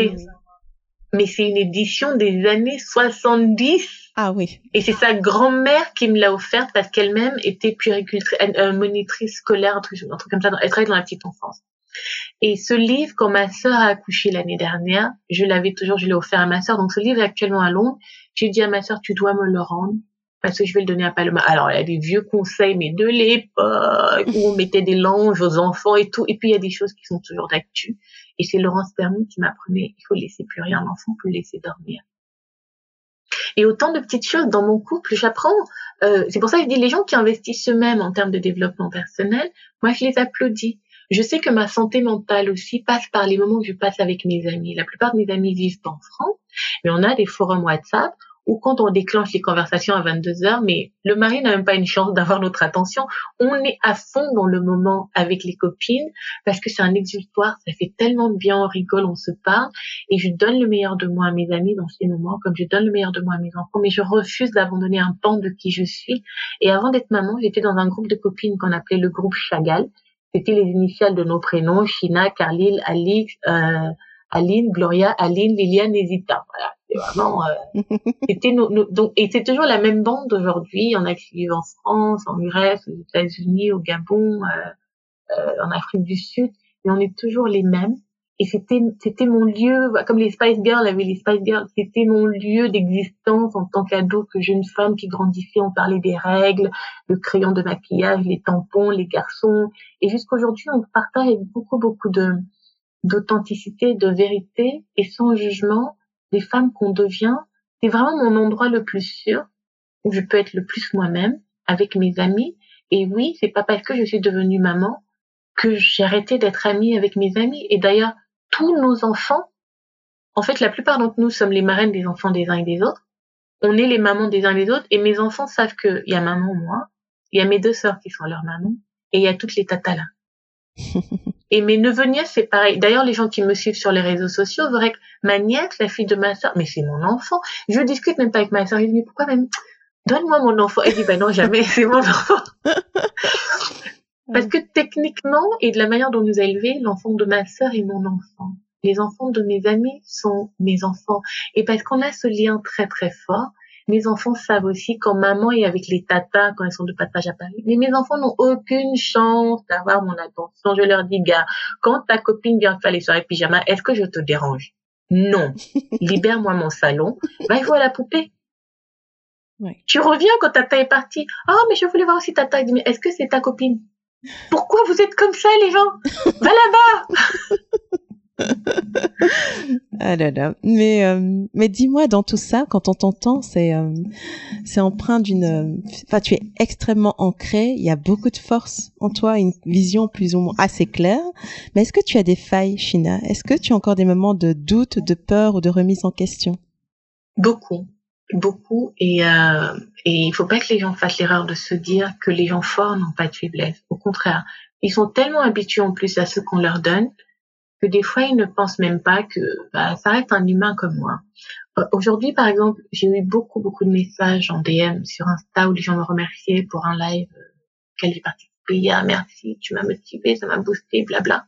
Mais c'est une édition des années 70. Ah oui. Et c'est sa grand-mère qui me l'a offerte parce qu'elle-même était puéricultrice, euh, monitrice scolaire, un truc, un truc comme ça. Elle travaillait dans la petite enfance. Et ce livre, quand ma sœur a accouché l'année dernière, je l'avais toujours, je l'ai offert à ma sœur. Donc ce livre est actuellement à Londres. J'ai dit à ma sœur, tu dois me le rendre parce que je vais le donner à Paloma. Alors, il y a des vieux conseils, mais de l'époque, où on mettait des langes aux enfants et tout. Et puis, il y a des choses qui sont toujours d'actu. Et c'est Laurence Pernou qui m'apprenait, il faut laisser plus rien l'enfant, il faut le laisser dormir. Et autant de petites choses dans mon couple, j'apprends. Euh, c'est pour ça que je dis les gens qui investissent eux-mêmes en termes de développement personnel, moi je les applaudis. Je sais que ma santé mentale aussi passe par les moments que je passe avec mes amis. La plupart de mes amis vivent en France, mais on a des forums WhatsApp ou quand on déclenche les conversations à 22 heures, mais le mari n'a même pas une chance d'avoir notre attention. On est à fond dans le moment avec les copines parce que c'est un exutoire, ça fait tellement bien, on rigole, on se parle et je donne le meilleur de moi à mes amis dans ces moments comme je donne le meilleur de moi à mes enfants, mais je refuse d'abandonner un pan de qui je suis. Et avant d'être maman, j'étais dans un groupe de copines qu'on appelait le groupe Chagall. C'était les initiales de nos prénoms, China, Carlyle, Alix, euh, Aline, Gloria, Aline, Liliane et Zita. Voilà vraiment, euh, c'était donc, et c'est toujours la même bande aujourd'hui. Il y en a qui vivent en France, en Grèce, aux États-Unis, au Gabon, euh, euh, en Afrique du Sud, et on est toujours les mêmes. Et c'était, c'était mon lieu, comme les Spice Girls avaient les Spice Girls, c'était mon lieu d'existence en tant qu'ado, que jeune femme qui grandissait. On parlait des règles, le crayon de maquillage, les tampons, les garçons. Et jusqu'aujourd'hui, on partage beaucoup, beaucoup de, d'authenticité, de vérité et sans jugement des femmes qu'on devient, c'est vraiment mon endroit le plus sûr où je peux être le plus moi-même avec mes amis. Et oui, c'est pas parce que je suis devenue maman que j'ai arrêté d'être amie avec mes amis. Et d'ailleurs, tous nos enfants, en fait, la plupart d'entre nous sommes les marraines des enfants des uns et des autres. On est les mamans des uns et des autres. Et mes enfants savent qu'il y a maman, moi, il y a mes deux sœurs qui sont leurs mamans, et il y a toutes les tatas. Et mes neveux nièces, c'est pareil. D'ailleurs, les gens qui me suivent sur les réseaux sociaux verraient que ma nièce, la fille de ma soeur, mais c'est mon enfant. Je discute même pas avec ma soeur. Je dis, mais pourquoi même, donne-moi mon enfant. Elle dit, ben non, jamais, c'est mon enfant. Parce que techniquement, et de la manière dont nous a élevés, l'enfant de ma soeur est mon enfant. Les enfants de mes amis sont mes enfants. Et parce qu'on a ce lien très très fort, Mes enfants savent aussi quand maman est avec les tatas, quand elles sont de passage à Paris. Mais mes enfants n'ont aucune chance d'avoir mon attention. Je leur dis, gars, quand ta copine vient faire les soirées pyjama, est-ce que je te dérange? Non. Libère-moi mon salon. Va faut à la poupée. Tu reviens quand tata est partie. Ah, mais je voulais voir aussi tata. Il dit, mais est-ce que c'est ta copine? Pourquoi vous êtes comme ça, les gens? Va là-bas! ah là là. Mais euh, mais dis-moi dans tout ça, quand on t'entend, c'est euh, empreint d'une. Enfin, tu es extrêmement ancré. Il y a beaucoup de force en toi, une vision plus ou moins assez claire. Mais est-ce que tu as des failles, China Est-ce que tu as encore des moments de doute, de peur ou de remise en question? Beaucoup, beaucoup. Et euh, et il faut pas que les gens fassent l'erreur de se dire que les gens forts n'ont pas de faiblesse. Au contraire, ils sont tellement habitués en plus à ce qu'on leur donne que des fois ils ne pensent même pas que bah, ça reste un humain comme moi. Euh, aujourd'hui, par exemple, j'ai eu beaucoup beaucoup de messages en DM sur Insta où les gens me remerciaient pour un live euh, auquel j'ai participé hier. Merci, tu m'as motivé, ça m'a boosté, blabla.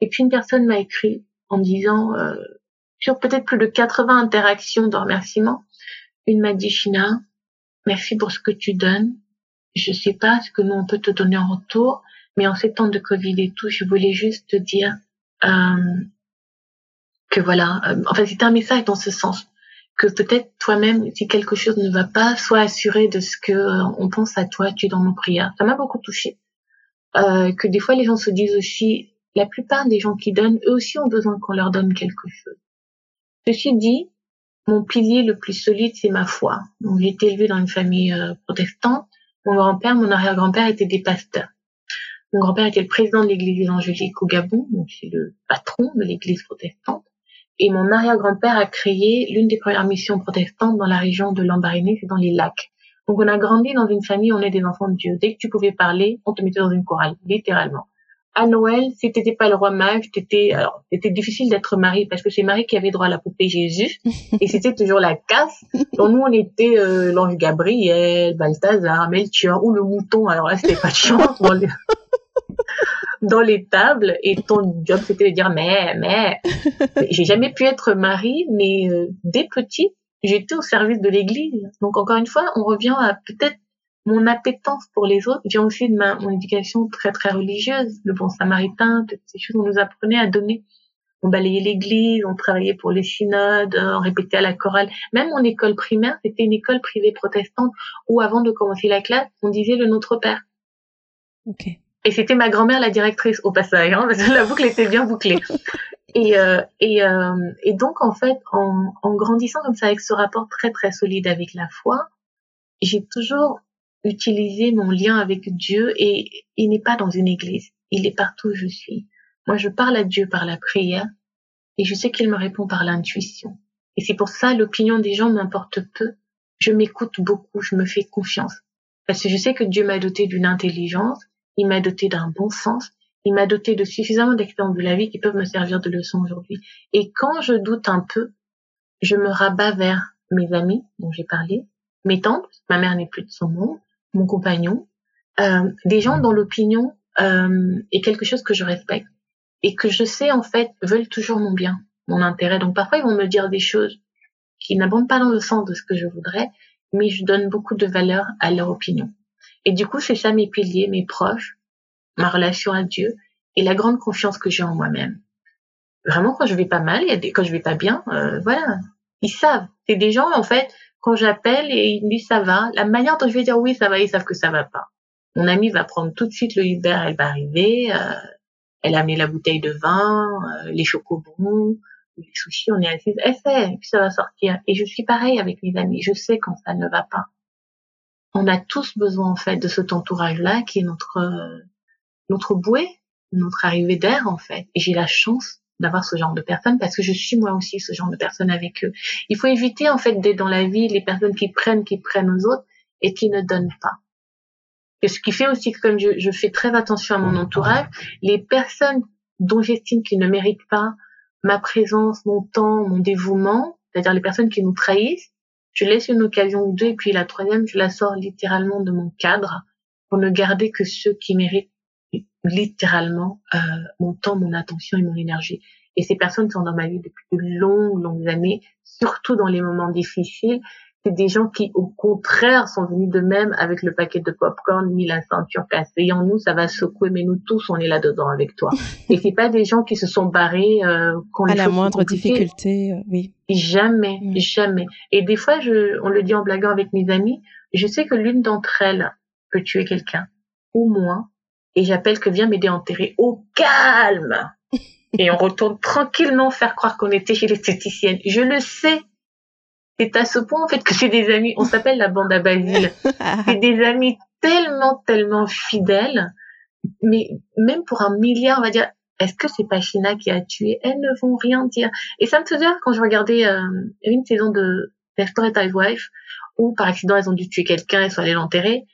Et puis une personne m'a écrit en disant euh, sur peut-être plus de 80 interactions de remerciements, une m'a dit China, merci pour ce que tu donnes. Je sais pas ce que nous on peut te donner en retour, mais en ces temps de Covid et tout, je voulais juste te dire que voilà, euh, enfin c'était un message dans ce sens que peut-être toi-même, si quelque chose ne va pas, sois assuré de ce que euh, on pense à toi, tu es dans nos prières. Ça m'a beaucoup touché. Euh, que des fois les gens se disent aussi, la plupart des gens qui donnent, eux aussi ont besoin qu'on leur donne quelque chose. Ceci dit, mon pilier le plus solide, c'est ma foi. Donc j'ai été élevée dans une famille protestante. Mon grand-père, mon arrière-grand-père étaient des pasteurs. Mon grand-père était le président de l'église évangélique au Gabon, donc c'est le patron de l'église protestante. Et mon arrière-grand-père a créé l'une des premières missions protestantes dans la région de Lambaréné, c'est dans les lacs. Donc on a grandi dans une famille, on est des enfants de Dieu. Dès que tu pouvais parler, on te mettait dans une chorale, littéralement. À Noël, si t'étais pas le roi mage, t'étais, alors, c'était difficile d'être Marie parce que c'est Marie qui avait droit à la poupée Jésus et c'était toujours la casse. Donc nous, on était euh, l'ange Gabriel, Balthazar, Melchior ou le mouton. Alors là, c'était pas de chance dans les tables et ton job c'était de dire mais mais j'ai jamais pu être mari mais euh, dès petit j'étais au service de l'église donc encore une fois on revient à peut-être mon appétence pour les autres vient aussi de ma mon éducation très très religieuse le bon samaritain toutes ces choses on nous apprenait à donner on balayait l'église, on travaillait pour les synodes, on répétait à la chorale. Même mon école primaire, c'était une école privée protestante où avant de commencer la classe, on disait le Notre Père. Ok. Et c'était ma grand-mère la directrice au passage, hein, parce que la boucle était bien bouclée. Et, euh, et, euh, et donc en fait, en, en grandissant comme ça avec ce rapport très très solide avec la foi, j'ai toujours utilisé mon lien avec Dieu et il n'est pas dans une église, il est partout où je suis. Moi, je parle à Dieu par la prière et je sais qu'il me répond par l'intuition. Et c'est pour ça l'opinion des gens m'importe peu. Je m'écoute beaucoup, je me fais confiance. Parce que je sais que Dieu m'a doté d'une intelligence il m'a doté d'un bon sens, il m'a doté de suffisamment d'expérience de la vie qui peuvent me servir de leçon aujourd'hui. Et quand je doute un peu, je me rabats vers mes amis dont j'ai parlé, mes tantes, ma mère n'est plus de son monde, mon compagnon, euh, des gens dont l'opinion euh, est quelque chose que je respecte et que je sais en fait veulent toujours mon bien, mon intérêt. Donc parfois ils vont me dire des choses qui n'abondent pas dans le sens de ce que je voudrais, mais je donne beaucoup de valeur à leur opinion. Et du coup, c'est ça mes piliers, mes proches, ma relation à Dieu et la grande confiance que j'ai en moi-même. Vraiment, quand je vais pas mal, des, quand je vais pas bien, euh, voilà, ils savent. C'est des gens, en fait, quand j'appelle et ils me disent ça va, la manière dont je vais dire oui, ça va, ils savent que ça va pas. Mon amie va prendre tout de suite le Uber, elle va arriver, euh, elle a amené la bouteille de vin, euh, les chocobons, les sushis, on est assis, elle sait, et puis ça va sortir. Et je suis pareil avec mes amis, je sais quand ça ne va pas on a tous besoin en fait de cet entourage-là qui est notre euh, notre bouée, notre arrivée d'air en fait. Et j'ai la chance d'avoir ce genre de personnes parce que je suis moi aussi ce genre de personne avec eux. Il faut éviter en fait d'être dans la vie les personnes qui prennent, qui prennent aux autres et qui ne donnent pas. Et ce qui fait aussi que comme je, je fais très attention à mon entourage, les personnes dont j'estime qu'ils ne méritent pas ma présence, mon temps, mon dévouement, c'est-à-dire les personnes qui nous trahissent, je laisse une occasion ou deux et puis la troisième, je la sors littéralement de mon cadre pour ne garder que ceux qui méritent littéralement euh, mon temps, mon attention et mon énergie. Et ces personnes sont dans ma vie depuis de longues, longues années, surtout dans les moments difficiles. C'est des gens qui, au contraire, sont venus de même avec le paquet de popcorn, mis la ceinture cassée. En nous, ça va secouer, mais nous tous, on est là dedans avec toi. et c'est pas des gens qui se sont barrés euh, à la moindre difficulté, euh, oui. Jamais, mm. jamais. Et des fois, je, on le dit en blaguant avec mes amis, je sais que l'une d'entre elles peut tuer quelqu'un, ou moins, et j'appelle que viens m'aider à enterrer au calme. et on retourne tranquillement faire croire qu'on était chez l'esthéticienne. Je le sais, c'est à ce point en fait que c'est des amis. On s'appelle la bande à Basile. c'est des amis tellement tellement fidèles. Mais même pour un milliard, on va dire, est-ce que c'est pas China qui a tué? Elles ne vont rien dire. Et ça me faisait quand je regardais euh, une saison de Desperate Wife où par accident elles ont dû tuer quelqu'un, elles sont allées l'enterrer.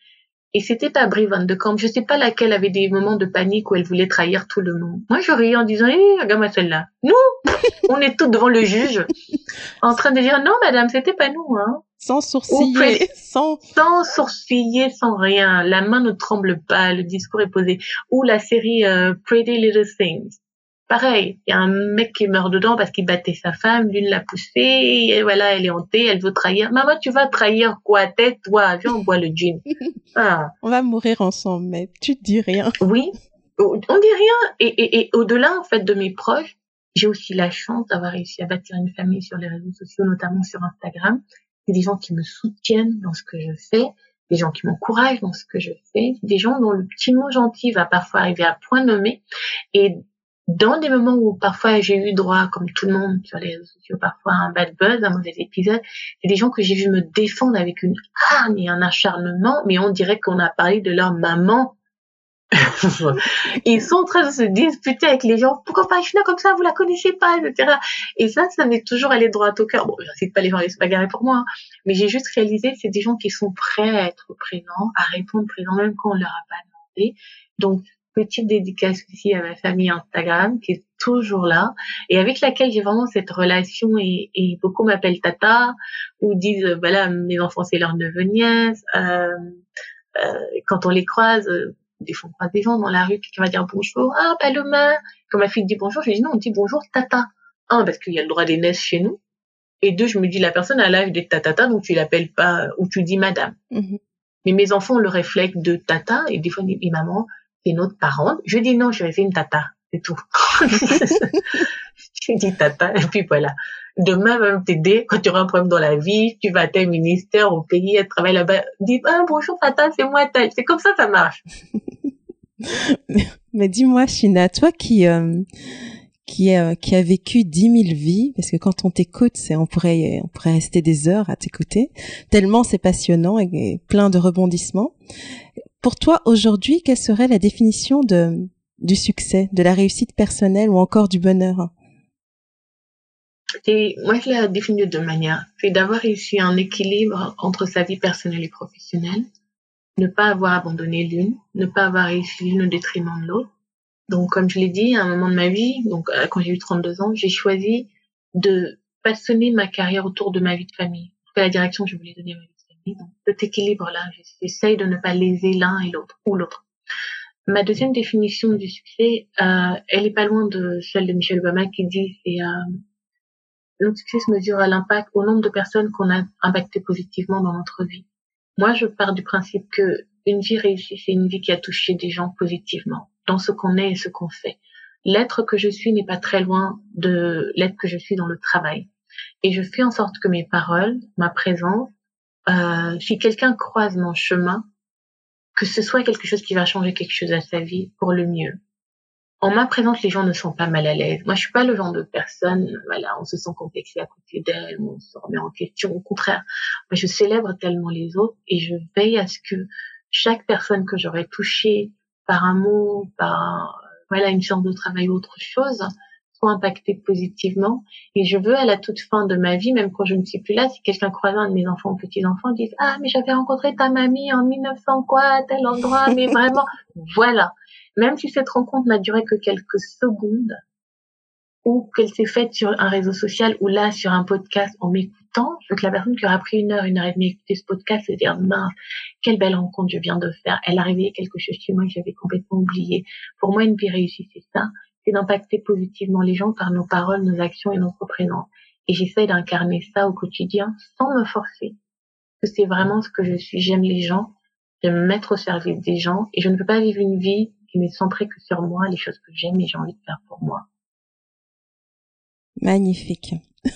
Et c'était pas Brie Van de Camp. Je sais pas laquelle avait des moments de panique où elle voulait trahir tout le monde. Moi, je riais en disant, eh, regarde-moi celle-là. Nous, on est tous devant le juge, en train de dire, non, madame, c'était pas nous, hein. Sans sourciller, sans... Sans sourciller, sans rien. La main ne tremble pas, le discours est posé. Ou la série euh, Pretty Little Things. Pareil, il y a un mec qui meurt dedans parce qu'il battait sa femme, l'une l'a poussé, et voilà, elle est hantée, elle veut trahir. Maman, tu vas trahir quoi? Tête, toi, viens, on boit le gin. Ah. On va mourir ensemble, mais tu te dis rien. Oui, on dit rien. Et, et, et au-delà, en fait, de mes proches, j'ai aussi la chance d'avoir réussi à bâtir une famille sur les réseaux sociaux, notamment sur Instagram. C'est des gens qui me soutiennent dans ce que je fais, des gens qui m'encouragent dans ce que je fais, des gens dont le petit mot gentil va parfois arriver à point nommé. Et dans des moments où parfois j'ai eu droit, comme tout le monde sur les réseaux sociaux, parfois un bad buzz, un mauvais épisode, c'est des gens que j'ai vu me défendre avec une hargne et un acharnement, mais on dirait qu'on a parlé de leur maman. Ils sont en train de se disputer avec les gens. Pourquoi pas China comme ça Vous la connaissez pas, etc. Et ça, ça m'est toujours allé droit au cœur. Bon, j'incite pas les gens à se bagarrer pour moi, hein. mais j'ai juste réalisé que c'est des gens qui sont prêts à être présents, à répondre présents même quand on leur a pas demandé. Donc, petite dédicace aussi à ma famille Instagram qui est toujours là et avec laquelle j'ai vraiment cette relation et, et beaucoup m'appellent Tata ou disent euh, voilà mes enfants c'est leur neveu nièce euh, euh, quand on les croise euh, des fois on croise des gens dans la rue qui va dire bonjour ah Paloma! Quand ma fille dit bonjour je dis non on dit bonjour Tata un parce qu'il y a le droit d'aînesse chez nous. Et deux je me dis la personne a l'âge d'être Tata donc tu l'appelles pas ou tu dis Madame. Mm-hmm. mais mes enfants ont le réflexe de Tata et des fois mes mamans c'est notre parent. Je dis non, je vais faire une tata, c'est tout. je dis tata, et puis voilà. Demain, va t'aider quand tu auras un problème dans la vie, tu vas à tel ministère au pays, elle travaille là-bas. Dis, ah, bonjour tata, c'est moi, tel. C'est comme ça, ça marche. Mais dis-moi, China, toi qui, euh, qui, a, vécu dix mille vies, parce que quand on t'écoute, on pourrait, rester des heures à t'écouter, tellement c'est passionnant et plein de rebondissements. Pour toi, aujourd'hui, quelle serait la définition de, du succès, de la réussite personnelle ou encore du bonheur? Moi, je la définis de deux manières. C'est d'avoir réussi un équilibre entre sa vie personnelle et professionnelle, ne pas avoir abandonné l'une, ne pas avoir réussi l'une au détriment de l'autre. Donc, comme je l'ai dit, à un moment de ma vie, donc euh, quand j'ai eu 32 ans, j'ai choisi de passionner ma carrière autour de ma vie de famille. C'est la direction que je voulais donner à ma vie donc, cet équilibre-là, j'essaye de ne pas léser l'un et l'autre ou l'autre. Ma deuxième définition du succès, euh, elle est pas loin de celle de Michel Obama qui dit c'est euh, notre succès se mesure à l'impact, au nombre de personnes qu'on a impacté positivement dans notre vie. Moi, je pars du principe que une vie réussie, c'est une vie qui a touché des gens positivement dans ce qu'on est et ce qu'on fait. L'être que je suis n'est pas très loin de l'être que je suis dans le travail. Et je fais en sorte que mes paroles, ma présence, euh, si quelqu'un croise mon chemin, que ce soit quelque chose qui va changer quelque chose à sa vie pour le mieux. En ma présence, les gens ne sont pas mal à l'aise. Moi, je suis pas le genre de personne, voilà, on se sent complexé à côté d'elle, on se remet en question. Au contraire, moi, je célèbre tellement les autres et je veille à ce que chaque personne que j'aurais touchée par un mot, par voilà une sorte de travail ou autre chose, impacté positivement. Et je veux à la toute fin de ma vie, même quand je ne suis plus là, si quelqu'un croise un de mes enfants ou petits-enfants, disent Ah, mais j'avais rencontré ta mamie en 1900 quoi, à tel endroit, mais vraiment, voilà. Même si cette rencontre n'a duré que quelques secondes, ou qu'elle s'est faite sur un réseau social ou là sur un podcast en m'écoutant, que la personne qui aura pris une heure, une heure et demie écouter ce podcast se dire mince, quelle belle rencontre je viens de faire. Elle a réveillé quelque chose chez moi que j'avais complètement oublié. Pour moi, une vie réussie, c'est ça c'est d'impacter positivement les gens par nos paroles, nos actions et notre présence. Et j'essaie d'incarner ça au quotidien sans me forcer. que c'est vraiment ce que je suis. J'aime les gens, j'aime me mettre au service des gens et je ne peux pas vivre une vie qui n'est centrée que sur moi, les choses que j'aime et j'ai envie de faire pour moi. Magnifique.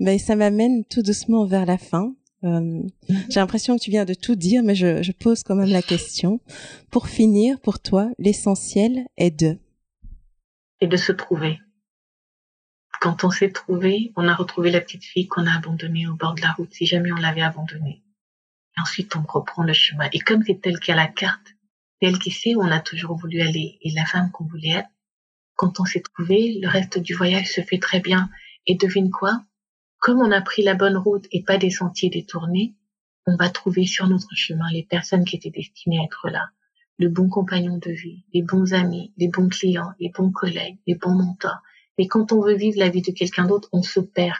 ben, ça m'amène tout doucement vers la fin. Euh, j'ai l'impression que tu viens de tout dire, mais je, pose quand même la question. Pour finir, pour toi, l'essentiel est de? Et de se trouver. Quand on s'est trouvé, on a retrouvé la petite fille qu'on a abandonnée au bord de la route, si jamais on l'avait abandonnée. Et ensuite, on reprend le chemin. Et comme c'est elle qui a la carte, c'est elle qui sait où on a toujours voulu aller et la femme qu'on voulait être, quand on s'est trouvé, le reste du voyage se fait très bien. Et devine quoi? Comme on a pris la bonne route et pas des sentiers détournés, on va trouver sur notre chemin les personnes qui étaient destinées à être là. Le bon compagnon de vie, les bons amis, les bons clients, les bons collègues, les bons mentors. Et quand on veut vivre la vie de quelqu'un d'autre, on se perd.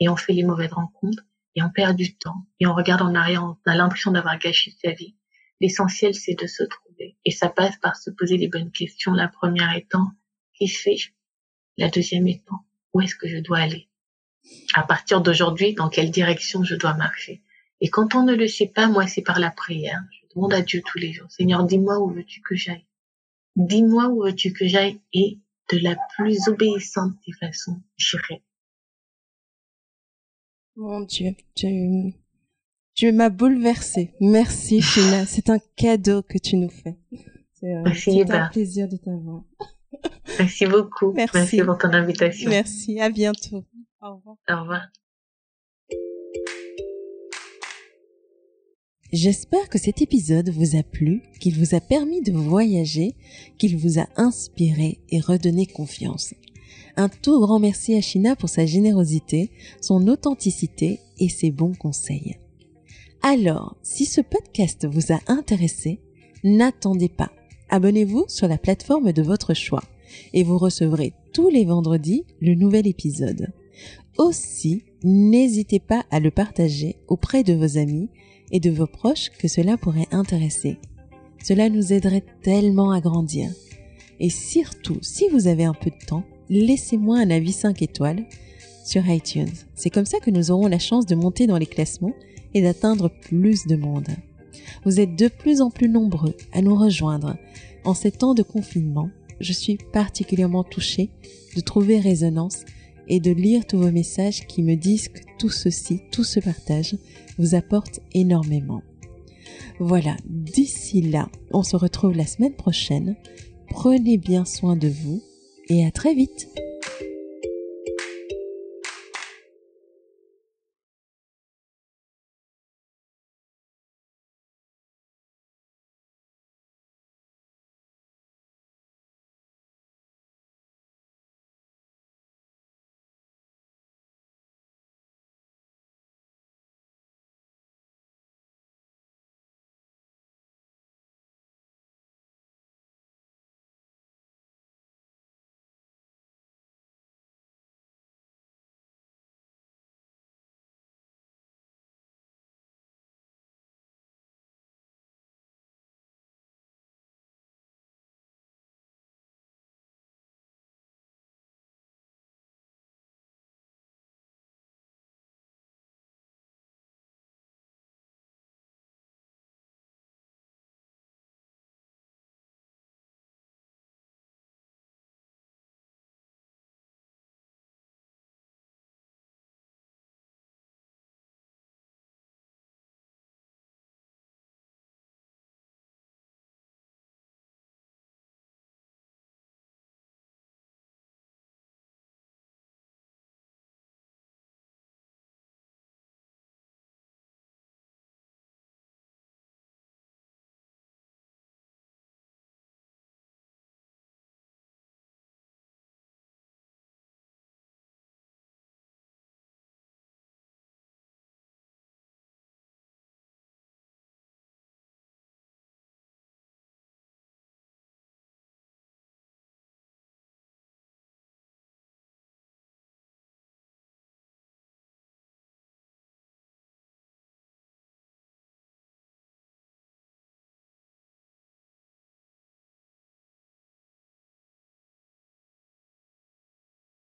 Et on fait les mauvaises rencontres, et on perd du temps. Et on regarde en arrière, on a l'impression d'avoir gâché sa vie. L'essentiel, c'est de se trouver. Et ça passe par se poser les bonnes questions. La première étant, qui suis-je La deuxième étant, où est-ce que je dois aller? À partir d'aujourd'hui, dans quelle direction je dois marcher? Et quand on ne le sait pas, moi, c'est par la prière. Je demande à Dieu tous les jours, Seigneur, dis-moi où veux-tu que j'aille? Dis-moi où veux-tu que j'aille? Et de la plus obéissante des façons, j'irai. Mon Dieu, tu, tu m'as bouleversé. Merci, Fina. C'est un cadeau que tu nous fais. C'est euh, un plaisir de t'avoir. Merci beaucoup. Merci. Merci pour ton invitation. Merci. À bientôt. Au revoir. Au revoir. J'espère que cet épisode vous a plu, qu'il vous a permis de voyager, qu'il vous a inspiré et redonné confiance. Un tout grand merci à China pour sa générosité, son authenticité et ses bons conseils. Alors, si ce podcast vous a intéressé, n'attendez pas. Abonnez-vous sur la plateforme de votre choix et vous recevrez tous les vendredis le nouvel épisode. Aussi, n'hésitez pas à le partager auprès de vos amis et de vos proches que cela pourrait intéresser. Cela nous aiderait tellement à grandir. Et surtout, si vous avez un peu de temps, laissez-moi un avis 5 étoiles sur iTunes. C'est comme ça que nous aurons la chance de monter dans les classements et d'atteindre plus de monde. Vous êtes de plus en plus nombreux à nous rejoindre. En ces temps de confinement, je suis particulièrement touchée de trouver résonance et de lire tous vos messages qui me disent que tout ceci, tout ce partage vous apporte énormément. Voilà, d'ici là, on se retrouve la semaine prochaine. Prenez bien soin de vous et à très vite